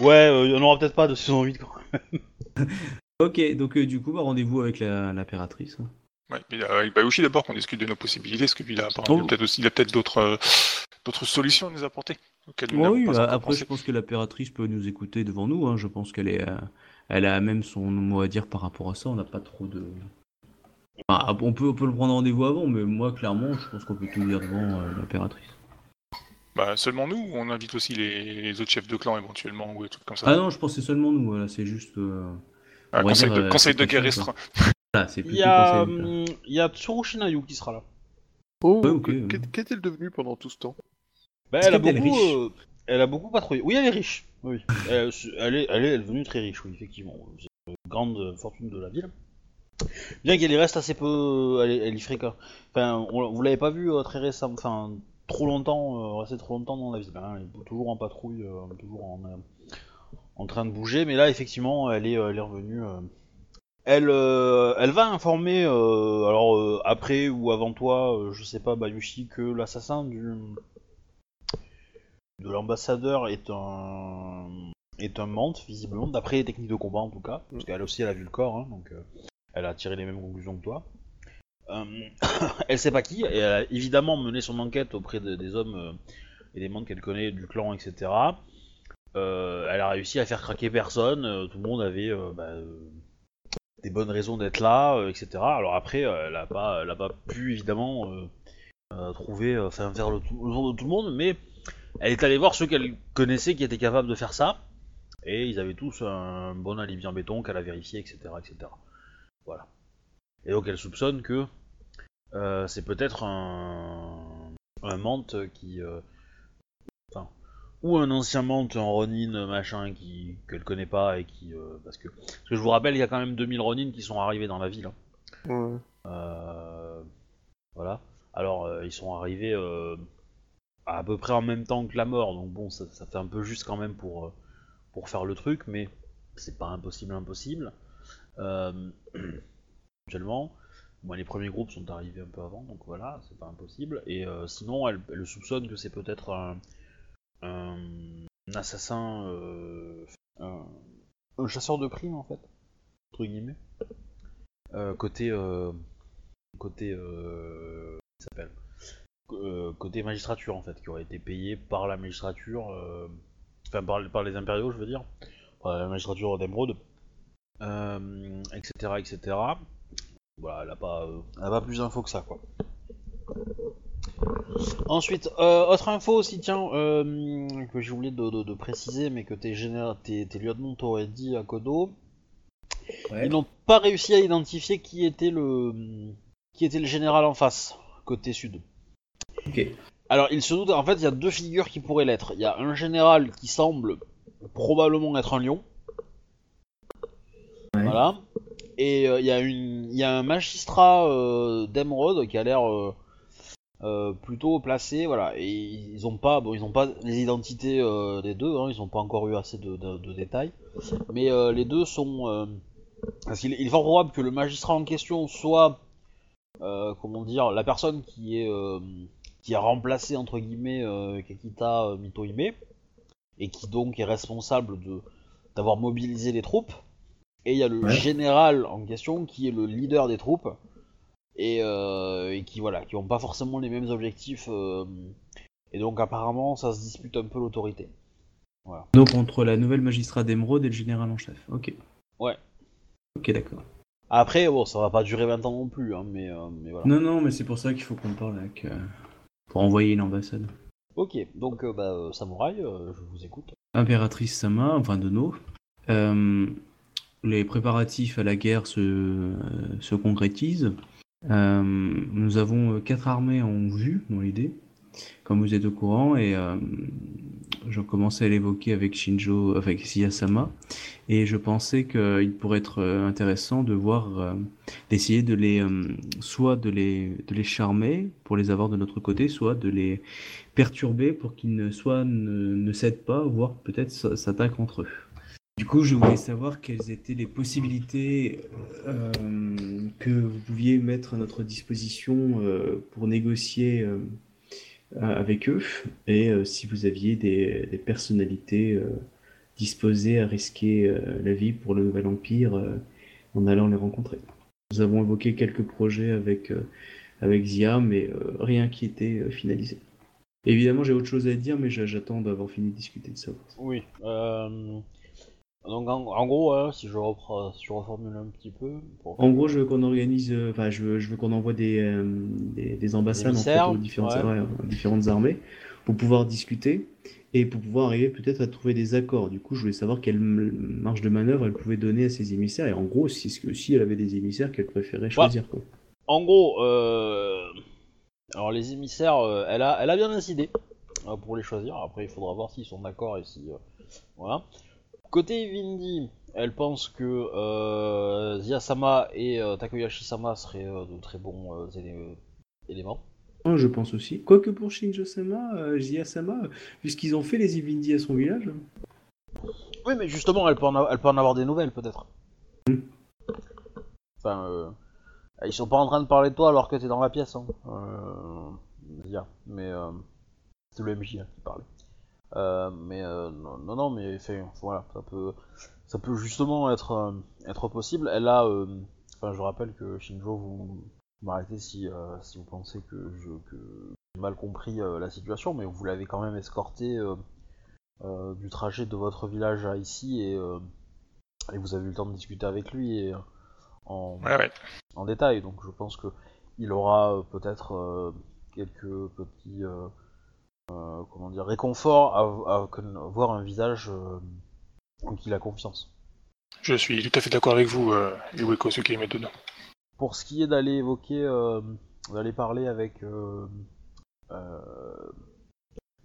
Ouais, euh, on aura peut-être pas de saison 8 quand même. Ok, donc euh, du coup, bah, rendez-vous avec la- l'impératrice. hein. Ouais, mais euh, avec d'abord qu'on discute de nos possibilités, parce que lui, il a, apparemment, il a Oh. peut-être aussi, il a peut-être d'autres, euh, d'autres solutions à nous apporter. Ouais, oui, pas bah, après, je pense que l'impératrice peut nous écouter devant nous. Hein. Je pense qu'elle est, euh, elle a même son mot à dire par rapport à ça. On n'a pas trop de. Enfin, on, peut, on peut le prendre rendez-vous avant, mais moi, clairement, je pense qu'on peut tout dire devant euh, l'impératrice. Bah, seulement nous, ou on invite aussi les, les autres chefs de clan éventuellement, ou des trucs comme ça. Ah non, je pense que c'est seulement nous. Voilà, c'est juste. euh, Ah, conseil dire, de, euh, conseil de guerre restreint. Voilà, Il y a, hum, il y a Tsurushinayu qui sera là. Oh, Ouais, ok, que- ouais. qu'est- qu'est-elle devenue pendant tout ce temps? Bah, Est-ce elle a beaucoup, riche euh, elle a beaucoup patrouillé. Oui, elle est riche. Oui, elle, elle est, elle est devenue très riche, oui, effectivement. C'est une grande fortune de la ville. Bien qu'elle y reste assez peu, elle, y fréquente. Enfin, on- vous l'avez pas vu euh, très récemment, enfin trop longtemps, euh, rester trop longtemps dans la ville. hein. Elle est toujours en patrouille, euh, toujours en, euh, en train de bouger. Mais là, effectivement, elle est, euh, elle est revenue. euh. Elle, euh, elle va informer, euh, alors euh, après ou avant toi, euh, je sais pas, Bayushi, que l'assassin du de l'ambassadeur est un est un mante visiblement d'après les techniques de combat en tout cas. Parce qu'elle aussi elle a vu le corps hein, donc euh, elle a tiré les mêmes conclusions que toi. Euh, elle sait pas qui et elle a évidemment mené son enquête auprès de- des hommes euh, et des membres qu'elle connaît du clan etc elle a réussi à faire craquer personne, tout le monde avait bah, des bonnes raisons d'être là, etc. Alors après, elle a pas, elle a pas pu évidemment euh, trouver, enfin faire le tour de tout le monde, mais elle est allée voir ceux qu'elle connaissait qui étaient capables de faire ça, et ils avaient tous un bon alibi en béton qu'elle a vérifié, etc., etc. Voilà. Et donc elle soupçonne que euh, c'est peut-être un, un mante qui, euh, enfin, ou un ancien mante en Ronin machin qui qu'elle connaît pas et qui, euh, parce que, parce que je vous rappelle, il y a quand même 2000 Ronin qui sont arrivés dans la ville. hein. Euh, voilà. Alors, ils sont arrivés à peu près en même temps que la mort, donc bon, ça, fait un peu juste quand même pour, euh, pour faire le truc, mais c'est pas impossible, impossible. Euh, les premiers groupes sont arrivés un peu avant, donc voilà, c'est pas impossible. Et euh, sinon, elle, soupçonne que c'est peut-être un, assassin, euh, un, chasseur de primes en fait, entre guillemets. Côté côté s'appelle? Euh, côté magistrature en fait qui aurait été payé par la magistrature euh, enfin par, par les impériaux je veux dire par la magistrature d'Emeraude euh, etc etc voilà elle a pas elle a pas plus d'infos que ça quoi. Ensuite, autre info aussi, tiens, que j'ai oublié de, de- de préciser, mais que tes, tes, tes lieutenants t'auraient dit à Kodo, ils n'ont pas réussi à identifier qui était le qui était le général en face, côté sud. Ok. Alors, il se doute, en fait, il y a deux figures qui pourraient l'être. Il y a un général qui semble probablement être un lion. Ouais. Voilà. Et euh, il y, a une- il y a un magistrat euh, d'Emeraude qui a l'air euh, euh, plutôt placé, voilà. Et ils ont pas, bon, ils ont pas les identités des deux, hein, ils ont pas encore eu assez de, de- de détails. Mais les deux sont, parce qu'il est, il est fort probable que le magistrat en question soit, comment dire, la personne qui est qui a remplacé entre guillemets euh, Kakita euh, Mitohime et qui donc est responsable de d'avoir mobilisé les troupes. Et il y a le Ouais. général en question qui est le leader des troupes et, euh, et qui voilà, qui ont pas forcément les mêmes objectifs. euh, et donc apparemment ça se dispute un peu l'autorité. Donc entre la nouvelle magistrat d'Emeraude et le général en chef. Ok. Ouais. Ok, d'accord. Après bon, ça va pas durer 20 ans non plus, hein, mais, euh, mais voilà. Non, non, mais c'est pour ça qu'il faut qu'on parle avec. Pour envoyer l'ambassade. Ok, donc euh, bah, euh, samouraï, euh, je vous écoute. Impératrice Sama, enfin de nos. les préparatifs à la guerre se, se concrétisent. Nous avons quatre armées en vue dans l'idée, comme vous êtes au courant, et euh, je commençais à l'évoquer avec Shinjo, avec Siyasama, et je pensais qu'il pourrait être euh, intéressant de voir, euh, d'essayer de les, euh, soit de les, de les charmer pour les avoir de notre côté, soit de les perturber pour qu'ils ne, soit ne, cèdent pas, voire peut-être s'attaquent entre eux. Du coup, je voulais savoir quelles étaient les possibilités que vous pouviez mettre à notre disposition pour négocier avec eux, et euh, si vous aviez des, personnalités euh, disposées à risquer euh, la vie pour le Nouvel Empire euh, en allant les rencontrer. Nous avons évoqué quelques projets avec, euh, avec Zia, mais euh, rien qui était euh, finalisé. Évidemment, j'ai autre chose à dire, mais j'a- j'attends d'avoir fini de discuter de ça. Oui. Donc en, en gros, hein, si, je reprends, si je reformule un petit peu. pour- En gros, je veux qu'on organise, euh, enfin, je veux, je veux qu'on envoie des, euh, des, des ambassades en fait, émissaires, aux différentes, ouais. ouais, aux différentes armées pour pouvoir discuter et pour pouvoir arriver peut-être à trouver des accords. Du coup, je voulais savoir quelle marge de manœuvre elle pouvait donner à ses émissaires et en gros, si, si elle avait des émissaires qu'elle préférait choisir. Quoi. En gros, euh... alors les émissaires, euh, elle, a, elle a bien décidé pour les choisir. Après, il faudra voir s'ils sont d'accord et si. Voilà. Côté Vindi, elle pense que euh, Zia-sama et euh, Takoyashi-sama seraient euh, de très bons euh, élé- éléments. Je pense aussi. Quoique pour Shinjo-sama, euh, Jia-sama, euh, puisqu'ils ont fait les Ivindi à son village, Oui, mais justement, elle peut en, a- elle peut en avoir des nouvelles, peut-être. Enfin, euh, ils sont pas en train de parler de toi alors que t'es dans la pièce. Hein. Zia. mais c'est le MJ hein, qui parlait. Euh, mais euh, non, non, mais fait, voilà, ça peut, ça peut justement être, euh, être possible. Elle a, enfin, je rappelle que Shinjo, vous, m'arrêtez si, si vous pensez que je, que j'ai mal compris la situation, mais vous l'avez quand même escorté du trajet de votre village à ici et, et vous avez eu le temps de discuter avec lui et, en, Ouais, ouais. en détail. Donc je pense que il aura peut-être euh, quelques petits euh, euh, comment dire réconforts à, voir un visage euh, en qui il a confiance. Je suis tout à fait d'accord avec vous, euh, Iweko Sukimedono. Pour ce qui est d'aller évoquer, euh, d'aller parler avec euh, euh,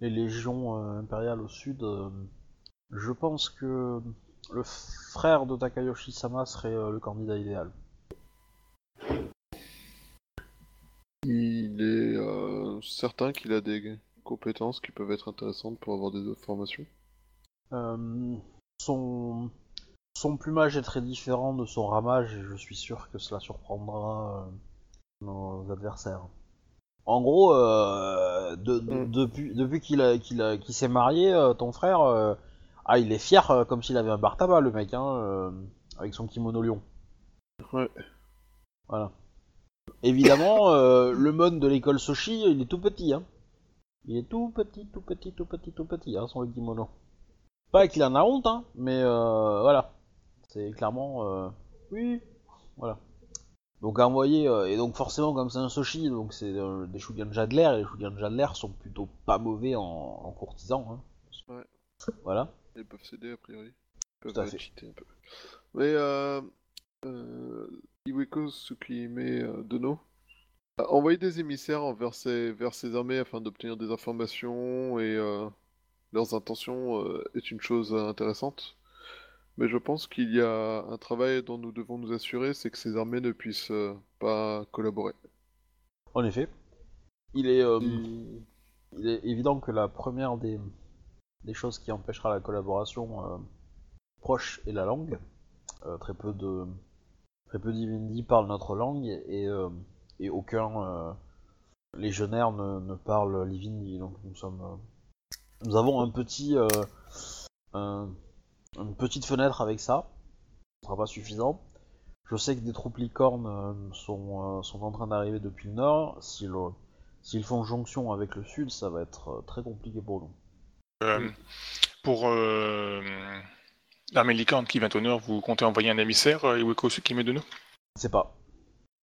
les légions euh, impériales au sud, euh, je pense que le frère de Takayoshi Sama serait euh, le candidat idéal. Il est euh, certain qu'il a des compétences qui peuvent être intéressantes pour avoir des informations. Euh, son, son plumage est très différent de son ramage et je suis sûr que cela surprendra euh, nos adversaires. En gros, euh, de- de- Mm. depuis, depuis qu'il s'est marié, ton frère, ah, il est fier comme s'il avait un bar tabac, le mec, hein, avec son kimono lion. Ouais. Voilà. Évidemment, le mode de l'école Soshi, il est tout petit, hein. Il est tout petit, tout petit, tout petit, tout petit, hein, son kimono. Pas qu'il en a honte, hein, mais euh, voilà. C'est clairement... euh, Oui, voilà. Donc envoyer, euh, et donc forcément comme c'est un Soshi, donc c'est euh, des Shugan Jadler, et les Shugan Jadler sont plutôt pas mauvais en, en courtisans, hein. Ouais. Voilà. Ils peuvent s'aider a priori. Ils Tout à peuvent fait. un peu. Mais euh, euh, Iweko Tsukihime Dono a envoyé des émissaires vers ses armées afin d'obtenir des informations et euh, leurs intentions euh, est une chose intéressante. Mais je pense qu'il y a un travail dont nous devons nous assurer, c'est que ces armées ne puissent euh, pas collaborer. En effet. Il est... évident que la première des, choses qui empêchera la collaboration proche est la langue. Très peu de très peu d'Ivindi parlent notre langue et, et aucun euh, légionnaire ne, ne parle l'Ivindi. Donc nous sommes euh, nous avons un petit euh, un- une petite fenêtre avec ça. Ce sera pas suffisant. Je sais que des troupes licornes sont, euh, sont en train d'arriver depuis le nord. Si le, S'ils font jonction avec le sud, ça va être euh, très compliqué pour nous. Euh, pour euh, l'armée licorne qui vient au nord, vous comptez envoyer un émissaire, euh, Iweko Sukimedono Je sais pas.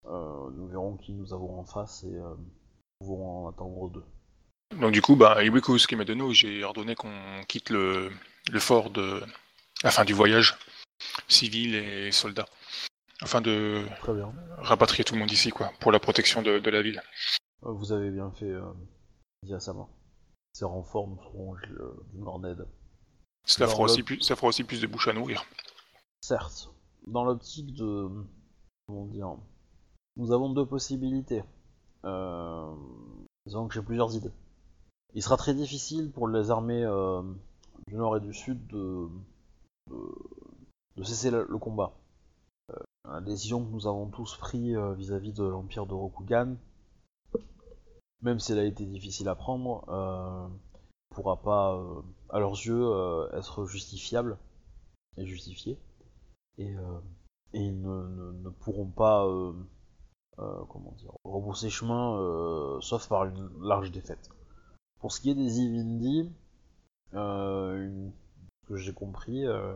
Euh, nous verrons qui nous avons en face et euh, nous pouvons en attendre deux. Donc du coup, bah, Iweko Sukimedono, j'ai ordonné qu'on quitte le, le fort de la fin du voyage, civils et soldats, afin de Très bien. rapatrier tout le monde ici, quoi, pour la protection de, de la ville. Euh, vous avez bien fait, euh, dit Asama. Ces renforts nous seront euh, d'une grande aide. Cela fera, aussi plus, ça fera aussi plus de bouches à nourrir. Certes, dans l'optique de... Comment dire Nous avons deux possibilités. Euh, disons que j'ai plusieurs idées. Il sera très difficile pour les armées euh, du nord et du sud de, cesser le, combat. Euh, la décision que nous avons tous prise euh, vis-à-vis de l'empire de Rokugan, même si elle a été difficile à prendre, euh, pourra pas, à leurs yeux, être justifiable et justifiée. Et, et ils ne, ne- ne pourront pas, comment dire, rebrousser chemin, euh, sauf par une large défaite. Pour ce qui est des Ivindi, euh, ce que j'ai compris, euh,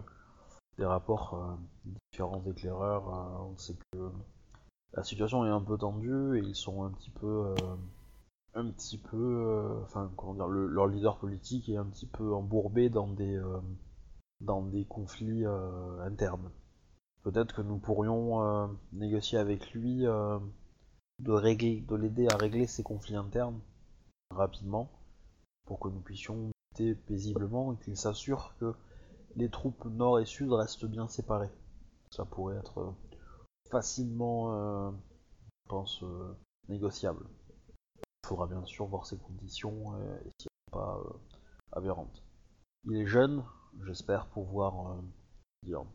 des rapports euh, différents éclaireurs, euh, on sait que la situation est un peu tendue et ils sont un petit peu, euh, un petit peu, euh, enfin comment dire, le- leur leader politique est un petit peu embourbé dans des, euh, dans des conflits euh, internes. Peut-être que nous pourrions euh, négocier avec lui euh, de régler, de l'aider à régler ces conflits internes rapidement, pour que nous puissions lutter paisiblement et qu'il s'assure que les troupes nord et sud restent bien séparées. Ça pourrait être euh, facilement, je pense, négociable. Il faudra bien sûr voir ses conditions et si elles sont pas euh. Il est jeune, j'espère pouvoir dire,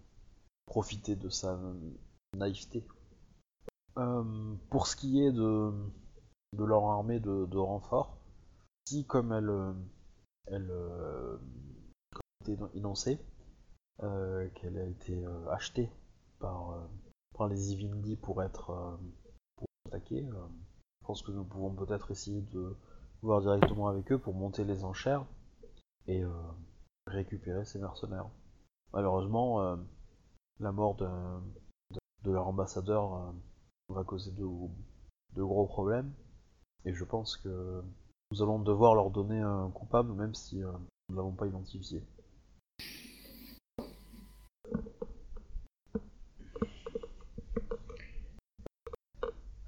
profiter de sa naïveté. Euh, pour ce qui est de, leur armée de, de renfort, si comme elle, a été énoncé, qu'elle a été euh, achetée par, euh, les Ivindi pour être pour attaquer, je pense que nous pouvons peut-être essayer de voir directement avec eux pour monter les enchères et récupérer ces mercenaires. Malheureusement, la mort de, leur ambassadeur euh, va causer de, gros problèmes, et je pense que nous allons devoir leur donner un coupable, même si euh, nous ne l'avons pas identifié.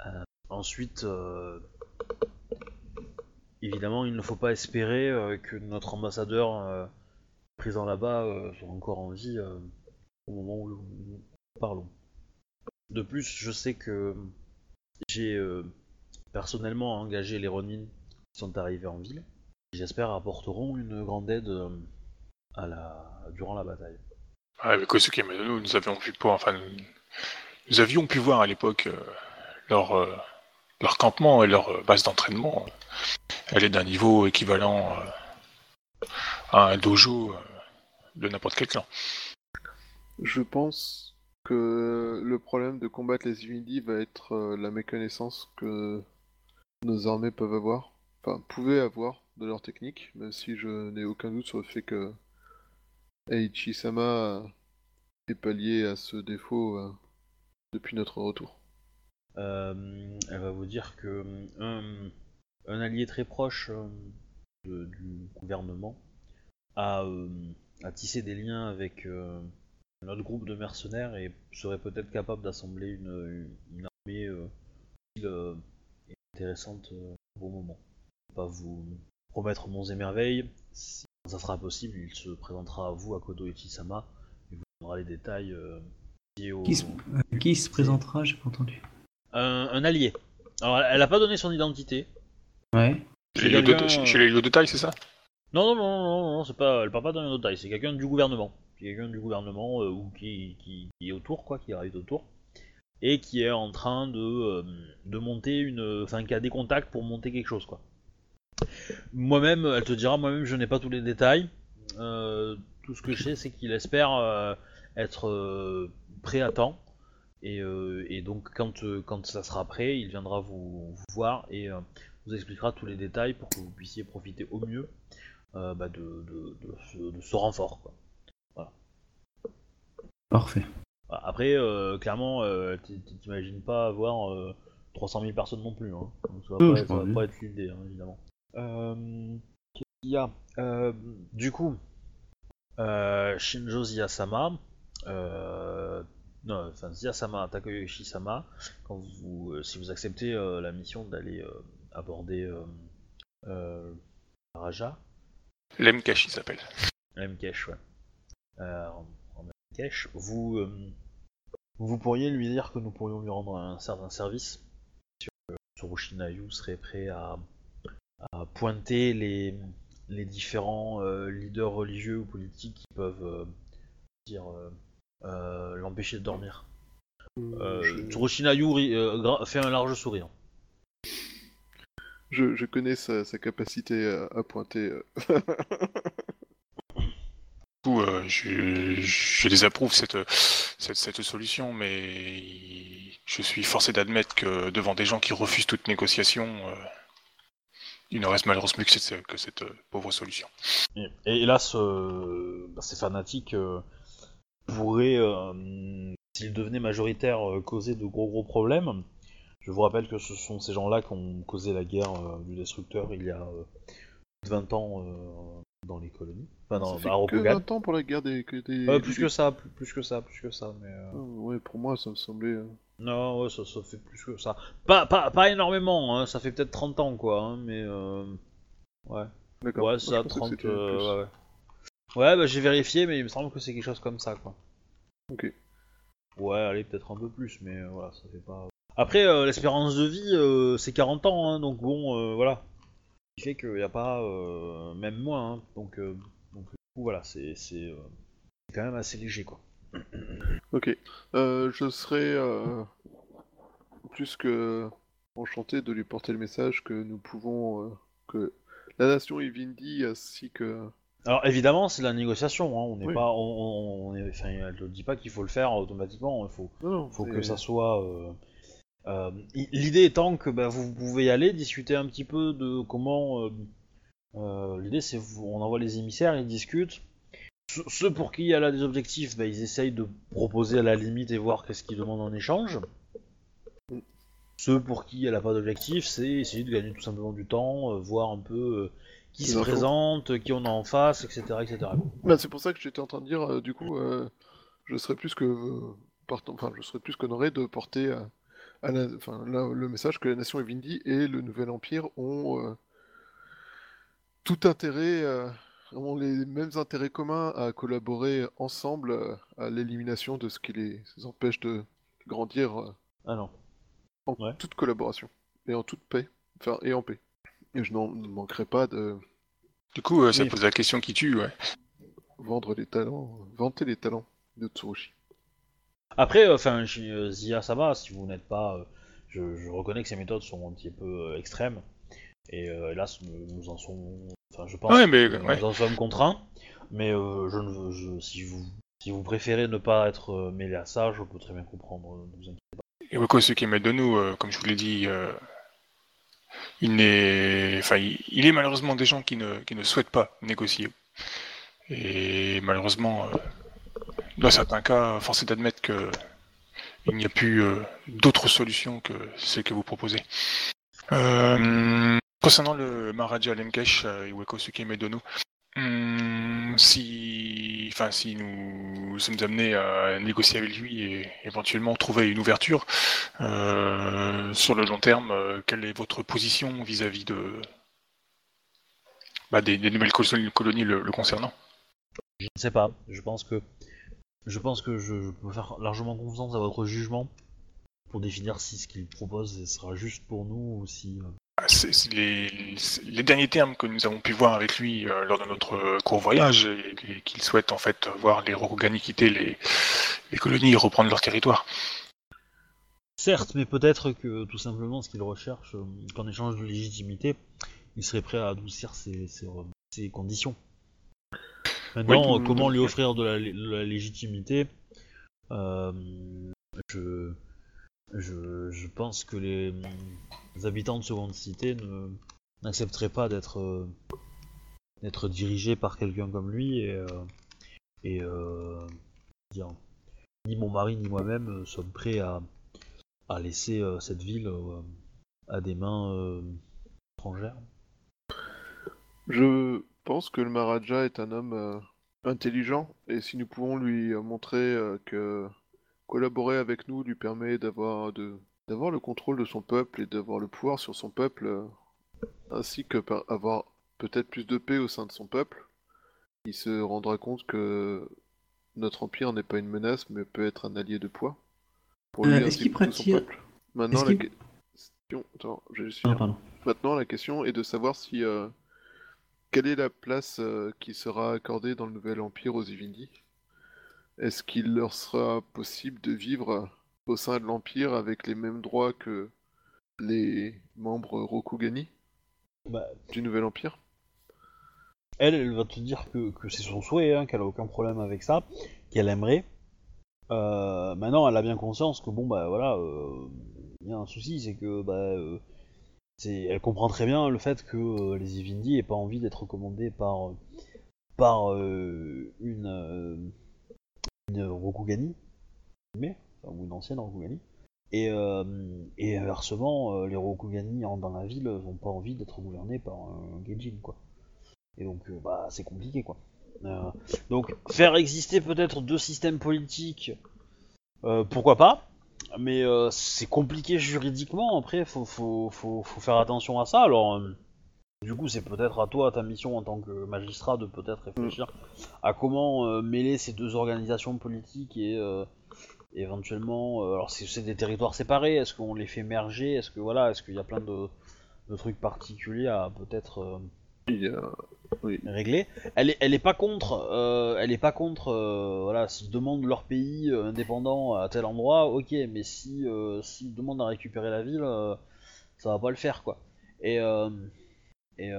Euh, ensuite, évidemment, il ne faut pas espérer que notre ambassadeur présent là-bas soit encore en vie au moment où nous parlons. De plus, je sais que j'ai euh, personnellement engagé les Ronin qui sont arrivés en ville. J'espère apporteront une grande aide euh, durant la bataille. Ouais, mais Kosuke Madono, nous avions pu voir, nous, avions pu voir à l'époque euh, leur, leur campement et leur base d'entraînement. Elle est d'un niveau équivalent à un dojo de n'importe quel clan. Je pense que le problème de combattre les Divinity va être euh, la méconnaissance que nos armées peuvent avoir, enfin pouvaient avoir de leur technique, même si je n'ai aucun doute sur le fait que Eiichi-sama est pallié à ce défaut euh, depuis notre retour. Euh, elle va vous dire que un, allié très proche du gouvernement a tissé des liens avec autre groupe de mercenaires et serait peut-être capable d'assembler une, une armée euh, utile, euh, et intéressante euh, au bon moment. Je pas vous promettre monts et merveilles. Si ça sera possible, il se présentera à vous à Kodo Ichi-sama et vous donnera les détails euh, liés au- Qui se, qui se présentera J'ai pas entendu. un, un allié. Alors, elle a pas donné son identité. Ouais. Chez C'est les chez- euh, les Yodo taille, c'est ça? Non, non, non, non, non, c'est pas, elle parle pas d'un taille, c'est quelqu'un du gouvernement. Quelqu'un du gouvernement euh, ou qui, est autour, quoi, qui arrive autour. Et qui est en train de, euh, de monter une. Enfin, qui a des contacts pour monter quelque chose, quoi. Moi-même, elle te dira, moi-même, je n'ai pas tous les détails. Euh, tout ce que je sais, c'est qu'il espère être prêt à temps. Et, donc, quand, ça sera prêt, il viendra vous, voir et vous expliquera tous les détails pour que vous puissiez profiter au mieux bah, de ce, de ce renfort. Quoi. Parfait. Voilà. Après, euh, clairement, euh, t'imagines pas avoir euh, 300 000 personnes non plus. Hein. Donc, ça va, pas, ça va pas être l'idée, hein, évidemment. Euh, Qu'est-ce qu'il y a? Euh, Du coup, euh, Shinjo Ziyasama, euh, non, enfin Ziyasama Takeyoshi-sama, quand vous, euh, si vous acceptez euh, la mission d'aller euh, aborder euh, euh, Raja, Lemkashi s'appelle. Mkesh, ouais. Euh, vous, euh, vous pourriez lui dire que nous pourrions lui rendre un certain service. Tsurushinayu serait prêt à, à pointer les, les différents euh, leaders religieux ou politiques qui peuvent euh, dire euh, euh, l'empêcher de dormir. Euh, je, Tsurushinayu ri- euh, fait un large sourire. je- je connais sa, sa capacité à, à pointer. euh. Coup, euh, je, je désapprouve cette, solution, mais je suis forcé d'admettre que devant des gens qui refusent toute négociation, euh, il ne reste malheureusement que cette, euh, pauvre solution. Et, hélas, euh, bah, ces fanatiques euh, pourraient, euh, s'ils devenaient majoritaires, euh, causer de gros gros problèmes. Je vous rappelle que ce sont ces gens-là qui ont causé la guerre euh, du destructeur il y a euh, plus de 20 ans euh, dans les colonies. Enfin, dans, ça fait à que Rokugan. 20 ans pour la guerre des... Des Euh, des- plus que ça, plus, plus que ça, plus que ça, mais... euh, Ah, ouais, pour moi, ça me semblait... euh, Non, ouais, ça, ça fait plus que ça. Pas, pas, pas énormément, hein, ça fait peut-être 30 ans, quoi, hein, mais... Euh... Ouais. D'accord. Ouais, Moi, ça, 30. c'était euh, plus. ouais, ouais. Bah j'ai vérifié, mais il me semble que c'est quelque chose comme ça, quoi. Ok. Ouais, allez, peut-être un peu plus, mais voilà, ça fait pas. Après, l'espérance de vie, c'est 40 ans, hein, donc bon, voilà. Qui fait qu'il n'y a pas. euh, même moins, hein, donc, euh, donc, du coup, voilà, c'est c'est, euh, c'est quand même assez léger, quoi. Ok. Euh, je serais euh, plus que enchanté de lui porter le message que nous pouvons... euh, que la nation Ivindi ainsi que... Alors évidemment, c'est de la négociation, hein, on n'est Oui. pas. On, on- on est, enfin, elle te dit pas qu'il faut le faire automatiquement, il faut. Non, non, faut c'est- que ça soit. euh, L'idée étant que bah, vous pouvez y aller, discuter un petit peu de comment. euh, euh, L'idée c'est on envoie les émissaires, ils discutent, ceux- pour qui elle a des objectifs, bah, ils essayent de proposer à la limite et voir qu'est-ce qu'ils demandent en échange. Ceux pour qui elle a pas d'objectif, c'est essayer de gagner tout simplement du temps, euh, voir un peu euh, qui se présente, qui on a en face, etc. etc. Bah, c'est pour ça que j'étais en train de dire, euh, du coup, euh, je serais plus que euh, enfin, je serais plus qu'honoré de porter à, à la- enfin, là, le message que la nation Evindi et le Nouvel Empire ont euh, tout intérêt, euh, ont les mêmes intérêts communs à collaborer ensemble euh, à l'élimination de ce qui les empêche de grandir euh, Ah non. en Ouais. toute collaboration et en toute paix, enfin, et en paix. Et je n'en ne manquerai pas de Du coup, euh, ça Oui. pose la question qui tue, ouais. vendre les talents, vanter les talents de Tsurushi. Après, euh, enfin, euh, Zia Sama, si vous n'êtes pas, euh, je, je reconnais que ces méthodes sont un petit peu extrêmes, et hélas, nous, en sommes, enfin, je pense, Ouais, mais que nous en sommes contraints. Mais je ne veux, si vous, si vous préférez ne pas être mêlé à ça, je peux très bien comprendre. Ne vous inquiétez pas. Et Wako Tsukime de nous, euh, comme je vous l'ai dit, euh, il n'est, enfin, il, il est malheureusement des gens qui ne, qui ne souhaitent pas négocier. Et malheureusement, euh, dans certains cas, force est d'admettre que il n'y a plus euh, d'autres solutions que celles que vous proposez. Euh, concernant le Maharaja Lemkesh euh, Iweko Tsukime Dono, hum, si, enfin, si nous sommes amenés à négocier avec lui et éventuellement trouver une ouverture euh, sur le long terme, euh, quelle est votre position vis-à-vis de bah, des, nouvelles colonies, colonies le, le concernant? Je ne sais pas. Je pense que, je pense que je, je peux faire largement confiance à votre jugement pour définir si ce qu'il propose sera juste pour nous ou si. euh, Ah, les, les derniers termes que nous avons pu voir avec lui euh, lors de notre euh, court voyage, et, et qu'il souhaite en fait voir les Rokugani quitter les, les colonies et reprendre leur territoire. Certes, mais peut-être que tout simplement ce qu'il recherche, euh, qu'en échange de légitimité, il serait prêt à adoucir ses, ses, ses conditions. Maintenant, Oui, comment lui offrir de la, de la légitimité euh, je, je, je pense que les, les habitants de seconde cité ne n'accepteraient pas d'être euh, d'être dirigés par quelqu'un comme lui et, euh, et euh, dire, ni mon mari ni moi-même sommes prêts à, à laisser euh, cette ville euh, à des mains euh, étrangères. Je pense que le Maharaja est un homme euh, intelligent et si nous pouvons lui euh, montrer euh, que collaborer avec nous lui permet d'avoir de d'avoir le contrôle de son peuple et d'avoir le pouvoir sur son peuple, euh, ainsi que par avoir peut-être plus de paix au sein de son peuple, il se rendra compte que notre empire n'est pas une menace mais peut être un allié de poids pour lui ainsi que son peuple. Maintenant la question, attends, je Ah. Maintenant, la question est de savoir si quelle est la place euh, qui sera accordée dans le nouvel empire aux Ivindi. Est-ce qu'il leur sera possible de vivre au sein de l'empire avec les mêmes droits que les membres Rokugani? Bah, du nouvel empire? elle, elle va te dire que, que c'est son souhait, hein, qu'elle a aucun problème avec ça, qu'elle aimerait. Euh, maintenant, elle a bien conscience que bon, bah voilà, euh, il y a un souci, c'est que bah, elle comprend très bien le fait que euh, les Ivindi aient pas envie d'être commandés par euh, euh, une Rokugani, mais ou une ancienne Rokugani. Et, inversement, les Rokugani dans la ville n'ont pas envie d'être gouvernés par un Geijin, quoi. Et donc, bah, c'est compliqué, quoi. Donc, faire exister peut-être deux systèmes politiques, pourquoi pas, mais euh, c'est compliqué juridiquement. Après, faut, faut, faut, faut faire attention à ça. Alors, euh, du coup, c'est peut-être à toi, ta mission en tant que magistrat, de peut-être réfléchir à comment euh, mêler ces deux organisations politiques et éventuellement. alors, si c'est des territoires séparés, est-ce qu'on les fait merger? Est-ce que voilà, est-ce qu'il y a plein de trucs particuliers à peut-être. Euh. Elle est, elle est pas contre, euh, elle est pas contre, euh, voilà, s'ils demandent leur pays indépendant à tel endroit, ok, mais si, s'ils demandent à récupérer la ville, ça va pas le faire, quoi. Et, et,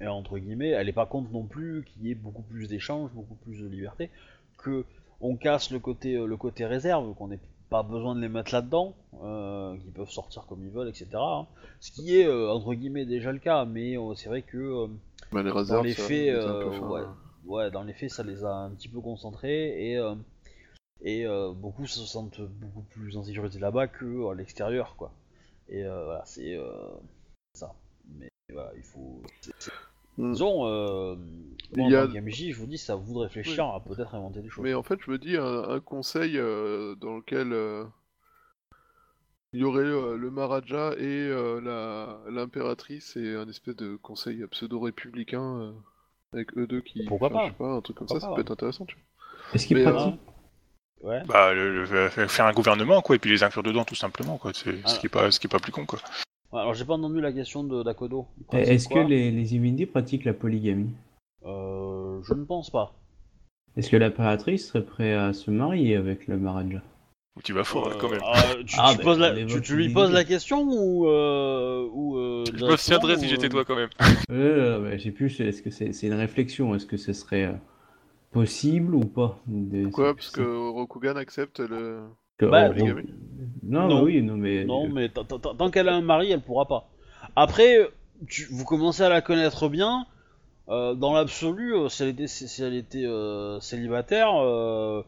et entre guillemets, elle est pas contre non plus qu'il y ait beaucoup plus d'échanges, beaucoup plus de liberté, que on casse le côté, le côté réserve, qu'on n'ait pas besoin de les mettre là-dedans, euh, qu'ils peuvent sortir comme ils veulent, etc. hein. Ce qui est, euh, entre guillemets, déjà le cas, mais euh, c'est vrai que... euh, Bah, les réserves, les ça, faits, c'est un peu euh, fin, ouais. hein. ouais, dans les faits, ça les a un petit peu concentrés et euh, et euh, beaucoup se sentent beaucoup plus en sécurité là-bas que à l'extérieur, quoi. Et euh, voilà, c'est euh, ça. Mais voilà, il faut. c'est- c'est- Hmm. Disons, euh, moi, Il y en a- tant que MJ, je vous dis, ça vous réfléchir à peut-être inventer des choses. Mais en fait, je me dis un, un conseil euh, dans lequel euh, il y aurait euh, le Maharaja et euh, la l'impératrice et un espèce de conseil pseudo-républicain euh, avec eux deux qui. Pourquoi enfin, pas je sais pas, un truc comme Pourquoi ça, ça pas, peut être intéressant, tu vois. Est-ce qu'il pratique Ouais. Bah, le- le- faire un gouvernement, quoi, et puis les inclure dedans, tout simplement, quoi. C'est Ah. ce qui est pas, ce qui est pas plus con, quoi. Alors j'ai pas entendu la question de d'Akodo. Eh, Est-ce que les, les Ivindi pratiquent la polygamie Euh, je ne pense pas. Est-ce que l'impératrice serait prête à se marier avec le Maharaja? Ou tu vas fort, Euh, quand même. euh, tu, Ah, tu ben, la- tu- tu lui poses la question ou euh, ou euh, Je me directement, tiendrais si ou, j'étais toi, quand même. Euh, ouais, J'ai plus. Est-ce que c'est c'est une réflexion Est-ce que ce serait possible ou pas de- Pourquoi? Parce que Rokugan accepte le. Que- Bah, bon. Non, Non. bah oui, non, mais. Non, mais tant- qu'elle a un mari, elle pourra pas. Après, tu- vous commencez à la connaître bien. euh, dans l'absolu, euh, si elle était, si si elle était euh, célibataire, euh,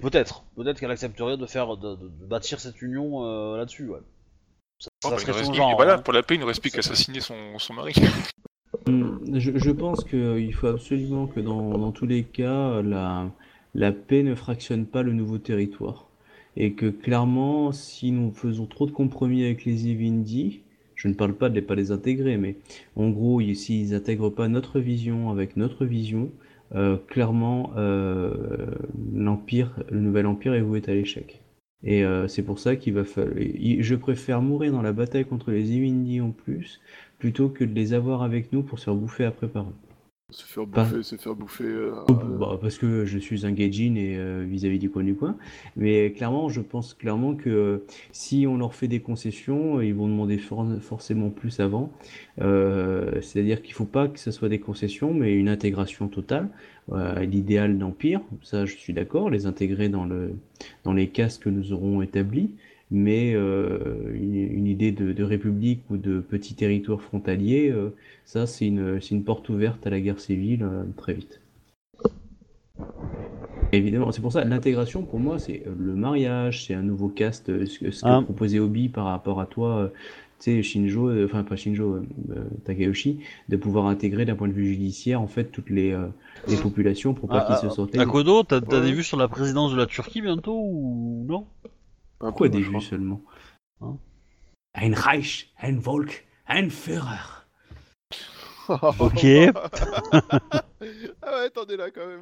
peut-être, peut-être qu'elle accepterait de faire, de, de- de bâtir cette union euh, là-dessus. Ouais. Ça, Oh, ça bah, serait son genre. voilà, hein. pour la paix, il nous reste plus qu'à assassiner son, son mari. Hum, Je, je pense qu'il faut absolument que dans, dans tous les cas, la, la paix ne fractionne pas le nouveau territoire. Et que clairement, si nous faisons trop de compromis avec les Ivindi, je ne parle pas de ne pas les intégrer, mais en gros, ils- s'ils n'intègrent pas notre vision avec notre vision, euh, clairement, euh, l'empire, le nouvel empire est voué à l'échec. Et euh, c'est pour ça qu'il va falloir. Je préfère mourir dans la bataille contre les Ivindi en plus, plutôt que de les avoir avec nous pour se faire bouffer après par eux. Se faire bouffer, se faire bouffer. euh, Bah, parce que je suis un gaijin et euh, vis-à-vis du coin du coin. Mais clairement, je pense clairement que euh, si on leur fait des concessions, ils vont demander for- forcément plus avant. C'est-à-dire qu'il faut pas que ce soit des concessions, mais une intégration totale. L'idéal d'empire, ça je suis d'accord, les intégrer dans, le, dans les cases que nous aurons établies. Mais euh, une, une idée de, de république ou de petit territoire frontalier, euh, ça c'est une, porte ouverte à la guerre civile euh, très vite. Évidemment, c'est pour ça l'intégration pour moi c'est le mariage, c'est un nouveau caste, ce que, ce que Ah. proposait Obi par rapport à toi, tu sais Shinjo, enfin pas Shinjo, Takayoshi, de pouvoir intégrer d'un point de vue judiciaire en fait toutes les, les populations pour pas Ah, qu'ils ah, se sentent. Akodo, t'as des vues sur la présidence de la Turquie bientôt ou non? Pourquoi des vues seulement Hein Ein Reich, ein Volk, ein Führer. Ok. ah ouais, t'en es là quand même.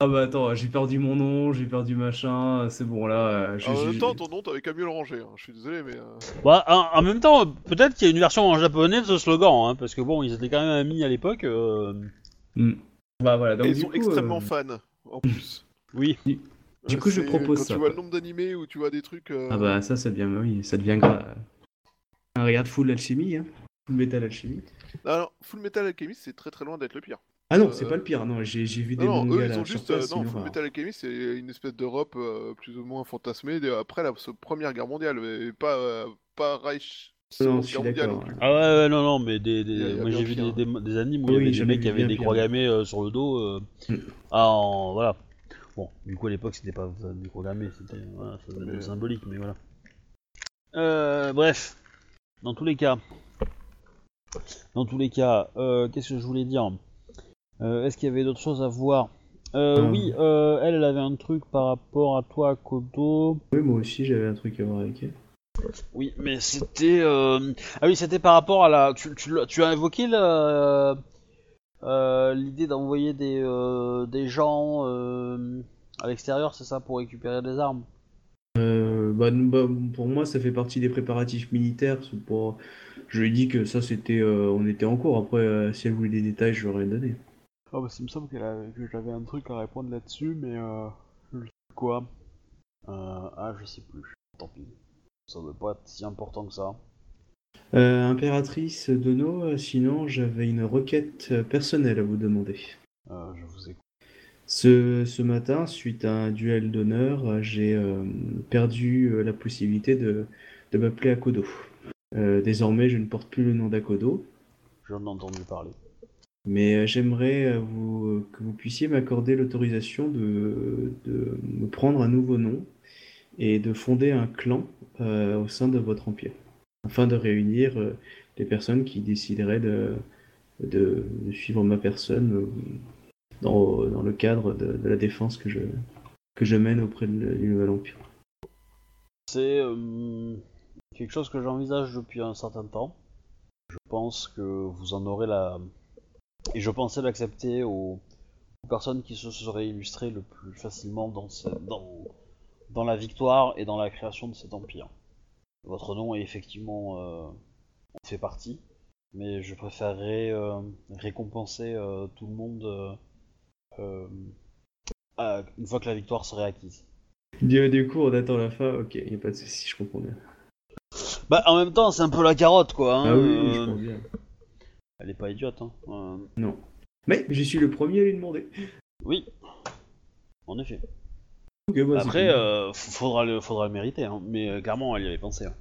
Ah bah attends, j'ai perdu mon nom, j'ai perdu machin, c'est bon là. euh, je- en même temps, ton nom, t'avais qu'à mieux le ranger. hein. Je suis désolé, mais. euh, Bah, en, en même temps, peut-être qu'il y a une version en japonais de ce slogan, hein, parce que bon, ils étaient quand même amis à l'époque. euh, Hmm. Bah voilà, donc et ils du sont coup, extrêmement euh, fans, en plus. Oui. Du coup, je propose quand ça, tu vois le nombre d'animés où tu vois des trucs. euh, Ah bah ça, ça devient, oui, ça devient grave. Ah, regarde Full Alchemy, hein. Full Metal Alchemy. Non, Full Metal Alchemist, c'est très très loin d'être le pire. Ah non, Euh, c'est pas le pire, non, j'ai vu des Non, non, mangas eux, là, ils ont juste. place, euh, non, Full. Metal Alchemist, c'est une espèce d'Europe euh, plus ou moins fantasmée après la ce- Première Guerre mondiale, mais pas, euh, pas Reich. Non, je suis d'accord, ouais. Ah ouais, ouais, non, non, mais des, des- moi j'ai vu des, des, des animes où Oui, il y avait des mecs qui avaient des croix gammées euh, sur le dos. euh, Mm. Ah, en- voilà. Bon, du coup à l'époque c'était pas gammées, c'était voilà, ça faisait Mais- symbolique, mais voilà. Euh, bref, dans tous les cas, dans tous les cas, euh, qu'est-ce que je voulais dire? Euh, Est-ce qu'il y avait d'autres choses à voir? Hum. Oui, elle, elle avait un truc par rapport à toi, Kodo. Oui, moi aussi, j'avais un truc à voir avec elle. Oui, mais c'était. Ah oui, c'était par rapport à la. Tu, tu, as évoqué la- l'idée d'envoyer des, euh, des gens euh, à l'extérieur, c'est ça, pour récupérer des armes Euh, bah, bah, pour moi, ça fait partie des préparatifs militaires. Je lui ai dit que ça, c'était, euh, on était en cours. Après, euh, si elle voulait des détails, je lui aurais donné. Ah bah, il me semble que j'avais un truc à répondre là-dessus, mais. Euh, quoi euh, Ah, je sais plus. Tant pis. Ça doit pas être si important que ça. Euh, Impératrice Dono, sinon, j'avais une requête personnelle à vous demander. Euh, je vous écoute. Ce, ce matin, suite à un duel d'honneur, j'ai euh, perdu la possibilité de, de m'appeler Akodo. Désormais, je ne porte plus le nom d'Akodo. J'en ai entendu parler. Mais j'aimerais vous, que vous puissiez m'accorder l'autorisation de, de me prendre un nouveau nom et de fonder un clan au sein de votre empire, afin de réunir euh, les personnes qui décideraient de, suivre ma personne euh, dans, le cadre de, la défense que je, mène auprès du nouvel empire. C'est euh, quelque chose que j'envisage depuis un certain temps. Je pense que vous en aurez la. Et je pensais l'accepter aux... personnes qui se seraient illustrées le plus facilement dans la victoire et dans la création de cet empire. Votre nom est effectivement. euh, en fait partie, mais je préférerais euh, récompenser euh, tout le monde euh, à- une fois que la victoire serait acquise. Du, coup, on attend la fin, ok, il n'y a pas de souci, je comprends bien. Bah, en même temps, c'est un peu la carotte, quoi. hein, ah oui, je pense bien. Elle est pas idiote, hein. Non. Mais je suis le premier à lui demander. oui, en effet. Bah, Après, euh, faudra, le, faudra le mériter, hein. mais euh, clairement, elle y avait pensé. hein.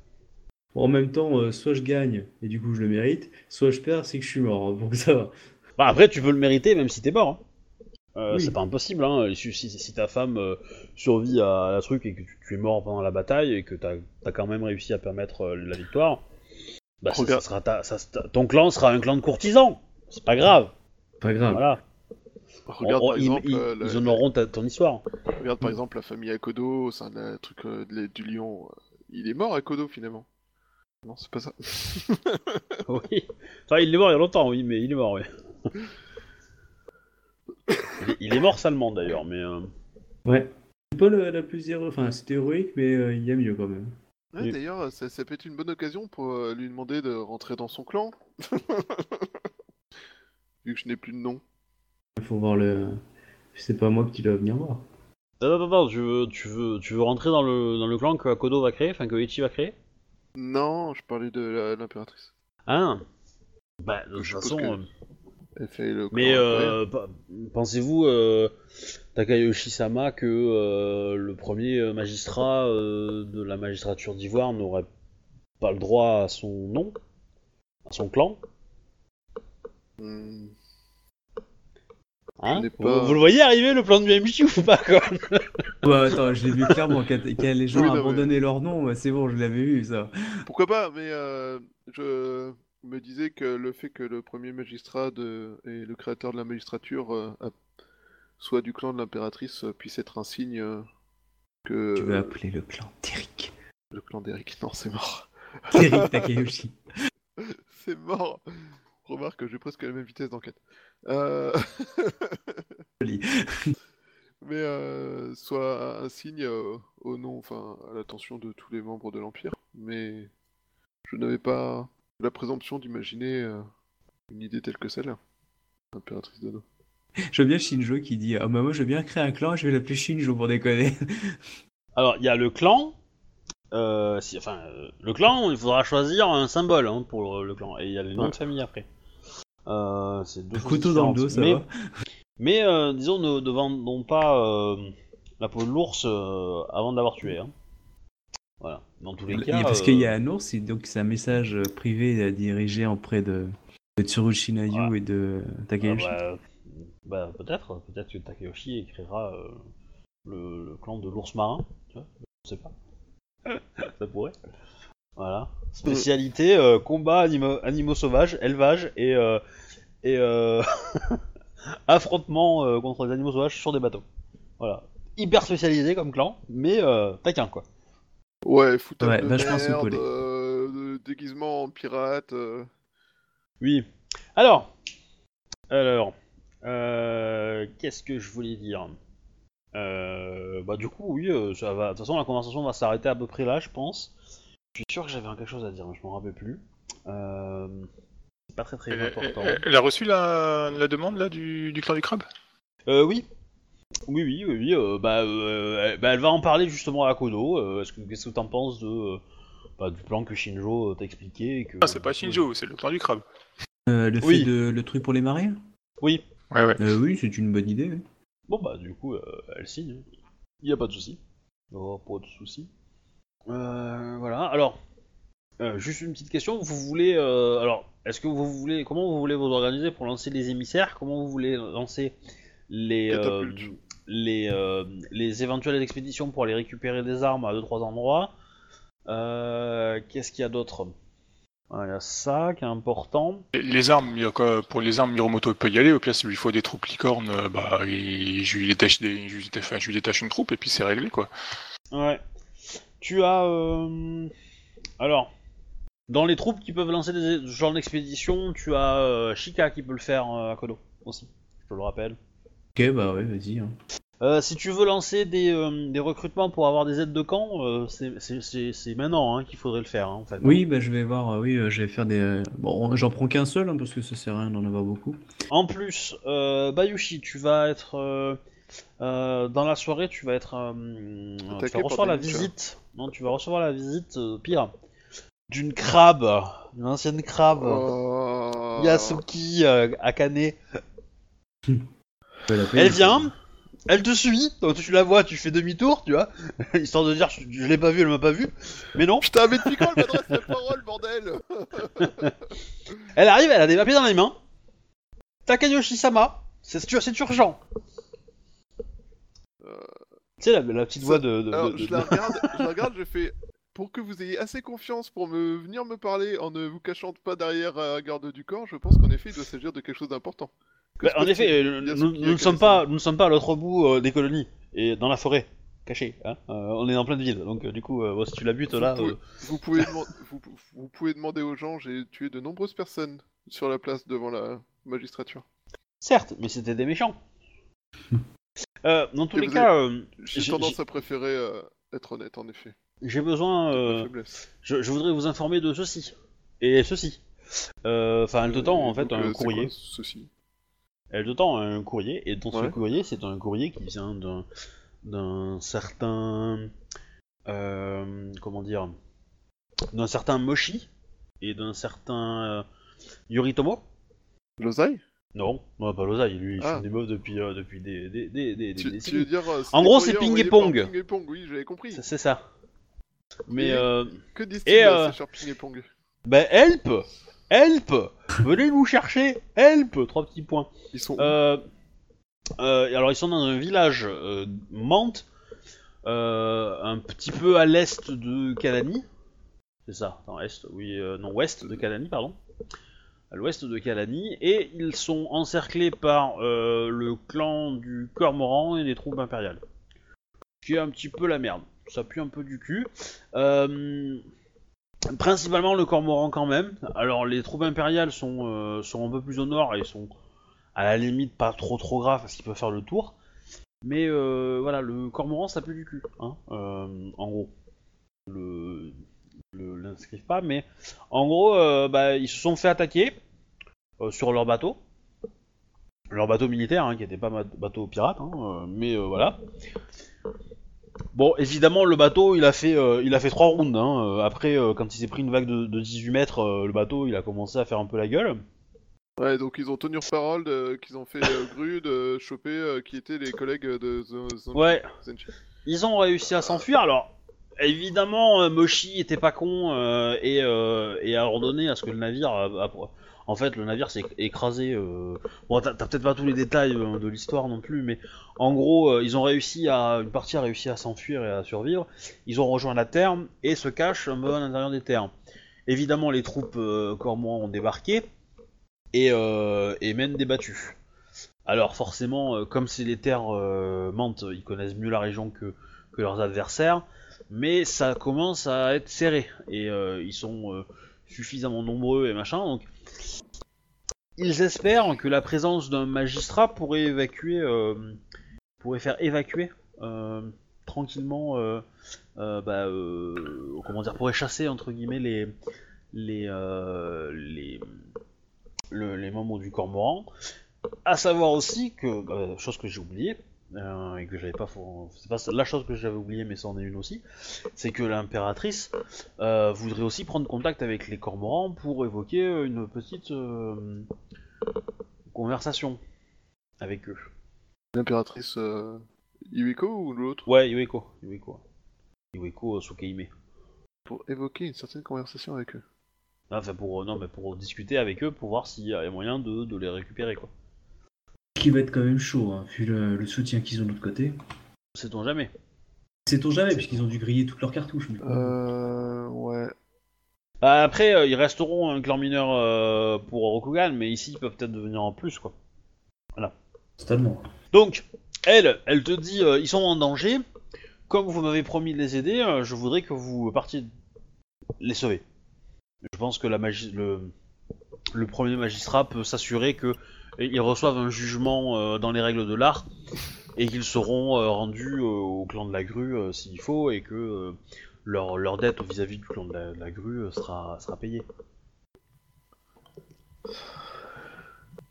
Bon, en même temps, euh, soit je gagne et du coup je le mérite, soit je perds, c'est que je suis mort, donc ça va. Bah, après, tu peux le mériter même si t'es mort. hein. Euh, Oui. C'est pas impossible, hein. si, si- si ta femme euh, survit à la truc et que tu, tu es mort pendant la bataille et que t'as as quand même réussi à permettre euh, la victoire, bah, ça- sera ta- ça- ta- ton clan sera un clan de courtisans. C'est pas grave. Pas grave. Voilà. Regarde On- par ils- exemple, ils, euh, le- ils honoreront ta- ton histoire. regarde par exemple la famille Akodo au sein de la truc euh, du lion. euh, Il est mort Akodo finalement. Non, c'est pas ça. Oui. Enfin, il est mort il y a longtemps, oui, mais il est mort, oui. il, est, il est mort salement d'ailleurs, mais. euh, Ouais. C'est pas la, la plus héroïque, enfin c'était héroïque, mais euh, il y a mieux quand même. Ouais, Oui. D'ailleurs, ça, ça peut être une bonne occasion pour euh, lui demander de rentrer dans son clan. Vu que je n'ai plus de nom. Il faut voir le. C'est pas moi que tu dois venir voir. Non, non, non, non, tu veux, tu veux, tu veux rentrer dans le, dans le clan que Akodo va créer, enfin que Ichi va créer? Non, je parlais de la- l'impératrice. Ah Bah, de toute façon. que- euh, Elle fait le Mais euh, pensez-vous, euh, Takayoshi-sama, que euh, le premier magistrat euh, de la magistrature d'Ivoire n'aurait pas le droit à son nom? À son clan? Impérial. Hein vous, pas- vous le voyez arriver le plan du MJ ou pas quoi Ouais, attends, je l'ai vu clairement, quand, les gens Oui, non, mais- abandonnaient leur nom, c'est bon, je l'avais vu ça. Pourquoi pas, mais euh, je me disais que le fait que le premier magistrat de... et le créateur de la magistrature euh, a- soit du clan de l'impératrice euh, puisse être un signe euh, que Tu veux appeler le clan Terik. le clan d'Eric. Non, c'est mort. Terik Takayoshi. c'est mort. Remarque, j'ai presque la même vitesse d'enquête. Euh... Joli. Mais euh, soit un signe euh, au nom, enfin, à l'attention de tous les membres de l'Empire. Mais je n'avais pas la présomption d'imaginer euh, une idée telle que celle-là. Impératrice Dono. Je veux bien Shinjo qui dit Ah bah moi je veux bien créer un clan, je vais l'appeler Shinjo pour déconner. Alors, il y a le clan. euh, si, enfin, euh, le clan, il faudra choisir un symbole hein, pour le, le clan. Et il y a les noms Ouais. de famille après. Euh, c'est deux couteau dans le dos, ça mais, va. Mais euh, disons, ne, ne vendons pas euh, la peau de l'ours euh, avant de l'avoir tué. Hein. Voilà. Dans tous les Il cas. parce qu'il y a un ours, et donc c'est un message privé euh, dirigé auprès de, de Tsurushi Nayu Voilà. et de ah Takayoshi. bah, bah, peut-être, peut-être que Takeyoshi écrira le, le clan de l'ours marin. Tu vois, je sais pas. Ça pourrait. Voilà. Spécialité euh, combat animo- animaux sauvages, élevage et euh, et euh, affrontement euh, contre les animaux sauvages sur des bateaux. Voilà. Hyper spécialisé comme clan, mais euh, taquin quoi. Ouais, foutage Ouais, de bah, pense merde, euh, de- déguisement en pirate. euh. Oui. Alors, alors, euh, qu'est-ce que je voulais dire? Euh, Bah du coup, oui, ça va. De toute façon, la conversation va s'arrêter à peu près là, je pense. Je suis sûr que j'avais quelque chose à dire, mais je m'en rappelle plus. Euh, c'est pas très très Elle, important. elle- elle a reçu la, la demande là du, du clan du crabe? Euh, oui. Oui, oui, oui, oui. euh, bah, euh, elle, bah, elle va en parler justement à Kodo. euh, est-ce que- Qu'est-ce que t'en penses de, euh, bah, du plan que Shinjo t'a expliqué et que, Ah, c'est pas Shinjo, c'est le clan du crabe. Euh, le Oui. fait de le truc pour les mariés Oui. Ouais, ouais. Euh, Oui, c'est une bonne idée. oui. Bon bah du coup, euh, elle signe. Il y a pas de souci. Oh, pas de souci. Euh, voilà. Alors, euh, juste une petite question. Vous voulez, euh, alors, est-ce que vous voulez, comment vous voulez vous organiser pour lancer les émissaires? Comment vous voulez lancer les euh, les euh, les éventuelles expéditions pour aller récupérer des armes à deux trois endroits? Euh, Qu'est-ce qu'il y a d'autre? Il y a ça qui est important. Les- Les armes, il y a quoi, pour les armes, Miromoto peut y aller. Au pire, s'il lui faut des troupes licornes, bah, il- je, lui détache des, je, lui détache, enfin, je lui détache une troupe et puis c'est réglé, quoi. Ouais. Tu as euh, alors dans les troupes qui peuvent lancer des ce genre d'expédition, tu as euh, Shika qui peut le faire euh, à Kodo aussi. Je te le rappelle. Ok, bah ouais, vas-y. hein. Euh, si tu veux lancer des, euh, des recrutements pour avoir des aides de camp, euh, c'est- maintenant hein, qu'il faudrait le faire, hein, en fait. Oui, bah je vais voir, oui, je vais faire des... Bon, j'en prends qu'un seul, hein, parce que ça sert à rien d'en avoir beaucoup. En plus, euh, Bayushi, tu vas être euh, euh, dans la soirée, tu vas être, euh, tu Attaqué vas recevoir la visite. Non, tu vas recevoir la visite euh, pire d'une crabe, une ancienne crabe, Oh. Yasuki euh, Akane. Elle vient, elle te suit, donc tu la vois, tu fais demi-tour, tu vois, histoire de dire je, je l'ai pas vu, elle m'a pas vu, mais non. Putain, mais depuis quand elle m'adresse la parole, bordel Elle arrive, elle a des papiers dans les mains. Takayoshi-sama, c'est urgent. Euh, Tu sais, la, la petite voix de. de- Alors, de- je de- la regarde, je la regarde, je fais... Pour que vous ayez assez confiance pour me venir me parler en ne vous cachant pas derrière un garde du corps, je pense qu'en effet, il doit s'agir de quelque chose d'important. Que Bah, en effet, euh, nous, nous ne sommes pas, nous ne sommes pas à l'autre bout euh, des colonies et dans la forêt, cachée. Hein Euh, on est en pleine ville, donc euh, du coup, euh, bon, si tu la butes Vous là, pouvez- euh, Vous pouvez, deman- vous, vous pouvez demander aux gens, j'ai tué de nombreuses personnes sur la place devant la magistrature. certes, mais c'était des méchants. Euh, dans tous Et les cas, euh, J'ai tendance à préférer euh, être honnête, en effet. j'ai besoin, je, je voudrais vous informer de ceci et ceci. Enfin, elle te tend en fait donc, un courrier. quoi, ceci? Elle te tend un courrier, et dans ce courrier, c'est un courrier qui vient d'un, d'un certain. comment dire D'un certain Moshi et d'un certain Yoritomo. L'oseille? Non, non, pas Lozai, lui il Ah. fume des meufs depuis, euh, depuis des, des, des, des, des tu, tu décennies. veux dire... euh, En des gros, c'est ping et par pong. Ping et pong, oui, j'avais compris. C'est, c'est ça. Mais Et- euh, Que disent-ils Et, euh, ces chers ping et pong? bah, help Help Venez nous chercher Help Trois petits points. Ils sont où? Euh, euh, alors ils sont dans un village euh, Mante, euh, un petit peu à l'est de Kalani. C'est ça, attends, est, oui, euh, non, ouest de Kalani, pardon. À l'ouest de Kalani, et ils sont encerclés par euh, le clan du Cormoran et les troupes impériales. Ce qui est un petit peu la merde. Ça pue un peu du cul. Euh, principalement le Cormoran quand même. Alors les troupes impériales sont, euh, sont un peu plus au nord et sont à la limite pas trop trop grave parce qu'il peut faire le tour. Mais voilà, le cormoran ça pue du cul, hein, en gros. L'inscrivent pas, mais en gros, euh, bah, ils se sont fait attaquer euh, sur leur bateau. Leur bateau militaire, hein, qui était pas bateau pirate, hein, euh, mais voilà. Bon, évidemment, le bateau, il a fait, il a fait trois rounds. Hein. Après, quand il s'est pris une vague de, de 18 mètres, le bateau, il a commencé à faire un peu la gueule. Ouais, donc ils ont tenu parole qu'ils ont fait euh, grue de choper euh, qui étaient les collègues de Zo- Ouais, Zenchi. Ils ont réussi à s'enfuir. Alors, évidemment, euh, Moshi était pas con euh, et, euh, et a ordonné à ce que le navire. a- en fait, le navire s'est écrasé. Bon, t'as peut-être pas tous les détails de l'histoire non plus, mais en gros, ils ont réussi à. Une partie a réussi à s'enfuir et à survivre. Ils ont rejoint la terre et se cachent un peu à l'intérieur des terres. Évidemment, les troupes Cormorans ont débarqué et, et mènent des battues. Alors forcément, comme c'est les terres Mantes, ils connaissent mieux la région que leurs adversaires, mais ça commence à être serré et euh, ils sont euh, suffisamment nombreux et machin, donc ils espèrent que la présence d'un magistrat pourrait évacuer, euh, pourrait faire évacuer tranquillement, bah, comment dire, pourrait chasser entre guillemets les les les le- les membres du Cormoran. À savoir aussi que, bah, chose que j'ai oubliée, euh, et que j'avais pas, c'est pas la chose que j'avais oubliée, mais c'en est une aussi, c'est que l'impératrice euh, voudrait aussi prendre contact avec les Cormorans pour évoquer une petite euh, conversation avec eux. L'impératrice euh, Iwiko ou l'autre? Ouais, Iweko, Iweko, Iweko Sukeime. Pour évoquer une certaine conversation avec eux. Enfin, pour, non, mais pour discuter avec eux, pour voir s'il y a moyen de, de les récupérer, quoi. Qui va être quand même chaud, hein, vu le, le soutien qu'ils ont de l'autre côté. Sait-on jamais. Sait-on jamais, puisqu'ils ont dû griller toutes leurs cartouches. coup. Euh, ouais. Bah, après, euh, ils resteront un clan mineur euh, pour Rokugan, mais ici, ils peuvent peut-être devenir en plus, quoi. Totalement. Donc, elle, elle te dit, euh, ils sont en danger. Comme vous m'avez promis de les aider, euh, je voudrais que vous partiez les sauver. Je pense que la magi- le, le premier magistrat peut s'assurer que ils reçoivent un jugement euh, dans les règles de l'art et qu'ils seront euh, rendus euh, au clan de la grue s'il faut et que leur, dette vis-à-vis du clan de la, grue sera, payée.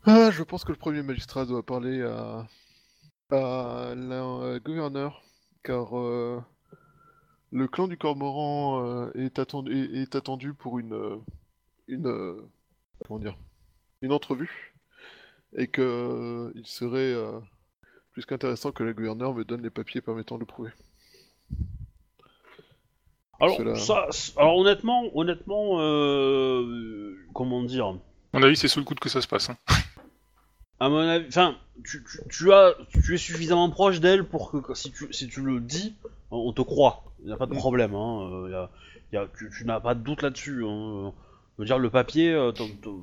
Ah, je pense que le premier magistrat doit parler à, la gouverneur, car le clan du Cormoran est, attendu, pour une, une, comment dire, une entrevue, et que euh, il serait euh, plus qu'intéressant que la gouverneure me donne les papiers permettant de le prouver. Alors, Cela- ça, c- alors honnêtement, honnêtement, euh, comment dire? À mon avis, c'est sous le coude que ça se passe. hein. À mon avis, enfin, tu, tu, tu as, tu es suffisamment proche d'elle pour que si tu, si tu le dis, on te croit. Il n'y a pas de Mm. problème. Hein. y a, y a, tu, tu n'as pas de doute là-dessus. Hein. Je veux dire, le papier, euh,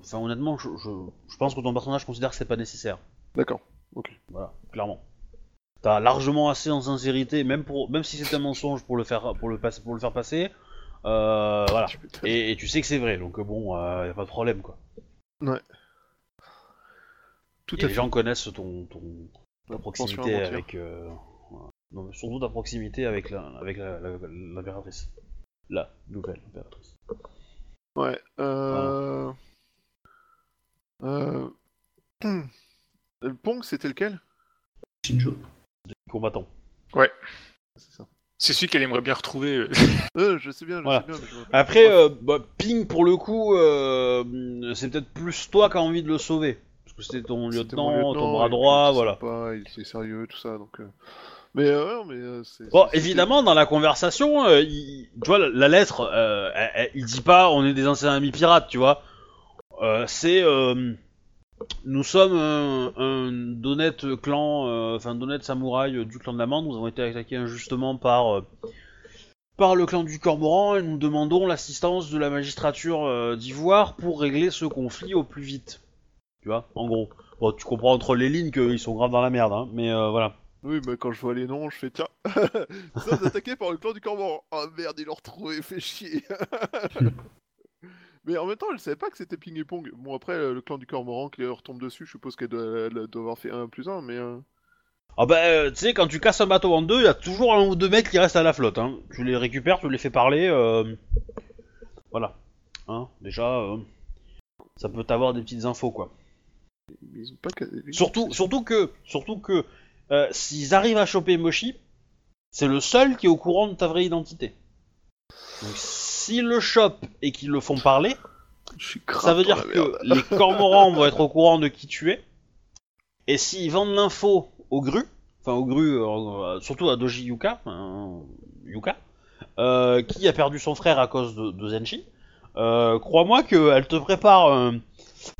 enfin, honnêtement, je, je, je pense que ton personnage considère que c'est pas nécessaire. D'accord. Voilà, clairement. T'as largement assez en sincérité, même pour, même si c'est un mensonge pour le faire, pour le passer, pour le faire passer. Euh, voilà. Et, et tu sais que c'est vrai, donc euh, bon, euh, y a pas de problème quoi. Tout Et à les fait. gens connaissent ton, ton ta proximité avec, euh, non, surtout ta proximité avec la, avec la. La nouvelle impératrice. Ouais. Euh... Euh... Le Pong, c'était lequel? Shinjo. Combattant. C'est ça. C'est celui qu'elle aimerait bien retrouver. euh. Euh, je sais bien, je Voilà. sais bien. mais je vois- Après, Ouais. euh, bah, Ping pour le coup, euh, c'est peut-être plus toi qui as envie de le sauver, parce que c'était ton lieutenant, ton bras droit, voilà. sympa, il était sérieux, tout ça, donc... Mais euh, mais euh, c'est... Bon, c'est- évidemment, dans la conversation, euh, il- tu vois, la, la lettre, euh, elle- elle- il dit pas on est des anciens amis pirates, tu vois. Euh, c'est euh, nous sommes un, un d'honnêtes clan, euh, enfin d'honnêtes samouraïs euh, du clan de la Mande. Nous avons été attaqués injustement par euh, par le clan du Cormoran et nous demandons l'assistance de la magistrature euh, d'Ivoire pour régler ce conflit au plus vite. Tu vois, en gros. Bon, tu comprends entre les lignes qu'ils sont grave dans la merde, hein, mais euh, voilà. Oui, mais quand je vois les noms, je fais tiens, nous sommes attaqués par le clan du Cormoran. Oh merde, ils l'ont retrouvé, fait chier. mais en même temps, elle savait pas que c'était Ping et Pong. Bon, après, le clan du Cormoran qui leur tombe dessus, je suppose qu'elle doit, avoir fait un plus un, mais... euh, Ah bah, euh, tu sais, quand tu casses un bateau en deux, il y a toujours un ou deux mecs qui restent à la flotte. Hein. Tu les récupères, tu les fais parler. euh, Voilà. Hein, déjà, euh, ça peut t'avoir des petites infos, quoi. Ils ont pas... Surtout, surtout que, surtout que, euh, s'ils arrivent à choper Moshi, c'est le seul qui est au courant de ta vraie identité. Donc, s'ils le chopent et qu'ils le font parler, ça veut dire que les cormorans vont être au courant de qui tu es. Et s'ils vendent l'info aux grues, enfin aux grues, euh, surtout à Doji Yuka, Yuka, euh, qui a perdu son frère à cause de, de Zenshi, euh, crois-moi qu'elle te prépare, un-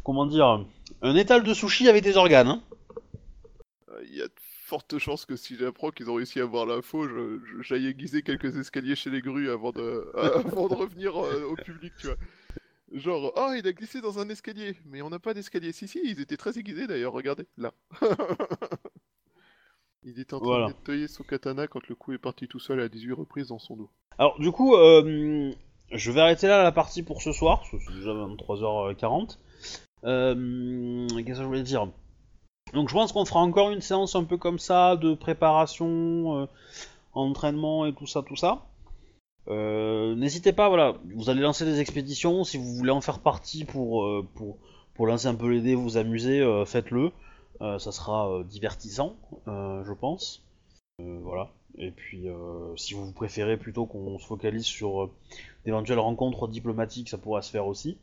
comment dire, un étal de sushi avec des organes. Hein. Il y a de fortes chances que si j'apprends qu'ils ont réussi à avoir l'info, j'aille aiguiser quelques escaliers chez les grues avant de, avant de revenir euh, au public, tu vois. Genre, oh, il a glissé dans un escalier, mais on n'a pas d'escalier. Si, si, ils étaient très aiguisés d'ailleurs, regardez, là. il était en train Voilà. de nettoyer son katana quand le coup est parti tout seul à 18 reprises dans son dos. Alors du coup, euh, je vais arrêter là la partie pour ce soir, parce que c'est déjà 23h40. Euh, Qu'est-ce que je voulais dire? Donc je pense qu'on fera encore une séance un peu comme ça, de préparation, euh, entraînement et tout ça, tout ça. Euh, N'hésitez pas, voilà, vous allez lancer des expéditions, si vous voulez en faire partie pour, euh, pour, pour lancer un peu les dés, vous amuser, faites-le. Ça sera divertissant, je pense. Voilà. Et puis, si vous préférez plutôt qu'on se focalise sur d'éventuelles rencontres diplomatiques, ça pourra se faire aussi.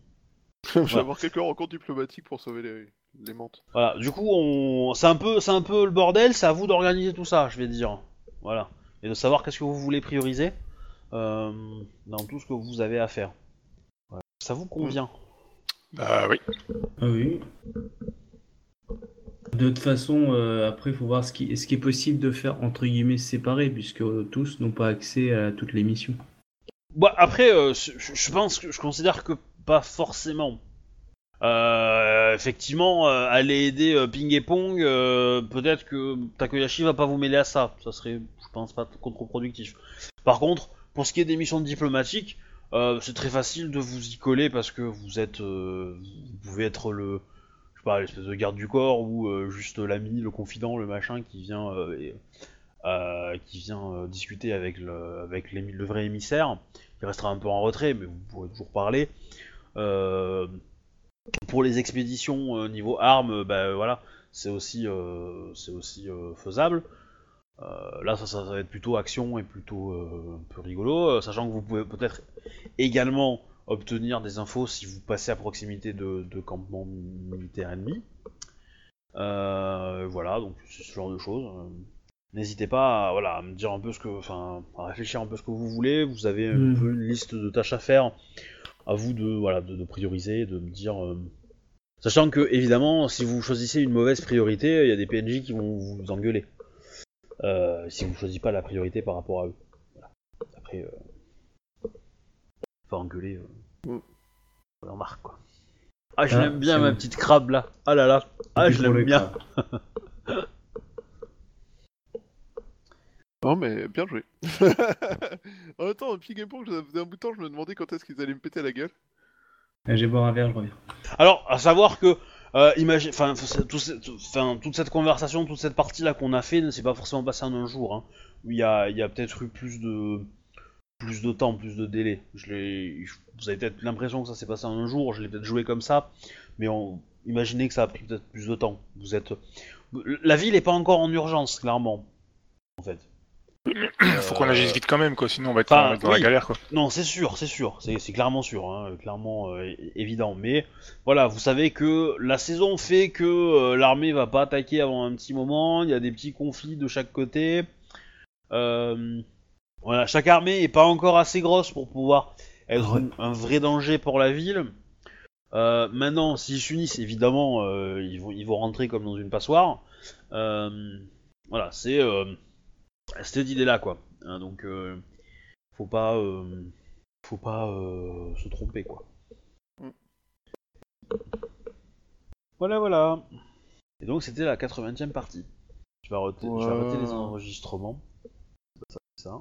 Je vais avoir quelques rencontres diplomatiques pour sauver les, les mentes. Voilà. Du coup, on... c'est un peu, c'est un peu le bordel. C'est à vous d'organiser tout ça, je vais dire. Voilà. Et de savoir qu'est-ce que vous voulez prioriser euh, dans tout ce que vous avez à faire. Ça vous convient Bah oui. Ah oui. De toute façon, euh, après, il faut voir ce qui, ce qui est possible de faire entre guillemets séparé, puisque euh, tous n'ont pas accès à toutes les missions. Bah, après, euh, je, je pense que je considère que pas forcément. Euh, effectivement, euh, aller aider euh, Ping et Pong, peut-être que Takoyashi va pas vous mêler à ça. Ça serait, je pense, pas contre-productif. Par contre, pour ce qui est des missions diplomatiques, c'est très facile de vous y coller parce que vous êtes, vous pouvez être le, je sais pas, l'espèce de garde du corps ou juste l'ami, le confident, le machin qui vient, qui vient discuter avec le, avec le vrai émissaire. Il restera un peu en retrait, mais vous pourrez toujours parler. Euh, pour les expéditions euh, niveau armes, euh, bah voilà, c'est aussi, euh, c'est aussi faisable. Là, ça, va être plutôt action et plutôt un peu rigolo, sachant que vous pouvez peut-être également obtenir des infos si vous passez à proximité de, de campements militaires ennemis. Euh, voilà, donc c'est ce genre de choses. N'hésitez pas à, voilà, à me dire un peu ce que, enfin, à réfléchir un peu ce que vous voulez. Vous avez un Mm. peu une liste de tâches à faire. À vous de, voilà, de, de prioriser, de me dire. euh, Sachant que, évidemment, si vous choisissez une mauvaise priorité, il y a des PNJ qui vont vous engueuler. Euh, si vous choisissez pas la priorité par rapport à eux. Voilà. Après, euh... pas engueuler. Euh... Mm. On en marque quoi. Ah, je Ah, l'aime bien ma petite crabe là. Ah là là. Ah, je l'aime bien. Non, mais bien joué. en même temps, Ping et Pong, ça faisait un bout de temps, je me demandais quand est-ce qu'ils allaient me péter la gueule. Je vais boire un verre, je reviens. Alors, à savoir que, euh, imagine, enfin, tout toute cette conversation, toute cette partie là qu'on a fait, ne s'est pas forcément passée en un jour. Hein. Il y a, il y a peut-être eu plus de, plus de temps, plus de délai. Je vous avez peut-être l'impression que ça s'est passé en un jour. Je l'ai peut-être joué comme ça, mais on, imaginez que ça a pris peut-être plus de temps. Vous êtes, la ville est pas encore en urgence, clairement, en fait. Faut qu'on Euh, agisse vite quand même, quoi. Sinon, on va être, enfin, dans oui. la galère, quoi. Non, c'est sûr, c'est sûr, c'est c'est clairement sûr, hein, clairement euh, é- évident. Mais voilà, vous savez que la saison fait que euh, l'armée va pas attaquer avant un petit moment. Il y a des petits conflits de chaque côté. Euh, voilà, chaque armée est pas encore assez grosse pour pouvoir être un, un vrai danger pour la ville. Euh, maintenant, s'ils s'unissent, évidemment, euh, ils vont ils vont rentrer comme dans une passoire. Euh, voilà, c'est euh, cette idée-là, quoi. Hein, donc, euh, faut pas, euh, faut pas euh, se tromper, quoi. Mm. Voilà, voilà. Et donc, c'était la 80e partie. Je vais arrêter, je vais arrêter les enregistrements. Ça.